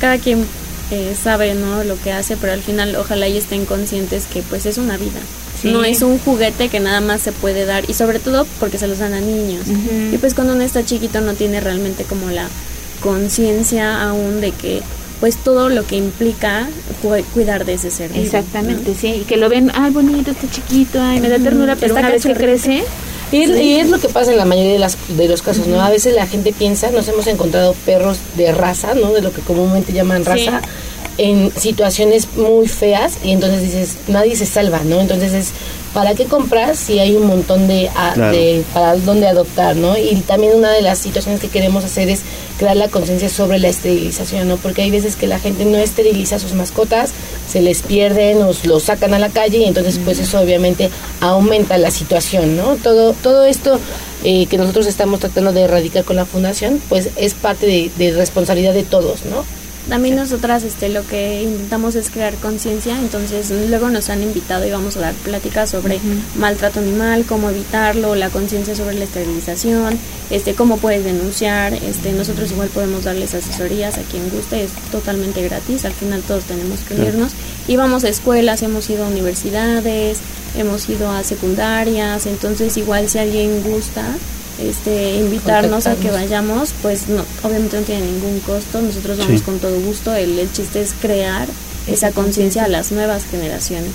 Speaker 31: cada quien eh, sabe no lo que hace, pero al final ojalá y estén conscientes que pues es una vida.
Speaker 2: Sí.
Speaker 31: No es un juguete que nada más se puede dar y sobre todo porque se los dan a niños. Y pues cuando uno está chiquito no tiene realmente como la conciencia aún de que pues todo lo que implica cu- cuidar de ese ser.
Speaker 2: Exactamente,
Speaker 31: ¿no?
Speaker 2: sí, y que lo ven, ay, bonito, está chiquito, ay, me da ternura, pero
Speaker 31: Está
Speaker 2: una vez que crece,
Speaker 29: Y es, y es lo que pasa en la mayoría de, las, de los casos, ¿no? A veces la gente piensa, nos hemos encontrado perros de raza, ¿no? De lo que comúnmente llaman
Speaker 2: Sí.
Speaker 29: En situaciones muy feas y entonces dices, nadie se salva, ¿no? Entonces es, ¿para qué comprar si hay un montón de, a-
Speaker 1: Claro.
Speaker 29: de para dónde adoptar, ¿no? Y también una de las situaciones que queremos hacer es crear la conciencia sobre la esterilización, ¿no? Porque hay veces que la gente no esteriliza a sus mascotas, se les pierden o los sacan a la calle y entonces pues eso obviamente aumenta la situación, ¿no? Todo, todo esto eh, que nosotros estamos tratando de erradicar con la fundación, pues es parte de, de responsabilidad de todos, ¿no?
Speaker 31: También nosotras este, lo que intentamos es crear conciencia, entonces luego nos han invitado y vamos a dar pláticas sobre maltrato animal, cómo evitarlo, la conciencia sobre la esterilización, este, cómo puedes denunciar, este, nosotros igual podemos darles asesorías a quien guste, es totalmente gratis, al final todos tenemos que unirnos. Y vamos a escuelas, hemos ido a universidades, hemos ido a secundarias, entonces igual si alguien gusta, este invitarnos a que vayamos, pues no, obviamente no tiene ningún costo, nosotros vamos
Speaker 1: Sí.
Speaker 31: con todo gusto, el, el chiste es crear esa conciencia a las nuevas generaciones.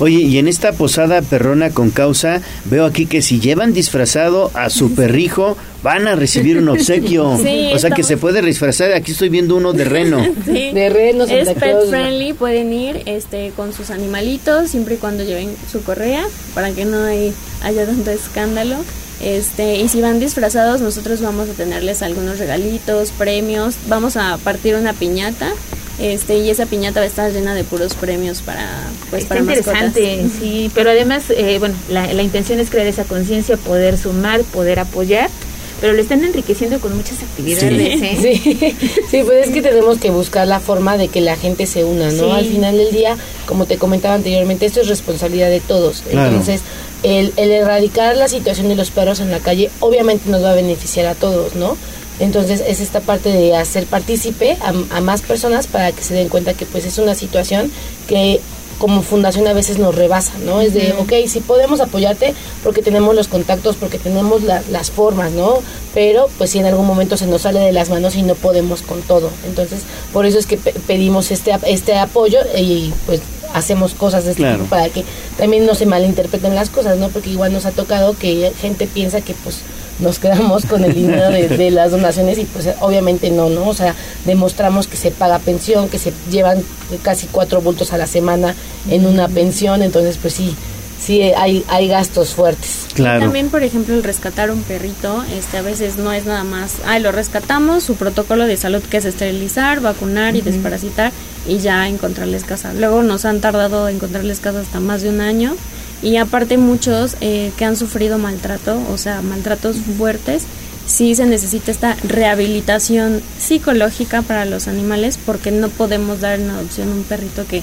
Speaker 1: Oye, y en esta posada perrona con causa, veo aquí que si llevan disfrazado a su perrijo, van a recibir un obsequio.
Speaker 31: Sí,
Speaker 1: o sea que se puede disfrazar, aquí estoy viendo uno de reno.
Speaker 31: Sí.
Speaker 29: De reno,
Speaker 31: es pet friendly, pueden ir este con sus animalitos siempre y cuando lleven su correa para que no hay- haya tanto escándalo. Este, y si van disfrazados, nosotros vamos a tenerles algunos regalitos, premios, vamos a partir una piñata. Este, y esa piñata va a estar llena de puros premios para pues
Speaker 2: Está
Speaker 31: para
Speaker 2: interesante,
Speaker 31: mascotas.
Speaker 2: sí, pero además, eh, bueno, la, la intención es crear esa conciencia, poder sumar, poder apoyar, pero lo están enriqueciendo con muchas actividades, ¿eh?
Speaker 29: Sí, sí, pues es que tenemos que buscar la forma de que la gente se una, ¿no?
Speaker 2: Sí.
Speaker 29: Al final del día, como te comentaba anteriormente, esto es responsabilidad de todos.
Speaker 1: Claro.
Speaker 29: Entonces, el, el erradicar la situación de los perros en la calle obviamente nos va a beneficiar a todos, ¿no? Entonces es esta parte de hacer partícipe a, a más personas para que se den cuenta que pues es una situación que como fundación a veces nos rebasa, ¿no? Es de, ok, sí podemos apoyarte porque tenemos los contactos, porque tenemos la- las formas, ¿no? Pero pues si en algún momento se nos sale de las manos y no podemos con todo. Entonces, por eso es que pe- pedimos este, este apoyo y pues hacemos cosas de este
Speaker 1: Claro.
Speaker 29: tipo para que también no se malinterpreten las cosas, ¿no? Porque igual nos ha tocado que gente piensa que pues nos quedamos con el dinero de, de las donaciones y pues obviamente no, ¿no? O sea, demostramos que se paga pensión, que se llevan casi cuatro bultos a la semana en una pensión, entonces pues sí, sí hay, hay gastos fuertes.
Speaker 1: Claro.
Speaker 31: También, por ejemplo, el rescatar un perrito, este a veces no es nada más, ay, lo rescatamos, su protocolo de salud que es esterilizar, vacunar y desparasitar y ya encontrarles casa. Luego nos han tardado encontrarles casa hasta más de un año y aparte muchos eh, que han sufrido maltrato, o sea, maltratos fuertes, sí se necesita esta rehabilitación psicológica para los animales porque no podemos dar en adopción un perrito que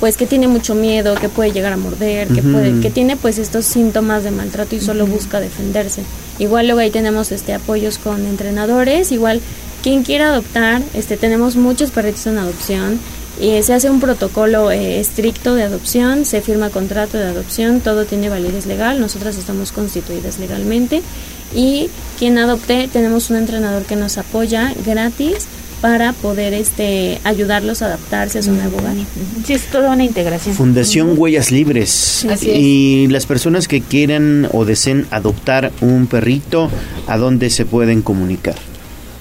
Speaker 31: pues que tiene mucho miedo, que puede llegar a morder, que puede, que tiene pues estos síntomas de maltrato y solo busca defenderse. Igual luego ahí tenemos este apoyos con entrenadores, igual quien quiera adoptar, este tenemos muchos perritos en adopción y se hace un protocolo eh, estricto de adopción, se firma contrato de adopción, todo tiene validez legal, nosotras estamos constituidas legalmente y quien adopte tenemos un entrenador que nos apoya gratis para poder este ayudarlos a adaptarse a su nuevo hogar.
Speaker 2: Sí, es toda una integración.
Speaker 1: Fundación Huellas Libres.
Speaker 31: Así es.
Speaker 1: Y las personas que quieran o deseen adoptar un perrito, ¿a dónde se pueden comunicar?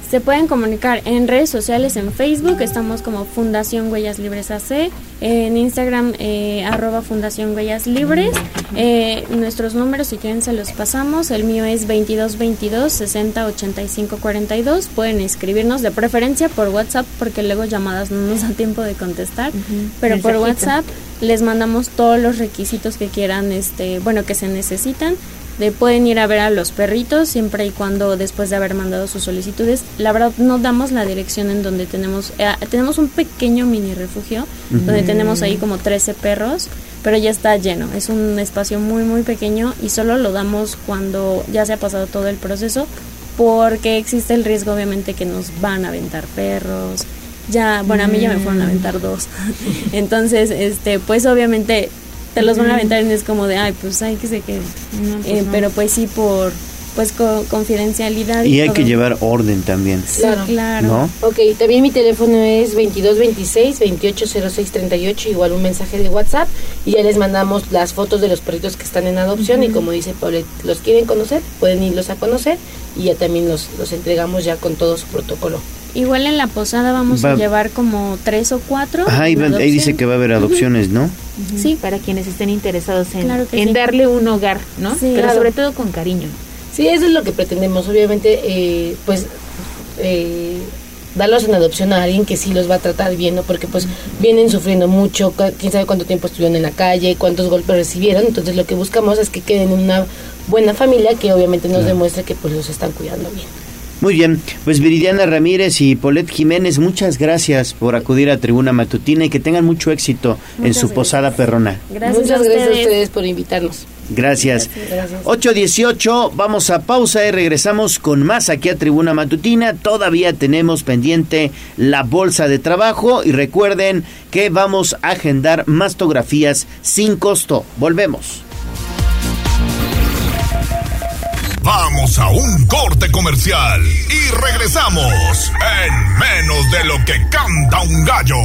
Speaker 31: Se pueden comunicar en redes sociales, en Facebook, estamos como Fundación Huellas Libres AC, en Instagram eh, arroba Fundación Huellas Libres. Eh, nuestros números, si quieren, se los pasamos. El mío es 2222 60 85 42. Pueden escribirnos de preferencia por WhatsApp porque luego llamadas no nos da tiempo de contestar. Pero por. WhatsApp les mandamos todos los requisitos que quieran, este, bueno, que se necesitan. De, pueden ir a ver a los perritos siempre y cuando después de haber mandado sus solicitudes. La verdad no damos la dirección en donde tenemos eh, tenemos un pequeño mini refugio donde tenemos ahí como 13 perros, pero ya está lleno. Es un espacio muy muy pequeño y solo lo damos cuando ya se ha pasado todo el proceso porque existe el riesgo obviamente que nos van a aventar perros. Ya, bueno, a mí ya me fueron a aventar dos. Entonces, este, pues obviamente te los van a aventar y es como de, ay, pues hay que se quede.
Speaker 2: pues
Speaker 31: Eh,
Speaker 2: no.
Speaker 31: Pero pues sí por pues co- confidencialidad.
Speaker 1: Y hay
Speaker 31: todo.
Speaker 1: que llevar orden también.
Speaker 29: Claro.
Speaker 31: claro.
Speaker 1: ¿No?
Speaker 29: Ok, también mi teléfono es 2226 280638, igual un mensaje de WhatsApp y ya les mandamos las fotos de los perritos que están en adopción y como dice Paulette, los quieren conocer, pueden irlos a conocer y ya también los, los entregamos ya con todo su protocolo.
Speaker 31: Igual en la posada vamos
Speaker 1: Va-
Speaker 31: a llevar como tres o cuatro.
Speaker 1: Ajá, ahí, va- dice que va a haber adopciones, ¿no?
Speaker 31: Sí.
Speaker 2: Para quienes estén interesados en,
Speaker 31: Claro
Speaker 2: en
Speaker 31: sí.
Speaker 2: darle un hogar, ¿no?
Speaker 29: Sí,
Speaker 2: Pero
Speaker 29: claro.
Speaker 2: sobre todo con cariño.
Speaker 29: Sí, eso es lo que pretendemos, obviamente, eh, pues, eh, darlos en adopción a alguien que sí los va a tratar bien, ¿no? Porque pues vienen sufriendo mucho, quién sabe cuánto tiempo estuvieron en la calle, cuántos golpes recibieron, entonces lo que buscamos es que queden en una buena familia que obviamente nos
Speaker 1: Claro.
Speaker 29: demuestre que pues los están cuidando bien.
Speaker 1: Muy bien, pues Viridiana Ramírez y Polet Jiménez, muchas gracias por acudir a Tribuna Matutina y que tengan mucho éxito en su
Speaker 29: gracias.
Speaker 1: posada perrona.
Speaker 31: Gracias
Speaker 29: Muchas
Speaker 31: a
Speaker 29: gracias a
Speaker 31: ustedes.
Speaker 29: ustedes por invitarnos.
Speaker 1: Gracias.
Speaker 29: Gracias.
Speaker 1: 8.18, vamos a pausa y regresamos con más aquí a Tribuna Matutina. Todavía tenemos pendiente la bolsa de trabajo y recuerden que vamos a agendar mastografías sin costo. Volvemos.
Speaker 3: Vamos a un corte comercial y regresamos en menos de lo que canta un gallo.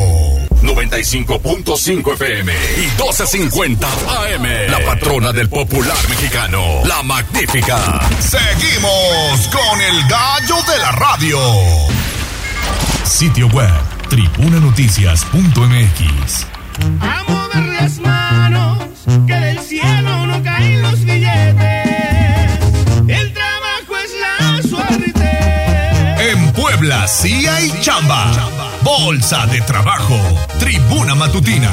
Speaker 3: 95.5 FM y 12.50 AM. La patrona del popular mexicano, la magnífica. Seguimos con el gallo de la radio. Sitio web, tribunanoticias.mx.
Speaker 13: A mover las manos, que del cielo no caen los
Speaker 3: Puebla sí hay chamba. Bolsa de trabajo. Tribuna matutina.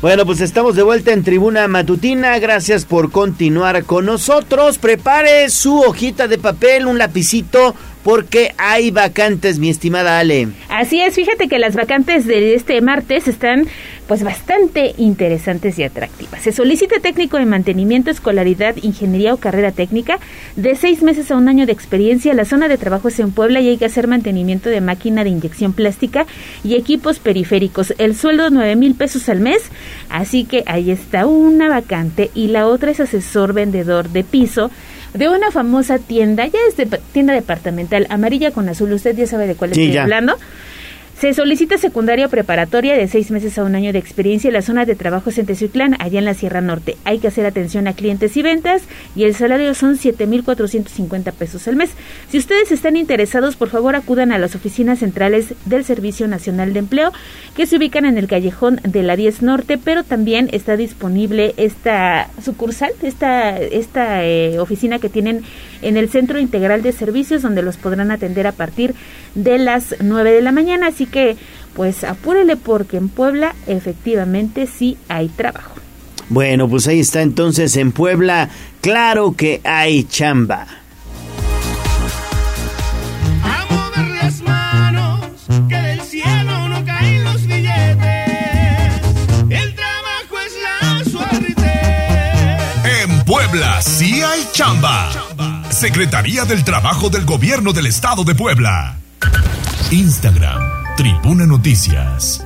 Speaker 1: Bueno, pues estamos de vuelta en Tribuna Matutina. Gracias por continuar con nosotros. Prepare su hojita de papel, un lapicito, porque hay vacantes, mi estimada Ale.
Speaker 2: Así es, fíjate que las vacantes de este martes están pues bastante interesantes y atractivas. Se solicita técnico de mantenimiento, escolaridad, ingeniería o carrera técnica de seis meses a un año de experiencia. La zona de trabajo es en Puebla y hay que hacer mantenimiento de máquina de inyección plástica y equipos periféricos. El sueldo nueve mil pesos al mes, así que ahí está una vacante y la otra es asesor vendedor de piso de una famosa tienda, ya es de tienda departamental, amarilla con azul, usted ya sabe de cuál
Speaker 1: Sí,
Speaker 2: estoy
Speaker 1: ya.
Speaker 2: hablando. Se solicita secundaria preparatoria de seis meses a un año de experiencia en la zona de trabajo es en Teciutlán, allá en la Sierra Norte. Hay que hacer atención a clientes y ventas y el salario son 7.450 pesos al mes. Si ustedes están interesados, por favor acudan a las oficinas centrales del Servicio Nacional de Empleo que se ubican en el callejón de la 10 Norte, pero también está disponible esta sucursal, esta, esta eh, oficina que tienen en el Centro Integral de Servicios, donde los podrán atender a partir de las 9 de la mañana. Así que, pues apúrele porque en Puebla efectivamente sí hay trabajo.
Speaker 1: Bueno, pues ahí está entonces en Puebla. Claro que hay chamba.
Speaker 13: A mover las manos, que del cielo no caen los billetes. El trabajo es la suerte.
Speaker 3: En Puebla sí hay chamba. Secretaría del Trabajo del Gobierno del Estado de Puebla. Instagram, Tribuna Noticias.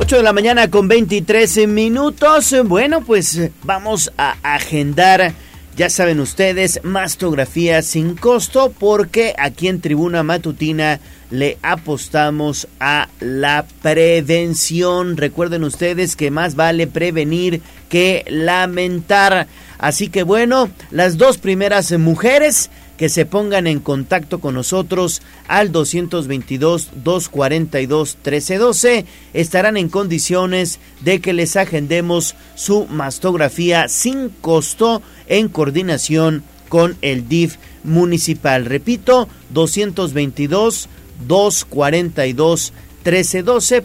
Speaker 1: 8 de la mañana con 23 minutos. Bueno, pues eh, vamos a agendar, ya saben ustedes, mastografía sin costo porque aquí en Tribuna Matutina le apostamos a la prevención. Recuerden ustedes que más vale prevenir que lamentar. Así que bueno, las dos primeras mujeres que se pongan en contacto con nosotros al 222-242-1312 estarán en condiciones de que les agendemos su mastografía sin costo en coordinación con el DIF municipal. Repito, 222 242 1312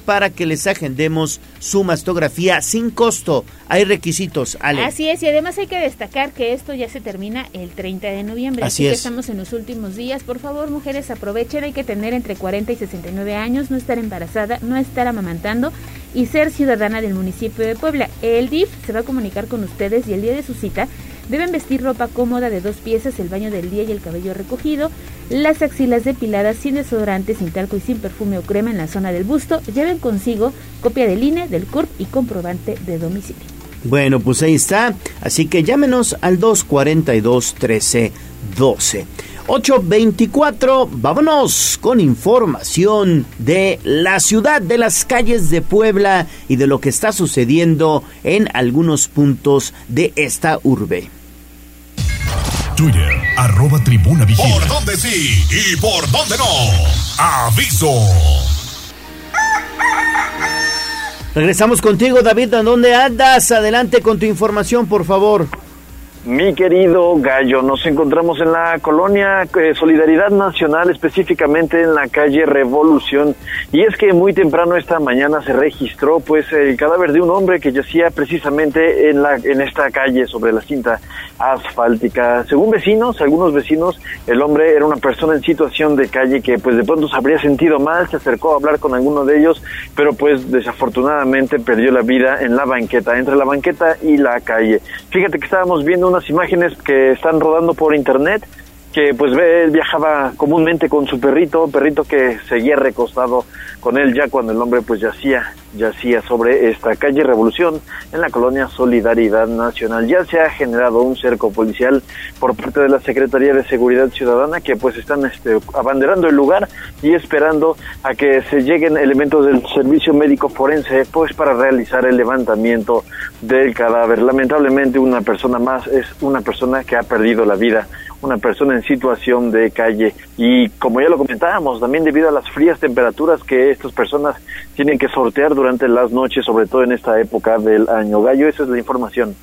Speaker 1: para que les agendemos su mastografía sin costo. Hay requisitos, Ale.
Speaker 2: Así es, y además hay que destacar que esto ya se termina el 30 de noviembre.
Speaker 1: Así es.
Speaker 2: estamos en los últimos días. Por favor, mujeres, aprovechen. Hay que tener entre 40 y 69 años, no estar embarazada, no estar amamantando y ser ciudadana del municipio de Puebla. El DIF se va a comunicar con ustedes y el día de su cita deben vestir ropa cómoda de dos piezas, el baño del día y el cabello recogido, las axilas depiladas sin desodorante, sin talco y sin perfume o crema en la zona del busto. Lleven consigo copia del INE, del CURP y comprobante de domicilio.
Speaker 1: Bueno, pues ahí está. Así que llámenos al 242 1312. 824, vámonos con información de la ciudad, de las calles de Puebla y de lo que está sucediendo en algunos puntos de esta urbe.
Speaker 3: Twitter, arroba tribuna vigila. ¿Por dónde sí y por dónde no? Aviso.
Speaker 1: Regresamos contigo, David. ¿A dónde andas? Adelante con tu información, por favor.
Speaker 32: Mi querido Gallo, nos encontramos en la colonia eh, Solidaridad Nacional, específicamente en la calle Revolución, y es que muy temprano esta mañana se registró pues el cadáver de un hombre que yacía precisamente en la en esta calle sobre la cinta asfáltica. Según vecinos, algunos vecinos, el hombre era una persona en situación de calle que pues de pronto se habría sentido mal, se acercó a hablar con alguno de ellos, pero pues desafortunadamente perdió la vida en la banqueta, entre la banqueta y la calle. Fíjate que estábamos viendo unas imágenes que están rodando por internet que pues él viajaba comúnmente con su perrito, perrito que seguía recostado con él ya cuando el hombre pues yacía, yacía sobre esta calle Revolución en la colonia Solidaridad Nacional. Ya se ha generado un cerco policial por parte de la Secretaría de Seguridad Ciudadana que pues están este, abanderando el lugar y esperando a que se lleguen elementos del servicio médico forense pues para realizar el levantamiento del cadáver. Lamentablemente una persona más es una persona que ha perdido la vida una persona en situación de calle y como ya lo comentábamos, también debido a las frías temperaturas que estas personas tienen que sortear durante las noches, sobre todo en esta época del año. Gallo, esa es la información.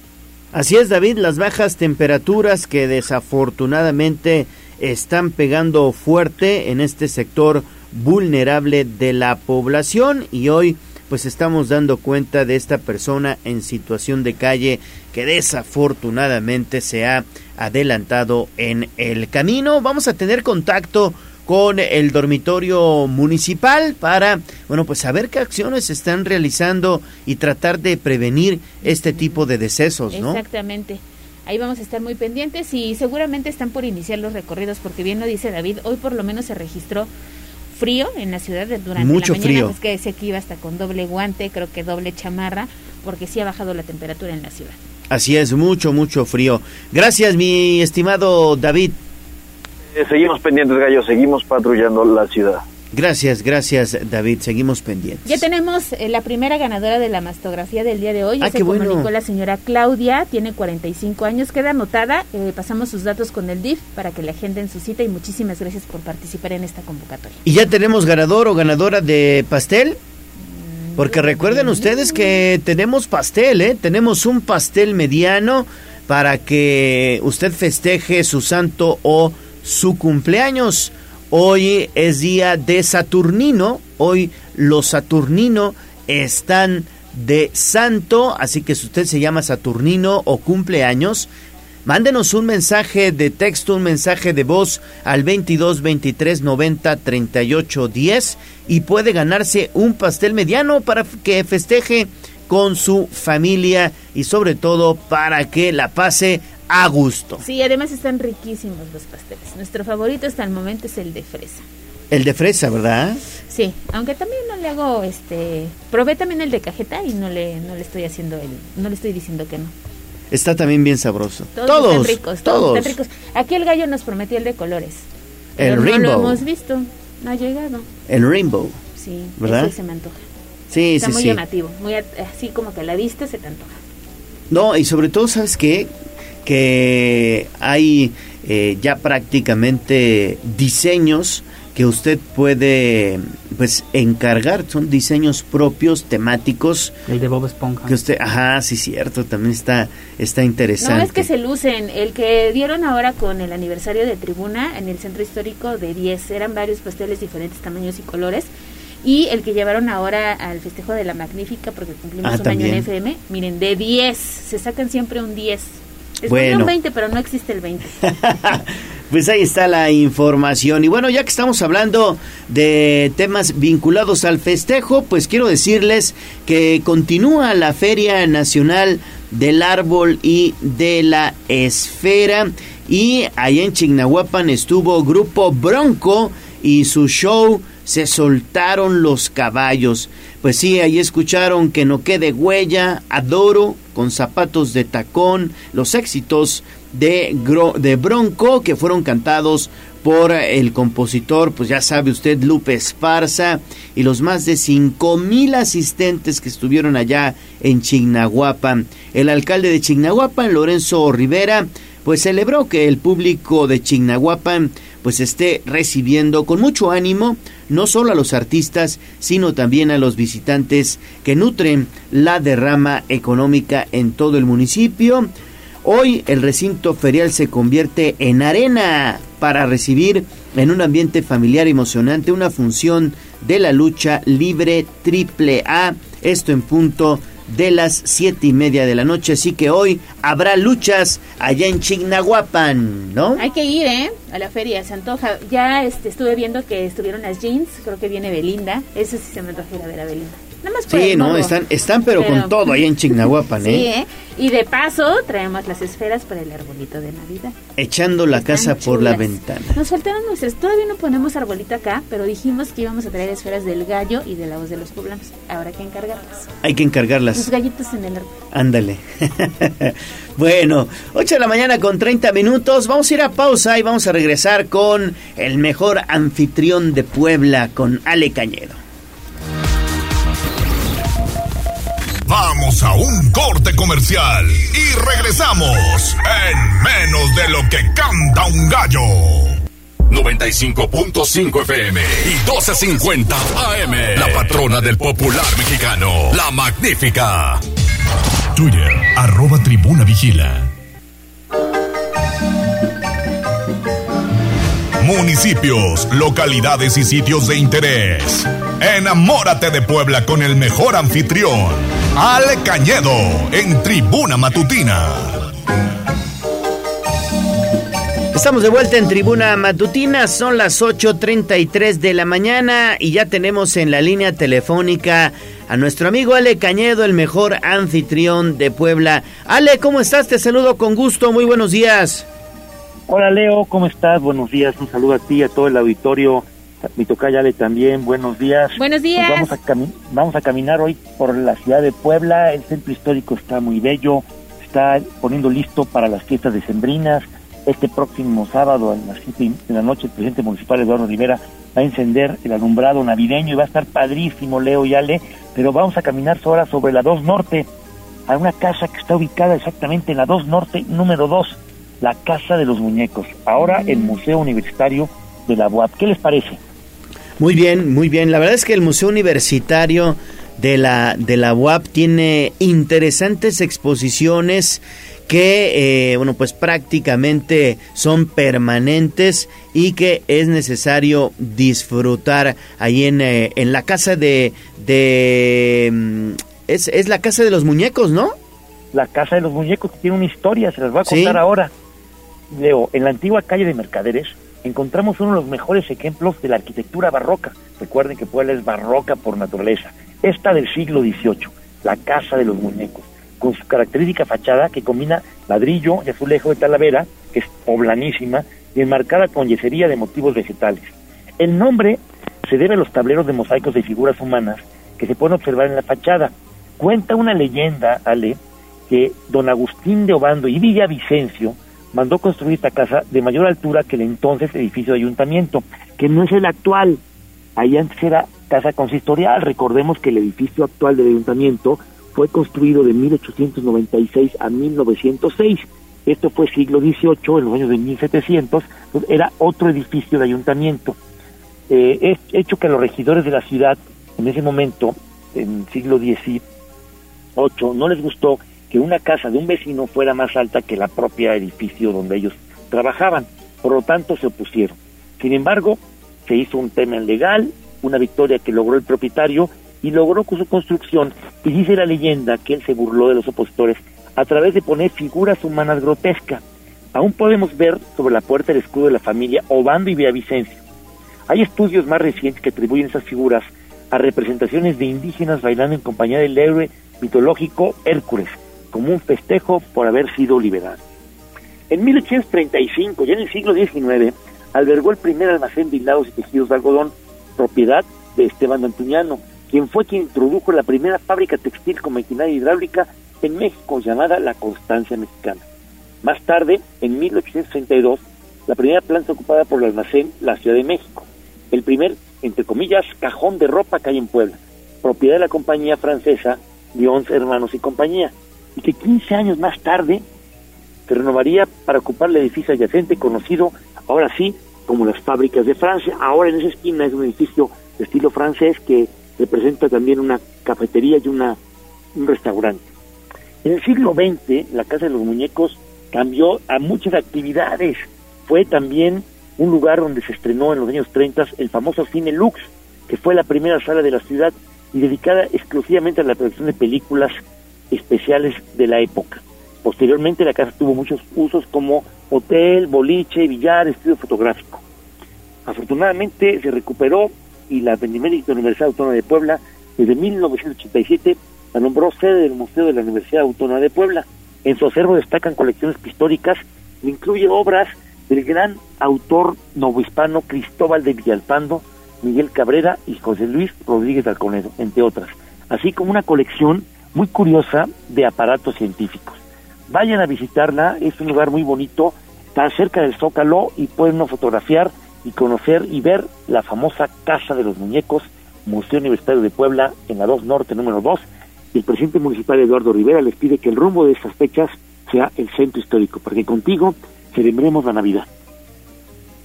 Speaker 1: Así es, David, las bajas temperaturas que desafortunadamente están pegando fuerte en este sector vulnerable de la población y hoy pues estamos dando cuenta de esta persona en situación de calle que desafortunadamente se ha adelantado en el camino. Vamos a tener contacto con el dormitorio municipal para, bueno, pues saber qué acciones se están realizando y tratar de prevenir este tipo de decesos, ¿no?
Speaker 2: Exactamente. Ahí vamos a estar muy pendientes y seguramente están por iniciar los recorridos porque bien lo dice David, hoy por lo menos se registró frío en la ciudad durante
Speaker 1: Mucho
Speaker 2: la mañana,
Speaker 1: frío.
Speaker 2: pues que decía que iba hasta con doble guante, creo que doble chamarra, porque sí ha bajado la temperatura en la ciudad.
Speaker 1: Así es, mucho, mucho frío. Gracias, mi estimado David.
Speaker 32: Eh, seguimos pendientes, Gallo, seguimos patrullando la ciudad.
Speaker 1: Gracias, gracias, David. Seguimos pendientes.
Speaker 2: Ya tenemos eh, la primera ganadora de la mastografía del día de hoy.
Speaker 1: Ah,
Speaker 2: se
Speaker 1: qué bueno.
Speaker 2: comunicó la señora Claudia, tiene 45 años, queda anotada. eh, pasamos sus datos con el DIF para que le agenden su cita y muchísimas gracias por participar en esta convocatoria.
Speaker 1: ¿Y ya tenemos ganador o ganadora de pastel? Porque recuerden ustedes que tenemos pastel, ¿eh? Tenemos un pastel mediano para que usted festeje su santo o su cumpleaños. Hoy es día de Saturnino. Hoy los Saturnino están de santo. Así que si usted se llama Saturnino o cumpleaños, Mándenos un mensaje de texto, un mensaje de voz al 22 23 90 38 10 y puede ganarse un pastel mediano para que festeje con su familia y sobre todo para que la pase a gusto.
Speaker 2: Sí, además están riquísimos los pasteles. Nuestro favorito hasta el momento es el de fresa.
Speaker 1: El de fresa, ¿verdad?
Speaker 2: Sí, aunque también no le hago este, probé también el de cajeta y no le no le estoy haciendo el no le estoy diciendo que no.
Speaker 1: Está también bien sabroso.
Speaker 2: Todos,
Speaker 1: Todos,
Speaker 2: están ricos, todos, están ricos. Aquí el gallo nos prometió el de colores.
Speaker 1: El
Speaker 2: pero no
Speaker 1: rainbow.
Speaker 2: lo hemos visto, no ha llegado.
Speaker 1: El rainbow.
Speaker 2: Sí,
Speaker 1: ¿Verdad?
Speaker 2: ese se me antoja.
Speaker 1: Sí,
Speaker 2: Está
Speaker 1: sí,
Speaker 2: muy
Speaker 1: sí.
Speaker 2: llamativo, muy así como que a la vista se te antoja.
Speaker 1: No, y sobre todo, ¿sabes qué? Que hay eh, ya prácticamente diseños que usted puede pues encargar, son diseños propios, temáticos.
Speaker 27: El de Bob Esponja.
Speaker 1: Que usted, ajá, sí, cierto, también está, está interesante.
Speaker 2: No, es que se lucen. El que dieron ahora con el aniversario de Tribuna en el centro histórico de 10, eran varios pasteles diferentes tamaños y colores. Y el que llevaron ahora al festejo de la Magnífica, porque cumplimos
Speaker 1: Ah,
Speaker 2: un año en. FM, miren, de 10, se sacan siempre un 10. Es
Speaker 1: Bueno.
Speaker 2: un 20, pero no existe el 20.
Speaker 1: Pues ahí está la información. Y bueno, ya que estamos hablando de temas vinculados al festejo, pues quiero decirles que continúa la Feria Nacional del Árbol y de la Esfera. Y allá en Chignahuapan estuvo Grupo Bronco y su show Se soltaron los caballos. Pues sí, ahí escucharon que no quede huella, adoro, con zapatos de tacón, los éxitos de, de Bronco que fueron cantados por el compositor, pues ya sabe usted, Lupe Esparza, y los más de cinco mil asistentes que estuvieron allá en Chignahuapan. El alcalde de Chignahuapan, Lorenzo Rivera, pues celebró que el público de Chignahuapan pues esté recibiendo con mucho ánimo no solo a los artistas, sino también a los visitantes que nutren la derrama económica en todo el municipio. Hoy el recinto ferial se convierte en arena para recibir en un ambiente familiar emocionante una función de la lucha libre triple A. Esto en punto de las siete y media de la noche. Así que hoy habrá luchas allá en Chignahuapan, ¿no?
Speaker 2: Hay que ir, ¿eh? A la feria, se antoja. Ya este, estuve viendo que estuvieron las jeans, creo que viene Belinda. Eso sí se me antoja ir a ver a Belinda. Nada más
Speaker 1: Sí, no, están, están pero,
Speaker 2: Pero-
Speaker 1: con todo ahí en Chignahuapan,
Speaker 2: Sí,
Speaker 1: ¿eh?
Speaker 2: ¿eh? Y de paso traemos las esferas para el arbolito de Navidad.
Speaker 1: Echando la casa por la ventana.
Speaker 2: Nos faltaron nuestras, todavía no ponemos arbolito acá, pero dijimos que íbamos a traer esferas del gallo y de la voz de los poblanos. Ahora hay que encargarlas.
Speaker 1: Hay que
Speaker 2: Los
Speaker 1: encargarlas.
Speaker 2: gallitos en el árbol.
Speaker 1: Ándale. bueno, 8 de la mañana con 30 minutos. Vamos a ir a pausa y vamos a regresar con el mejor anfitrión de Puebla, con Ale Cañedo.
Speaker 3: Vamos a un corte comercial y regresamos en menos de lo que canta un gallo. 95.5 FM y 12.50 AM. La patrona del popular mexicano, la magnífica. Twitter, arroba tribuna vigila. Municipios, localidades y sitios de interés. Enamórate de Puebla con el mejor anfitrión, Ale Cañedo, en Tribuna Matutina.
Speaker 1: Estamos de vuelta en Tribuna Matutina, son las 8.33 de la mañana y ya tenemos en la línea telefónica a nuestro amigo Ale Cañedo, el mejor anfitrión de Puebla. Ale, ¿cómo estás? Te saludo con gusto, muy buenos días.
Speaker 10: Hola Leo, ¿cómo estás? Buenos días, un saludo a ti, a todo el auditorio, mi tocayale también, buenos días.
Speaker 2: Buenos días.
Speaker 10: Pues vamos, a cami- vamos a caminar hoy por la ciudad de Puebla, el centro histórico está muy bello, está poniendo listo para las fiestas decembrinas. Este próximo sábado a las 7 de la noche el presidente municipal Eduardo Rivera va a encender el alumbrado navideño y va a estar padrísimo Leo y Ale, pero vamos a caminar ahora sobre la 2 Norte, a una casa que está ubicada exactamente en la 2 Norte número 2, la Casa de los Muñecos, ahora el Museo Universitario de la UAP. ¿Qué les parece?
Speaker 1: Muy bien, muy bien. La verdad es que el Museo Universitario de la, de la UAP tiene interesantes exposiciones que, eh, bueno, pues prácticamente son permanentes y que es necesario disfrutar ahí en, eh, en la casa de... de mm, es, es la casa de los muñecos, ¿no?
Speaker 10: La Casa de los Muñecos que tiene una historia, se las voy a
Speaker 1: Sí.
Speaker 10: contar ahora. Leo, en la antigua calle de Mercaderes encontramos uno de los mejores ejemplos de la arquitectura barroca. Recuerden que Puebla es barroca por naturaleza. Esta del siglo XVIII, la Casa de los Muñecos, con su característica fachada que combina ladrillo y azulejo de talavera, que es poblanísima, y enmarcada con yesería de motivos vegetales. El nombre se debe a los tableros de mosaicos de figuras humanas que se pueden observar en la fachada. Cuenta una leyenda, Ale, que don Agustín de Obando y Villavicencio mandó construir esta casa de mayor altura que el entonces edificio de ayuntamiento, que no es el actual. Ahí antes era casa consistorial. Recordemos que el edificio actual del ayuntamiento fue construido de 1896 a 1906. Esto fue siglo XVIII, en los años de 1700, pues era otro edificio de ayuntamiento. Eh, es hecho que los regidores de la ciudad, en ese momento, en siglo XVIII, no les gustó que una casa de un vecino fuera más alta que la propia edificio donde ellos trabajaban. Por lo tanto, se opusieron. Sin embargo, se hizo un tema legal, una victoria que logró el propietario y logró con su construcción. Y dice la leyenda que él se burló de los opositores a través de poner figuras humanas grotescas. Aún podemos ver sobre la puerta el escudo de la familia Obando y Villavicencio. Hay estudios más recientes que atribuyen esas figuras a representaciones de indígenas bailando en compañía del héroe mitológico Hércules, como un festejo por haber sido liberado. En 1835, ya en el siglo XIX, albergó el primer almacén de hilados y tejidos de algodón, propiedad de Esteban Antuñano, quien fue quien introdujo la primera fábrica textil con maquinaria hidráulica en México, llamada La Constancia Mexicana. Más tarde, en 1862, la primera planta ocupada por el almacén, la Ciudad de México. El primer, entre comillas, cajón de ropa que hay en Puebla, propiedad de la compañía francesa Lyons Hermanos y Compañía, que 15 años más tarde se renovaría para ocupar el edificio adyacente conocido ahora sí como las fábricas de Francia. Ahora en esa esquina es un edificio de estilo francés que representa también una cafetería y una, un restaurante. En el siglo XX, la Casa de los Muñecos cambió a muchas actividades. Fue también un lugar donde se estrenó en los años 30 el famoso Cine Lux, que fue la primera sala de la ciudad y dedicada exclusivamente a la producción de películas especiales de la época. Posteriormente la casa tuvo muchos usos como hotel, boliche, billar, estudio fotográfico. Afortunadamente se recuperó y la Benemérita Universidad Autónoma de Puebla Desde 1987 la nombró sede del Museo de la Universidad Autónoma de Puebla. En su acervo destacan colecciones pictóricas incluye obras del gran autor novohispano Cristóbal de Villalpando, Miguel Cabrera y José Luis Rodríguez Alconedo, entre otras, así como una colección muy curiosa de aparatos científicos. Vayan a visitarla, es un lugar muy bonito, está cerca del Zócalo y pueden fotografiar y conocer y ver la famosa Casa de los Muñecos, Museo Universitario de Puebla, en la 2 Norte número 2. Y el presidente municipal Eduardo Rivera les pide que el rumbo de estas fechas sea el centro histórico, porque contigo celebremos la Navidad.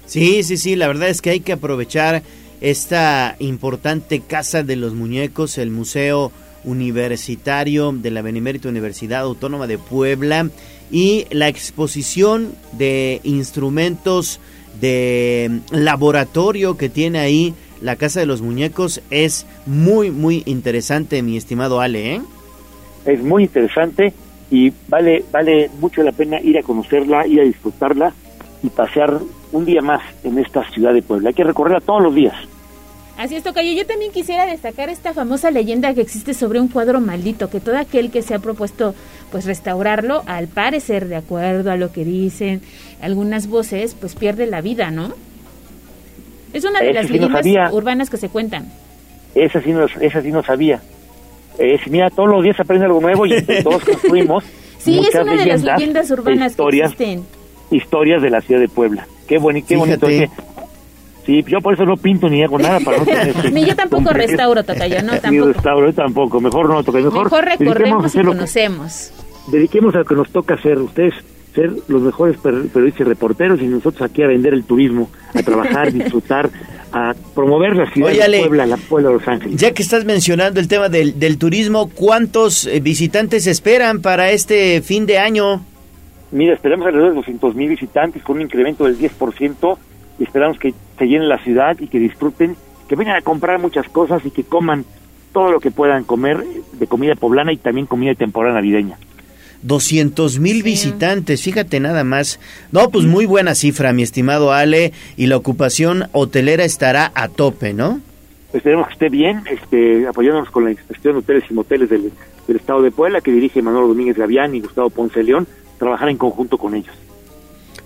Speaker 1: Sí, sí, sí, la verdad es que hay que aprovechar esta importante Casa de los Muñecos, el Museo Universitario de la Benemérita Universidad Autónoma de Puebla y la exposición de instrumentos de laboratorio que tiene ahí la Casa de los Muñecos es muy, muy interesante, mi estimado Ale. ¿eh?
Speaker 10: Es muy interesante y vale, vale mucho la pena ir a conocerla, ir a disfrutarla y pasear un día más en esta ciudad de Puebla. Hay que recorrerla todos los días.
Speaker 2: Así es, Tocayo. Yo también quisiera destacar esta famosa leyenda que existe sobre un cuadro maldito, que todo aquel que se ha propuesto pues restaurarlo, al parecer, de acuerdo a lo que dicen algunas voces, pues pierde la vida, ¿no? Es una de las
Speaker 10: sí
Speaker 2: leyendas urbanas que se cuentan.
Speaker 10: Esa sí no, esa sí no sabía. Eh, si mira, todos los días aprende algo nuevo y todos construimos
Speaker 2: Sí, es una de las
Speaker 10: leyendas
Speaker 2: urbanas
Speaker 10: historias,
Speaker 2: que existen.
Speaker 10: historias de la ciudad de Puebla. Qué, boni, qué bonito.
Speaker 1: Fíjate.
Speaker 10: Sí, yo por eso no pinto ni hago nada para no tener
Speaker 2: Ni yo tampoco
Speaker 10: complejo.
Speaker 2: restauro, Tocayo, no,
Speaker 10: Ni
Speaker 2: tampoco.
Speaker 10: restauro, yo tampoco. Mejor no, toca. Mejor,
Speaker 2: Mejor recorremos y
Speaker 10: que-
Speaker 2: conocemos.
Speaker 10: dediquemos a lo que nos toca hacer. Ustedes ser los mejores per- periodistas y reporteros y nosotros aquí a vender el turismo, a trabajar, disfrutar, a promover la ciudad
Speaker 1: Oye,
Speaker 10: de. Puebla, la Puebla de Los Ángeles.
Speaker 1: Ya que estás mencionando el tema del, del turismo, ¿cuántos eh, visitantes esperan para este fin de año?
Speaker 10: Mira, esperamos alrededor de 200 mil visitantes con un incremento del 10% y esperamos que se llene la ciudad y que disfruten, que vengan a comprar muchas cosas y que coman todo lo que puedan comer de comida poblana y también comida de temporada navideña.
Speaker 1: 200 mil visitantes, fíjate nada más. No, pues muy buena cifra, mi estimado Ale, y la ocupación hotelera estará a tope, ¿no?
Speaker 10: Esperemos que esté bien, este, apoyándonos con la inspección de hoteles y moteles del, del Estado de Puebla, que dirige Manuel Domínguez Gavián y Gustavo Ponce León, trabajar en conjunto con ellos.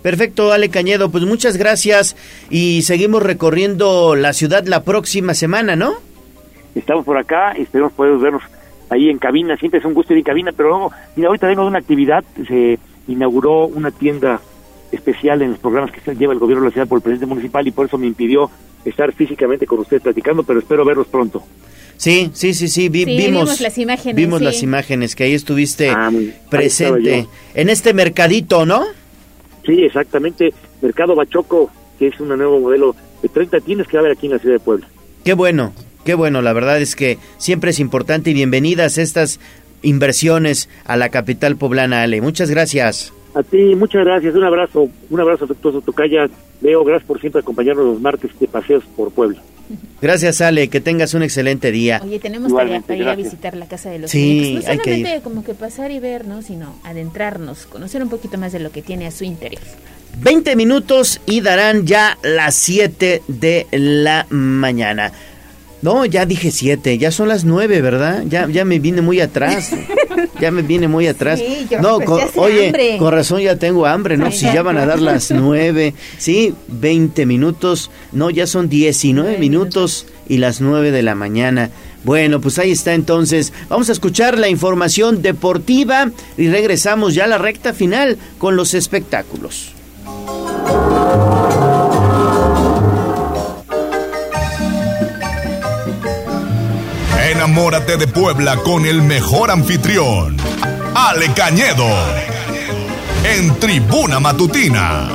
Speaker 1: Perfecto, Ale Cañedo, pues muchas gracias y seguimos recorriendo la ciudad la próxima semana, ¿no?
Speaker 10: Estamos por acá y esperemos poder vernos ahí en cabina. Siempre es un gusto ir en cabina, pero luego, mira, ahorita vengo de una actividad, se inauguró una tienda especial en los programas que se lleva el gobierno de la ciudad por el presidente municipal y por eso me impidió estar físicamente con ustedes platicando, pero espero verlos pronto.
Speaker 1: Sí, sí, sí, sí, vi-
Speaker 2: Sí,
Speaker 1: vimos,
Speaker 2: vimos las imágenes,
Speaker 1: vimos
Speaker 2: sí.
Speaker 1: las imágenes que ahí estuviste
Speaker 10: Ah. Ahí
Speaker 1: presente en este mercadito, ¿no?
Speaker 10: Sí, exactamente. Mercado Bachoco, que es un nuevo modelo de 30 tiendas que va a haber aquí en la ciudad de Puebla.
Speaker 1: Qué bueno, qué bueno, la verdad es que siempre es importante y bienvenidas estas inversiones a la capital poblana, Ale. Muchas gracias.
Speaker 10: A ti, muchas gracias. Un abrazo, un abrazo afectuoso, Tocaya. Leo, gracias por siempre acompañarnos los martes de paseos por Puebla.
Speaker 1: Gracias, Ale, que tengas un excelente día.
Speaker 2: Oye, tenemos
Speaker 10: Igualmente,
Speaker 2: tarea para ir a visitar la casa de los
Speaker 1: Sí,
Speaker 2: muñecos. No
Speaker 1: hay que
Speaker 2: solamente
Speaker 1: ir.
Speaker 2: como que pasar y ver, ¿no? Sino adentrarnos, conocer un poquito más de lo que tiene a su interior.
Speaker 1: 20 minutos y darán ya las 7 de la mañana. No, ya dije 7, ya son las 9, ¿verdad? Ya, ya me vine muy atrás. Ya me vine muy atrás.
Speaker 2: Sí, yo,
Speaker 1: no, con-
Speaker 2: ya
Speaker 1: oye,
Speaker 2: hambre.
Speaker 1: con razón ya tengo hambre, ¿no? Si ya van a dar las 9, sí, 20 minutos, no, ya son 19 minutos y las 9 de la mañana. Bueno, pues ahí está entonces. Vamos a escuchar la información deportiva y regresamos ya a la recta final con los espectáculos.
Speaker 3: Enamórate de Puebla con el mejor anfitrión, Ale Cañedo, en Tribuna Matutina.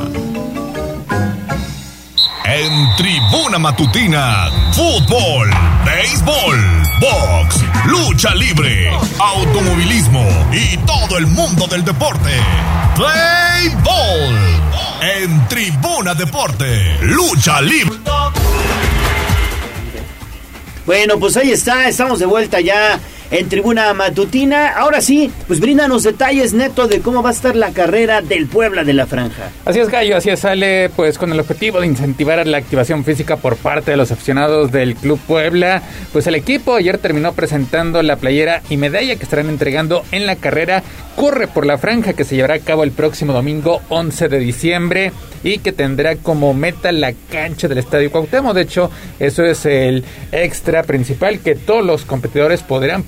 Speaker 3: En Tribuna Matutina, fútbol, béisbol, box, lucha libre, automovilismo y todo el mundo del deporte. Play Ball. En Tribuna Deporte, lucha libre.
Speaker 1: Bueno, pues ahí está, estamos de vuelta ya en tribuna matutina. Ahora sí, pues bríndanos detalles neto de cómo va a estar la carrera del Puebla de la Franja.
Speaker 26: Así es, Gallo, así es, sale pues con el objetivo de incentivar la activación física por parte de los aficionados del Club Puebla. Pues el equipo ayer terminó presentando la playera y medalla que estarán entregando en la carrera Corre por la Franja que se llevará a cabo el próximo domingo 11 de diciembre y que tendrá como meta la cancha del Estadio Cuauhtémoc. De hecho, eso es el extra principal que todos los competidores podrán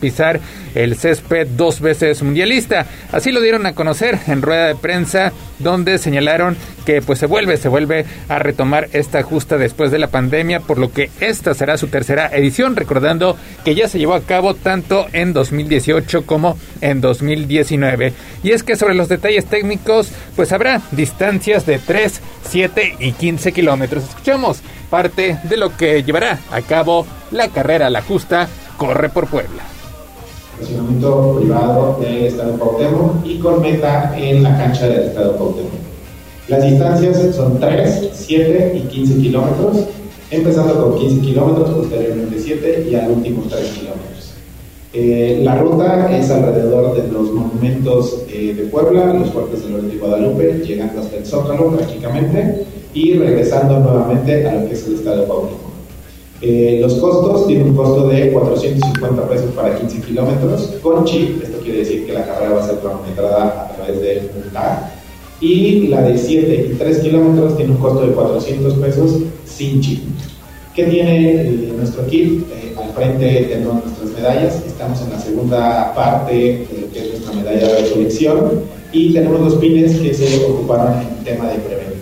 Speaker 26: el césped dos veces mundialista. Así lo dieron a conocer en rueda de prensa donde señalaron que pues se vuelve, se vuelve a retomar esta justa después de la pandemia, por lo que esta será su tercera edición, recordando que ya se llevó a cabo tanto en 2018 como en 2019. Y es que sobre los detalles técnicos, pues habrá distancias de 3, 7 y 15 kilómetros. Escuchamos parte de lo que llevará a cabo la carrera La Justa Corre por Puebla
Speaker 33: estacionamiento privado del Estado Cuauhtémoc y con meta en la cancha del Estado Cuauhtémoc. Las distancias son 3, 7 y 15 kilómetros, empezando con 15 kilómetros, posteriormente 7 y al último 3 kilómetros. Eh, la ruta es alrededor de los monumentos eh, de Puebla, los fuertes de Loreto y Guadalupe, llegando hasta el Zócalo prácticamente y regresando nuevamente a lo que es el Estado Cuauhtémoc. Eh, los costos tienen un costo de 450 pesos para 15 kilómetros con chip, esto quiere decir que la carrera va a ser cronometrada a través de un tag, y la de 7 y 3 kilómetros tiene un costo de 400 pesos sin chip. ¿Qué tiene eh, nuestro kit? Eh, al frente tenemos nuestras medallas, estamos en la segunda parte lo que es nuestra medalla de recolección y tenemos los pines que se ocuparon en el tema de preventa.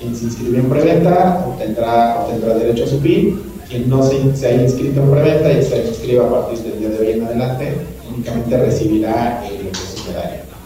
Speaker 33: Quien se inscribió en preventa obtendrá, obtendrá derecho a su pin quien no se, se haya inscrito en preventa y se inscriba a partir del día de hoy en adelante, únicamente recibirá el lo.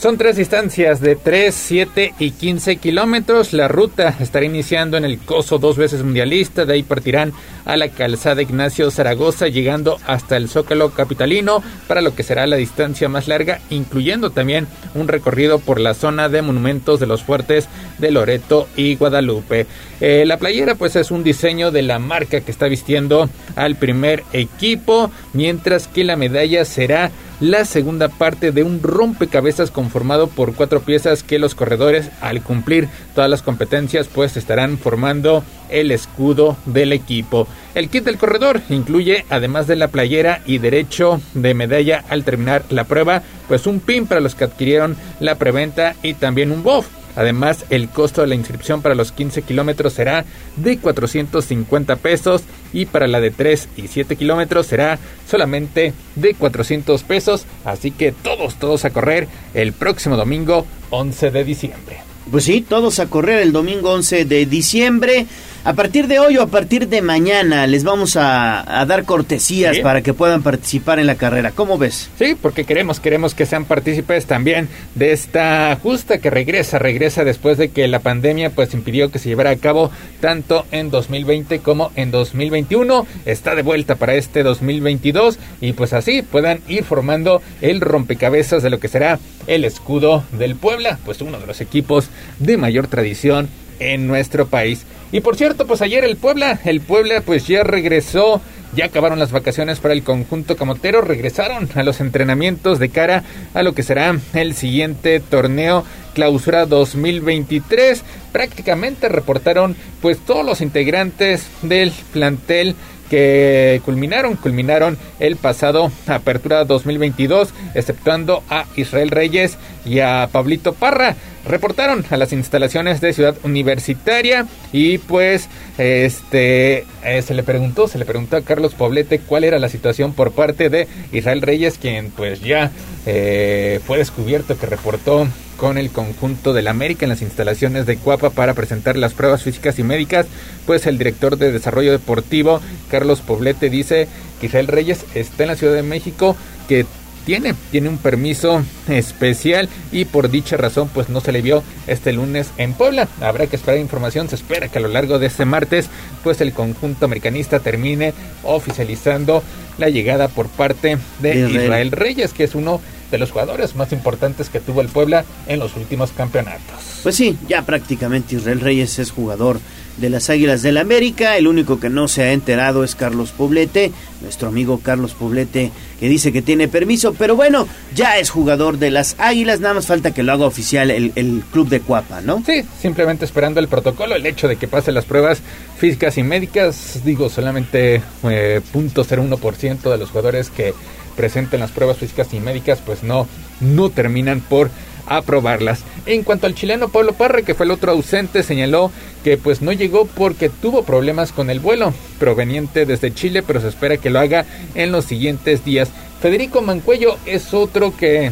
Speaker 26: Son tres distancias de 3, 7 y 15 kilómetros. La ruta estará iniciando en el Coso dos veces mundialista. De ahí partirán a la calzada Ignacio Zaragoza, llegando hasta el Zócalo Capitalino para lo que será la distancia más larga, incluyendo también un recorrido por la zona de monumentos de los fuertes de Loreto y Guadalupe. Eh, la playera, pues, es un diseño de la marca que está vistiendo al primer equipo, mientras que la medalla será la segunda parte de un rompecabezas conformado por cuatro piezas que los corredores al cumplir todas las competencias pues estarán formando el escudo del equipo. El kit del corredor incluye además de la playera y derecho de medalla al terminar la prueba pues un pin para los que adquirieron la preventa y también un buff Además, el costo de la inscripción para los 15 kilómetros será de 450 pesos y para la de 3 y 7 kilómetros será solamente de 400 pesos. Así que todos, todos a correr el próximo domingo 11 de diciembre.
Speaker 1: Pues sí, todos a correr el domingo 11 de diciembre. A partir de hoy o a partir de mañana les vamos a, a dar cortesías
Speaker 26: Sí.
Speaker 1: para que puedan participar en la carrera. ¿Cómo ves?
Speaker 26: Sí, porque queremos, queremos que sean partícipes también de esta justa que regresa, regresa después de que la pandemia pues impidió que se llevara a cabo tanto en 2020 como en 2021. Está de vuelta para este 2022 y pues así puedan ir formando el rompecabezas de lo que será el escudo del Puebla, pues uno de los equipos de mayor tradición en nuestro país. Y por cierto, pues ayer el Puebla, el Puebla pues ya regresó, ya acabaron las vacaciones para el conjunto camotero, regresaron a los entrenamientos de cara a lo que será el siguiente torneo clausura 2023. Prácticamente reportaron pues todos los integrantes del plantel que culminaron, culminaron el pasado Apertura 2022, exceptuando a Israel Reyes y a Pablito Parra. Reportaron a las instalaciones de Ciudad Universitaria y pues este eh, se le preguntó, se le preguntó a Carlos Poblete cuál era la situación por parte de Israel Reyes, quien pues ya eh, fue descubierto que reportó con el conjunto del América en las instalaciones de Cuapa para presentar las pruebas físicas y médicas, pues el director de desarrollo deportivo, Carlos Poblete, dice que Israel Reyes está en la Ciudad de México, que tiene, tiene un permiso especial y por dicha razón pues no se le vio este lunes en Puebla. Habrá que esperar información, se espera que a lo largo de este martes pues el conjunto americanista termine oficializando la llegada por parte de
Speaker 1: Israel.
Speaker 26: Israel Reyes, que es uno de los jugadores más importantes que tuvo el Puebla en los últimos campeonatos.
Speaker 1: Pues sí, ya prácticamente Israel Reyes es jugador de las Águilas del América. El único que no se ha enterado es Carlos Poblete, nuestro amigo Carlos Poblete, que dice que tiene permiso. Pero bueno, ya es jugador de las Águilas. Nada más falta que lo haga oficial el, el club de Cuapa, ¿no?
Speaker 26: Sí, simplemente esperando el protocolo, el hecho de que pase las pruebas físicas y médicas. Digo, solamente eh, 0.01% de los jugadores que presenten las pruebas físicas y médicas, pues no, no terminan por aprobarlas. En cuanto al chileno Pablo Parra, que fue el otro ausente, señaló que pues no llegó porque tuvo problemas con el vuelo proveniente desde Chile, pero se espera que lo haga en los siguientes días. Federico Mancuello es otro que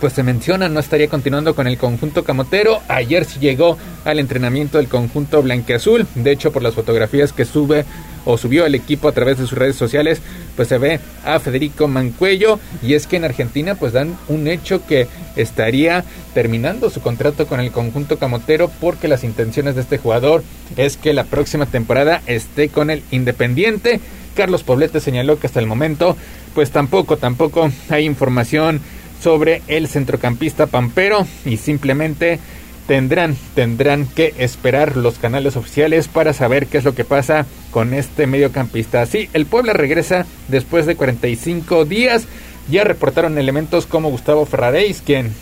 Speaker 26: pues se menciona no estaría continuando con el conjunto camotero. Ayer sí llegó al entrenamiento del conjunto blanqueazul. De hecho, por las fotografías que sube o subió el equipo a través de sus redes sociales, pues se ve a Federico Mancuello. Y es que en Argentina pues dan un hecho que estaría terminando su contrato con el conjunto camotero porque las intenciones de este jugador es que la próxima temporada esté con el Independiente. Carlos Poblete señaló que hasta el momento pues tampoco, tampoco hay información sobre el centrocampista Pampero y simplemente tendrán tendrán que esperar los canales oficiales para saber qué es lo que pasa con este mediocampista. Sí, el Puebla regresa después de 45 días. Ya reportaron elementos como Gustavo Ferraréis, quien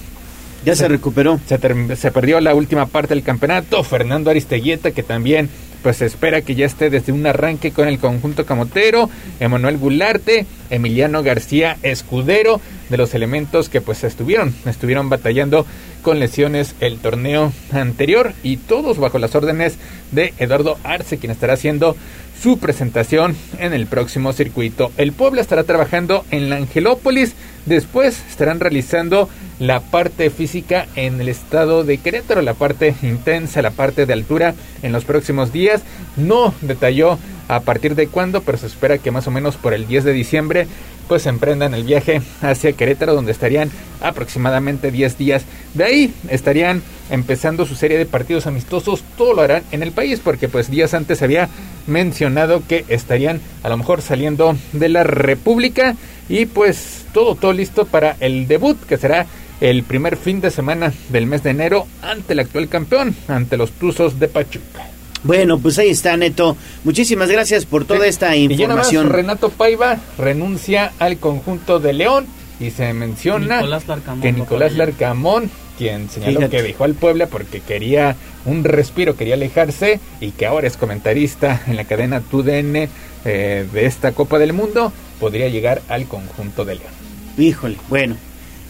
Speaker 1: ya se, se recuperó.
Speaker 26: Se, se, perdió la última parte del campeonato. Fernando Aristeguieta, que también pues se espera que ya esté desde un arranque con el conjunto camotero. Emanuel Gularte, Emiliano García Escudero, de los elementos que pues estuvieron, estuvieron batallando con lesiones el torneo anterior y todos bajo las órdenes de Eduardo Arce, quien estará haciendo su presentación en el próximo circuito. El Puebla estará trabajando en la Angelópolis, después estarán realizando la parte física en el estado de Querétaro, la parte intensa, la parte de altura en los próximos días. No detalló a partir de cuándo, pero se espera que más o menos por el 10 de diciembre pues emprendan el viaje hacia Querétaro donde estarían aproximadamente 10 días. De ahí estarían empezando su serie de partidos amistosos, todo lo harán en el país porque pues días antes había mencionado que estarían a lo mejor saliendo de la República y pues todo todo listo para el debut que será el primer fin de semana del mes de enero ante el actual campeón, ante los Tuzos de Pachuca.
Speaker 1: Bueno, pues ahí está, Neto. Muchísimas gracias por toda esta información.
Speaker 26: Y más, Renato Paiva renuncia al conjunto de León y se menciona
Speaker 27: Nicolás Larcamón,
Speaker 26: que Nicolás Larcamón, quien señaló Fíjate. que dejó al Puebla porque quería un respiro, quería alejarse y que ahora es comentarista en la cadena TUDN eh, de esta Copa del Mundo, podría llegar al conjunto de León.
Speaker 1: Híjole, bueno,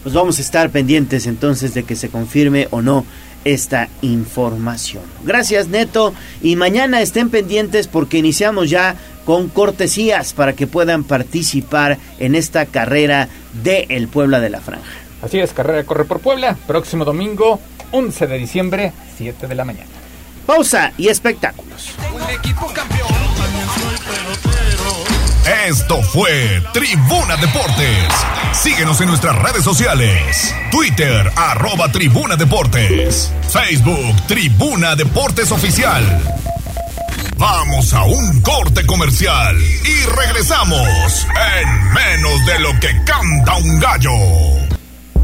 Speaker 1: pues vamos a estar pendientes entonces de que se confirme o no esta información. Gracias Neto y mañana estén pendientes porque iniciamos ya con cortesías para que puedan participar en esta carrera de El Puebla de la Franja.
Speaker 26: Así es, carrera corre por Puebla, próximo domingo 11 de diciembre, 7 de la mañana.
Speaker 1: Pausa y espectáculos.
Speaker 3: Un equipo campeón. Esto fue Tribuna Deportes. Síguenos en nuestras redes sociales. Twitter, arroba Tribuna Deportes. Facebook, Tribuna Deportes Oficial. Vamos a un corte comercial y regresamos en menos de lo que canta un gallo.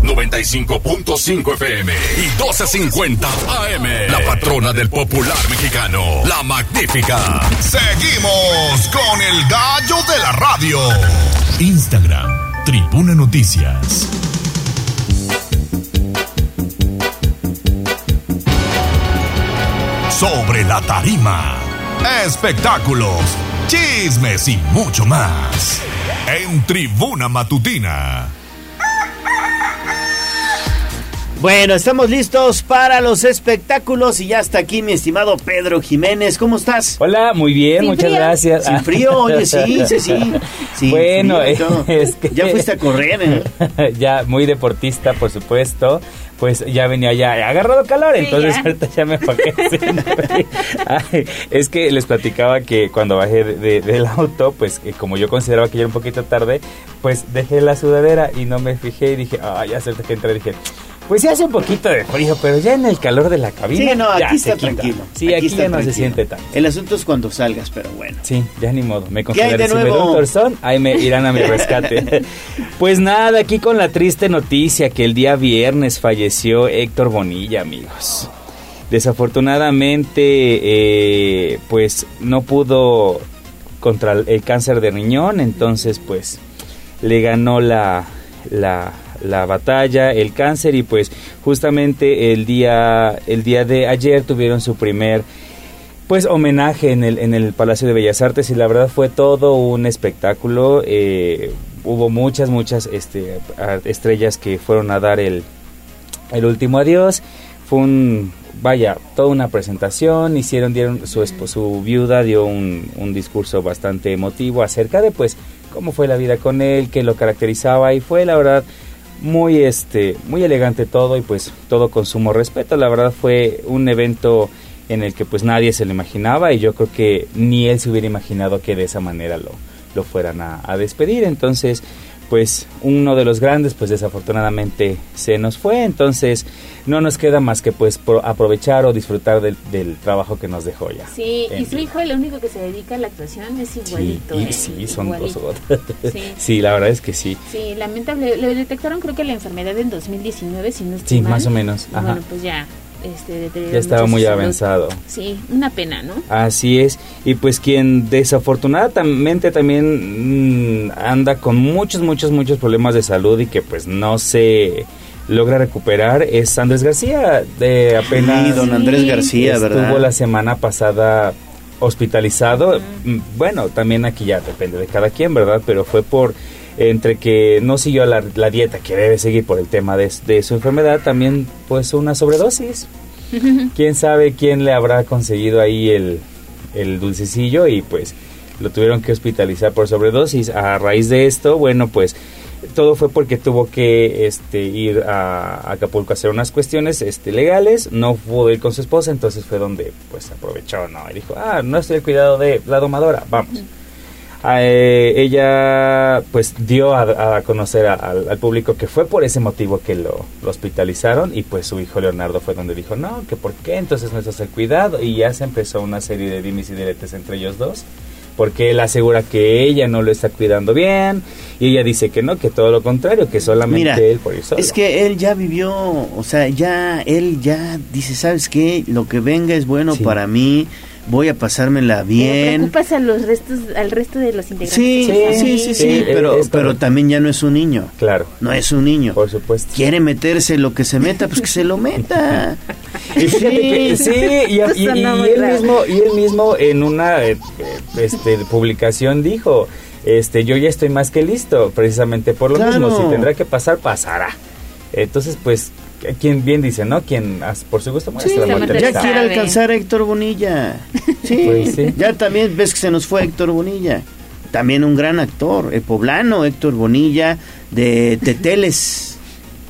Speaker 3: 95.5 FM y 12.50 AM. La patrona del popular mexicano, la magnífica. Seguimos con el gallo de la radio. Instagram, Tribuna Noticias. Sobre la tarima. Espectáculos, chismes y mucho más. En Tribuna Matutina.
Speaker 1: Bueno, estamos listos para los espectáculos y ya está aquí mi estimado Pedro Jiménez. ¿Cómo estás?
Speaker 34: Hola, muy bien,
Speaker 1: Sin
Speaker 34: muchas
Speaker 1: frío.
Speaker 34: gracias.
Speaker 1: Sin frío, oye, sí, sí, sí. Sin
Speaker 34: bueno,
Speaker 1: frío,
Speaker 34: es que...
Speaker 1: ya fuiste a correr, ¿eh?
Speaker 34: ya, muy deportista, por supuesto. Pues ya venía ya agarrado calor,
Speaker 2: Sí,
Speaker 34: entonces
Speaker 2: ya.
Speaker 34: ahorita ya me. Ay, es que les platicaba que cuando bajé de- de- del auto, pues que como yo consideraba que ya era un poquito tarde, pues dejé la sudadera y no me fijé y dije, ah, ya sé que entré, dije, Pues se hace un poquito de frío, pero ya en el calor de la cabina.
Speaker 1: Sí, no,
Speaker 34: ya
Speaker 1: aquí
Speaker 34: se
Speaker 1: está tranquilo.
Speaker 34: Sí, aquí,
Speaker 1: está
Speaker 34: ya no se siente tanto.
Speaker 1: El asunto es cuando salgas, pero bueno.
Speaker 34: Sí, ya ni modo. Me
Speaker 1: ¿Qué hay de
Speaker 34: consideré si me
Speaker 1: nuevo?
Speaker 34: torzón, ahí me irán a mi rescate. pues nada, aquí con la triste noticia que el día viernes falleció Héctor Bonilla, amigos. Desafortunadamente, eh, pues no pudo contra el- el cáncer de riñón, entonces pues le ganó la, la, la batalla, el cáncer y pues justamente el día, el día de ayer tuvieron su primer pues homenaje en el, en el Palacio de Bellas Artes y la verdad fue todo un espectáculo. eh, hubo muchas, muchas este, estrellas que fueron a dar el, el último adiós. Fue un, vaya, toda una presentación. Hicieron, dieron, su, su viuda dio un, un discurso bastante emotivo acerca de pues cómo fue la vida con él, qué lo caracterizaba y fue la verdad muy este muy elegante todo y pues todo con sumo respeto. La verdad fue un evento en el que pues nadie se lo imaginaba y yo creo que ni él se hubiera imaginado que de esa manera lo, lo fueran a, a despedir. Entonces pues uno de los grandes pues desafortunadamente se nos fue entonces no nos queda más que pues pro- aprovechar o disfrutar del, del trabajo que nos dejó ya
Speaker 2: Sí, y su hijo, el único que se dedica a la actuación, es
Speaker 34: Sí,
Speaker 2: igualito.
Speaker 34: y
Speaker 2: ¿eh?
Speaker 34: sí, son
Speaker 2: Igualito.
Speaker 34: dos.
Speaker 2: Sí.
Speaker 34: sí, la verdad es que sí.
Speaker 2: Sí, lamentable. Le detectaron creo que la enfermedad en 2019, si no estoy
Speaker 34: Sí,
Speaker 2: mal.
Speaker 34: más o menos, ajá.
Speaker 2: bueno, pues ya, este,
Speaker 34: Ya estaba muy
Speaker 2: salud.
Speaker 34: avanzado.
Speaker 2: Sí, una pena, ¿no?
Speaker 34: Así es. Y pues quien desafortunadamente también mm, anda con muchos, muchos, muchos problemas de salud y que pues no se logra recuperar es Andrés García. De apenas
Speaker 1: Sí, don Andrés García,
Speaker 34: estuvo
Speaker 1: ¿verdad?
Speaker 34: la semana pasada hospitalizado. Bueno, también aquí ya depende de cada quien, ¿verdad? Pero fue por entre que no siguió la, la dieta que debe seguir por el tema de, de su enfermedad, también pues una sobredosis. quién sabe quién le habrá conseguido ahí el, el dulcecillo y pues lo tuvieron que hospitalizar por sobredosis. A raíz de esto, bueno, pues todo fue porque tuvo que este, ir a Acapulco a hacer unas cuestiones este, legales, no pudo ir con su esposa, entonces fue donde pues aprovechó, ¿no? Y dijo, ah, no estoy al cuidado de la domadora, vamos. Eh, ella pues dio a, a conocer a- al, al público que fue por ese motivo que lo, lo hospitalizaron y pues su hijo Leonardo fue donde dijo no, que por qué entonces no estás al cuidado y ya se empezó una serie de dimes y diretes entre ellos dos porque él asegura que ella no lo está cuidando bien y ella dice que no, que todo lo contrario, que solamente
Speaker 1: Mira,
Speaker 34: él por ir solo.
Speaker 1: es que él ya vivió, o sea, ya, él ya dice, ¿sabes qué? Lo que venga es bueno
Speaker 34: Sí.
Speaker 1: para mí, voy a pasármela
Speaker 2: Pero
Speaker 1: bien.
Speaker 2: preocupas a los restos, al resto de los integrantes.
Speaker 1: Sí,
Speaker 2: la
Speaker 1: sí, sí, sí,
Speaker 2: familia.
Speaker 1: pero, pero también ya no es un niño.
Speaker 34: Claro.
Speaker 1: No es un niño.
Speaker 34: Por supuesto.
Speaker 1: Quiere meterse lo que se meta, pues que se lo meta.
Speaker 34: Y fíjate que sí, y, y- él mismo, y él mismo en una eh, eh, este, publicación dijo, este, yo ya estoy más que listo, precisamente por lo
Speaker 1: Claro.
Speaker 34: mismo, si tendrá que pasar, pasará. Entonces, pues, quien bien dice, ¿no? Quien por su gusto muere
Speaker 1: Sí,
Speaker 34: muerte.
Speaker 1: ya quiere alcanzar a Héctor Bonilla. Sí,
Speaker 34: Pues sí.
Speaker 1: ya también ves que se nos fue Héctor Bonilla. También un gran actor, el poblano Héctor Bonilla de Teteles.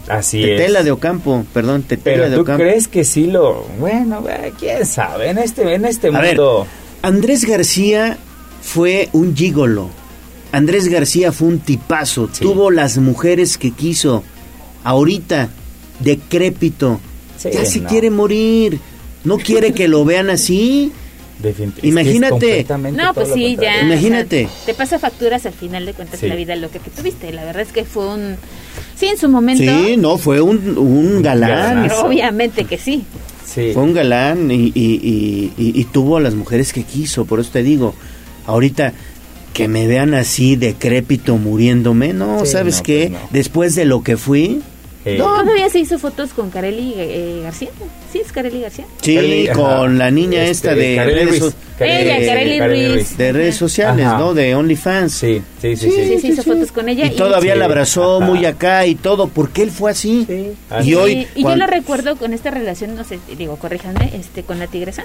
Speaker 34: Así
Speaker 1: Tetela
Speaker 34: es.
Speaker 1: de Ocampo, perdón, Tetela
Speaker 34: Pero
Speaker 1: de
Speaker 34: tú
Speaker 1: Ocampo.
Speaker 34: crees que sí lo, bueno, eh, quién sabe, en este, en este
Speaker 1: A ver,
Speaker 34: mundo.
Speaker 1: Andrés García fue un gigolo. Andrés García fue un tipazo. Tuvo las mujeres que quiso. Ahorita, decrépito.
Speaker 34: Sí,
Speaker 1: ya se
Speaker 34: no.
Speaker 1: quiere morir. No quiere que lo vean así. Imagínate.
Speaker 2: No, pues
Speaker 34: lo
Speaker 2: sí, ya.
Speaker 1: Imagínate.
Speaker 2: o sea, te pasa facturas al final de cuentas
Speaker 34: Sí.
Speaker 2: la vida loca que tuviste. La verdad es que fue un. Sí, en su momento.
Speaker 1: Sí, no, fue un, un galán.
Speaker 2: Obviamente que sí.
Speaker 34: Sí.
Speaker 1: Fue un galán y, y- y- y- y tuvo a las mujeres que quiso. Por eso te digo, ahorita que me vean así decrépito muriéndome, no,
Speaker 34: Sí,
Speaker 1: ¿sabes
Speaker 34: no,
Speaker 1: qué?
Speaker 34: pues no.
Speaker 1: Después de lo que fui,
Speaker 34: Eh,
Speaker 2: Todavía se hizo fotos con Carely eh, García. Sí, es Carely García.
Speaker 1: sí,
Speaker 34: Carely, ajá.
Speaker 1: con la niña
Speaker 34: Este,
Speaker 1: esta de
Speaker 34: Carely
Speaker 1: redes,
Speaker 34: Ruiz.
Speaker 1: so-
Speaker 2: Ella,
Speaker 1: de-
Speaker 2: Carely Ruiz.
Speaker 1: de redes sociales,
Speaker 34: Ajá.
Speaker 1: ¿no? De OnlyFans.
Speaker 34: Sí, sí, sí,
Speaker 2: Sí,
Speaker 34: sí.
Speaker 2: se hizo fotos con ella.
Speaker 1: Y todavía
Speaker 34: Sí.
Speaker 1: la abrazó
Speaker 34: Ajá.
Speaker 1: muy acá y todo, porque él fue así.
Speaker 34: Sí.
Speaker 1: Y hoy,
Speaker 2: y yo
Speaker 1: cuan-
Speaker 2: la recuerdo con esta relación, no sé, digo, corríjanme, este, con la tigresa.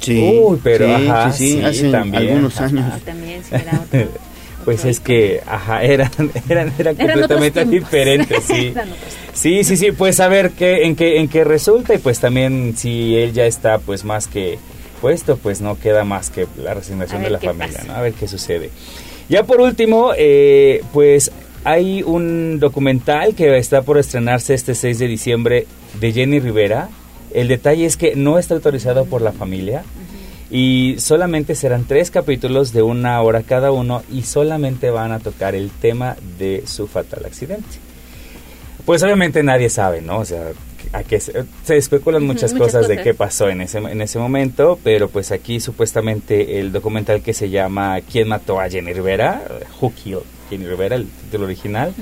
Speaker 1: Sí,
Speaker 34: Uy, pero
Speaker 1: sí,
Speaker 34: ajá,
Speaker 1: sí, sí,
Speaker 34: sí,
Speaker 1: hace
Speaker 34: también,
Speaker 1: algunos años.
Speaker 2: Ah, también, sí, era otro.
Speaker 34: Pues es que, ajá, eran, eran, eran completamente diferentes, sí. Sí, sí, sí, pues a ver qué, en qué, en qué resulta y pues también si él ya está pues más que puesto, pues no queda más que la resignación de la familia. ¿no? A ver qué sucede. Ya por último, eh, pues hay un documental que está por estrenarse este 6 de diciembre de Jenny Rivera. El detalle es que no está autorizado por la familia y solamente serán tres capítulos de una hora cada uno y solamente van a tocar el tema de su fatal accidente. Pues obviamente nadie sabe, ¿no? O sea, a qué se, se especulan muchas,
Speaker 2: Muchas
Speaker 34: cosas, de qué pasó en ese, en ese momento, pero pues aquí supuestamente el documental que se llama ¿Quién mató a Jenny Rivera? Who Killed Jenny Rivera, el título original.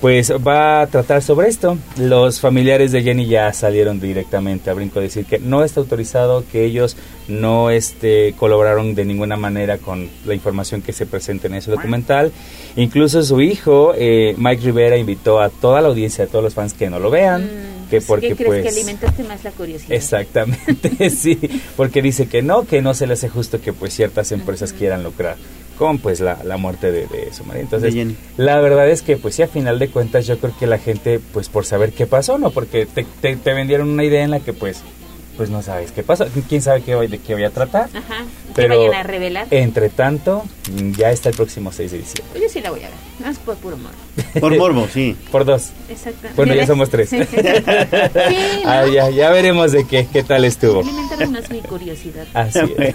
Speaker 34: Pues va a tratar sobre esto. Los familiares de Jenny ya salieron directamente a brinco a decir que no está autorizado, que ellos no este, colaboraron de ninguna manera con la información que se presenta en ese documental. Incluso su hijo, eh, Mike Rivera, invitó a toda la audiencia, a todos los fans que no lo vean, que porque
Speaker 2: Mm, ¿Qué crees
Speaker 34: pues...
Speaker 2: que alimentaste más la curiosidad?
Speaker 34: Exactamente, sí, porque dice que no, que no se le hace justo que pues ciertas empresas quieran lucrar con pues la, la muerte de, de su marido. Entonces,
Speaker 1: Jenny.
Speaker 34: la verdad es que pues sí, a final de cuentas yo creo que la gente pues por saber qué pasó, ¿no? Porque te, te, te vendieron una idea en la que pues pues no sabes qué pasó, quién sabe qué hoy de qué voy a tratar.
Speaker 2: Ajá. Que
Speaker 34: Pero
Speaker 2: vayan a revelar.
Speaker 34: entre tanto, mm, ya está el próximo 6 de diciembre.
Speaker 2: Pues yo sí la voy a ver. No es por puro morbo.
Speaker 1: Por morbo, sí.
Speaker 34: Por dos.
Speaker 2: Exacto.
Speaker 34: Bueno, ya
Speaker 2: ¿Ves?
Speaker 34: somos tres.
Speaker 2: Sí. Sí, ¿no?
Speaker 34: Ah, ya, ya veremos de qué, qué tal estuvo.
Speaker 2: Alimentame más mi curiosidad.
Speaker 34: Así es.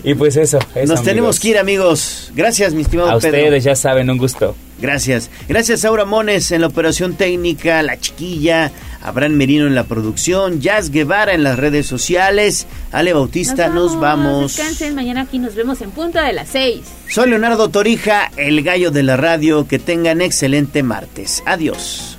Speaker 34: y pues eso, eso,
Speaker 1: Nos tenemos que ir, amigos. Gracias, mi estimado
Speaker 34: A
Speaker 1: Pedro.
Speaker 34: ustedes, ya saben, un gusto.
Speaker 1: Gracias. Gracias, Aura Mones en la operación técnica, La Chiquilla, Abraham Merino en la producción, Jazz Guevara en las redes sociales, Ale Bautista, nos vamos.
Speaker 2: Descansen. Mañana aquí nos vemos en punto de las seis.
Speaker 1: Soy Leonardo Torija, el gallo de la radio. Que tengan excelente martes. Adiós,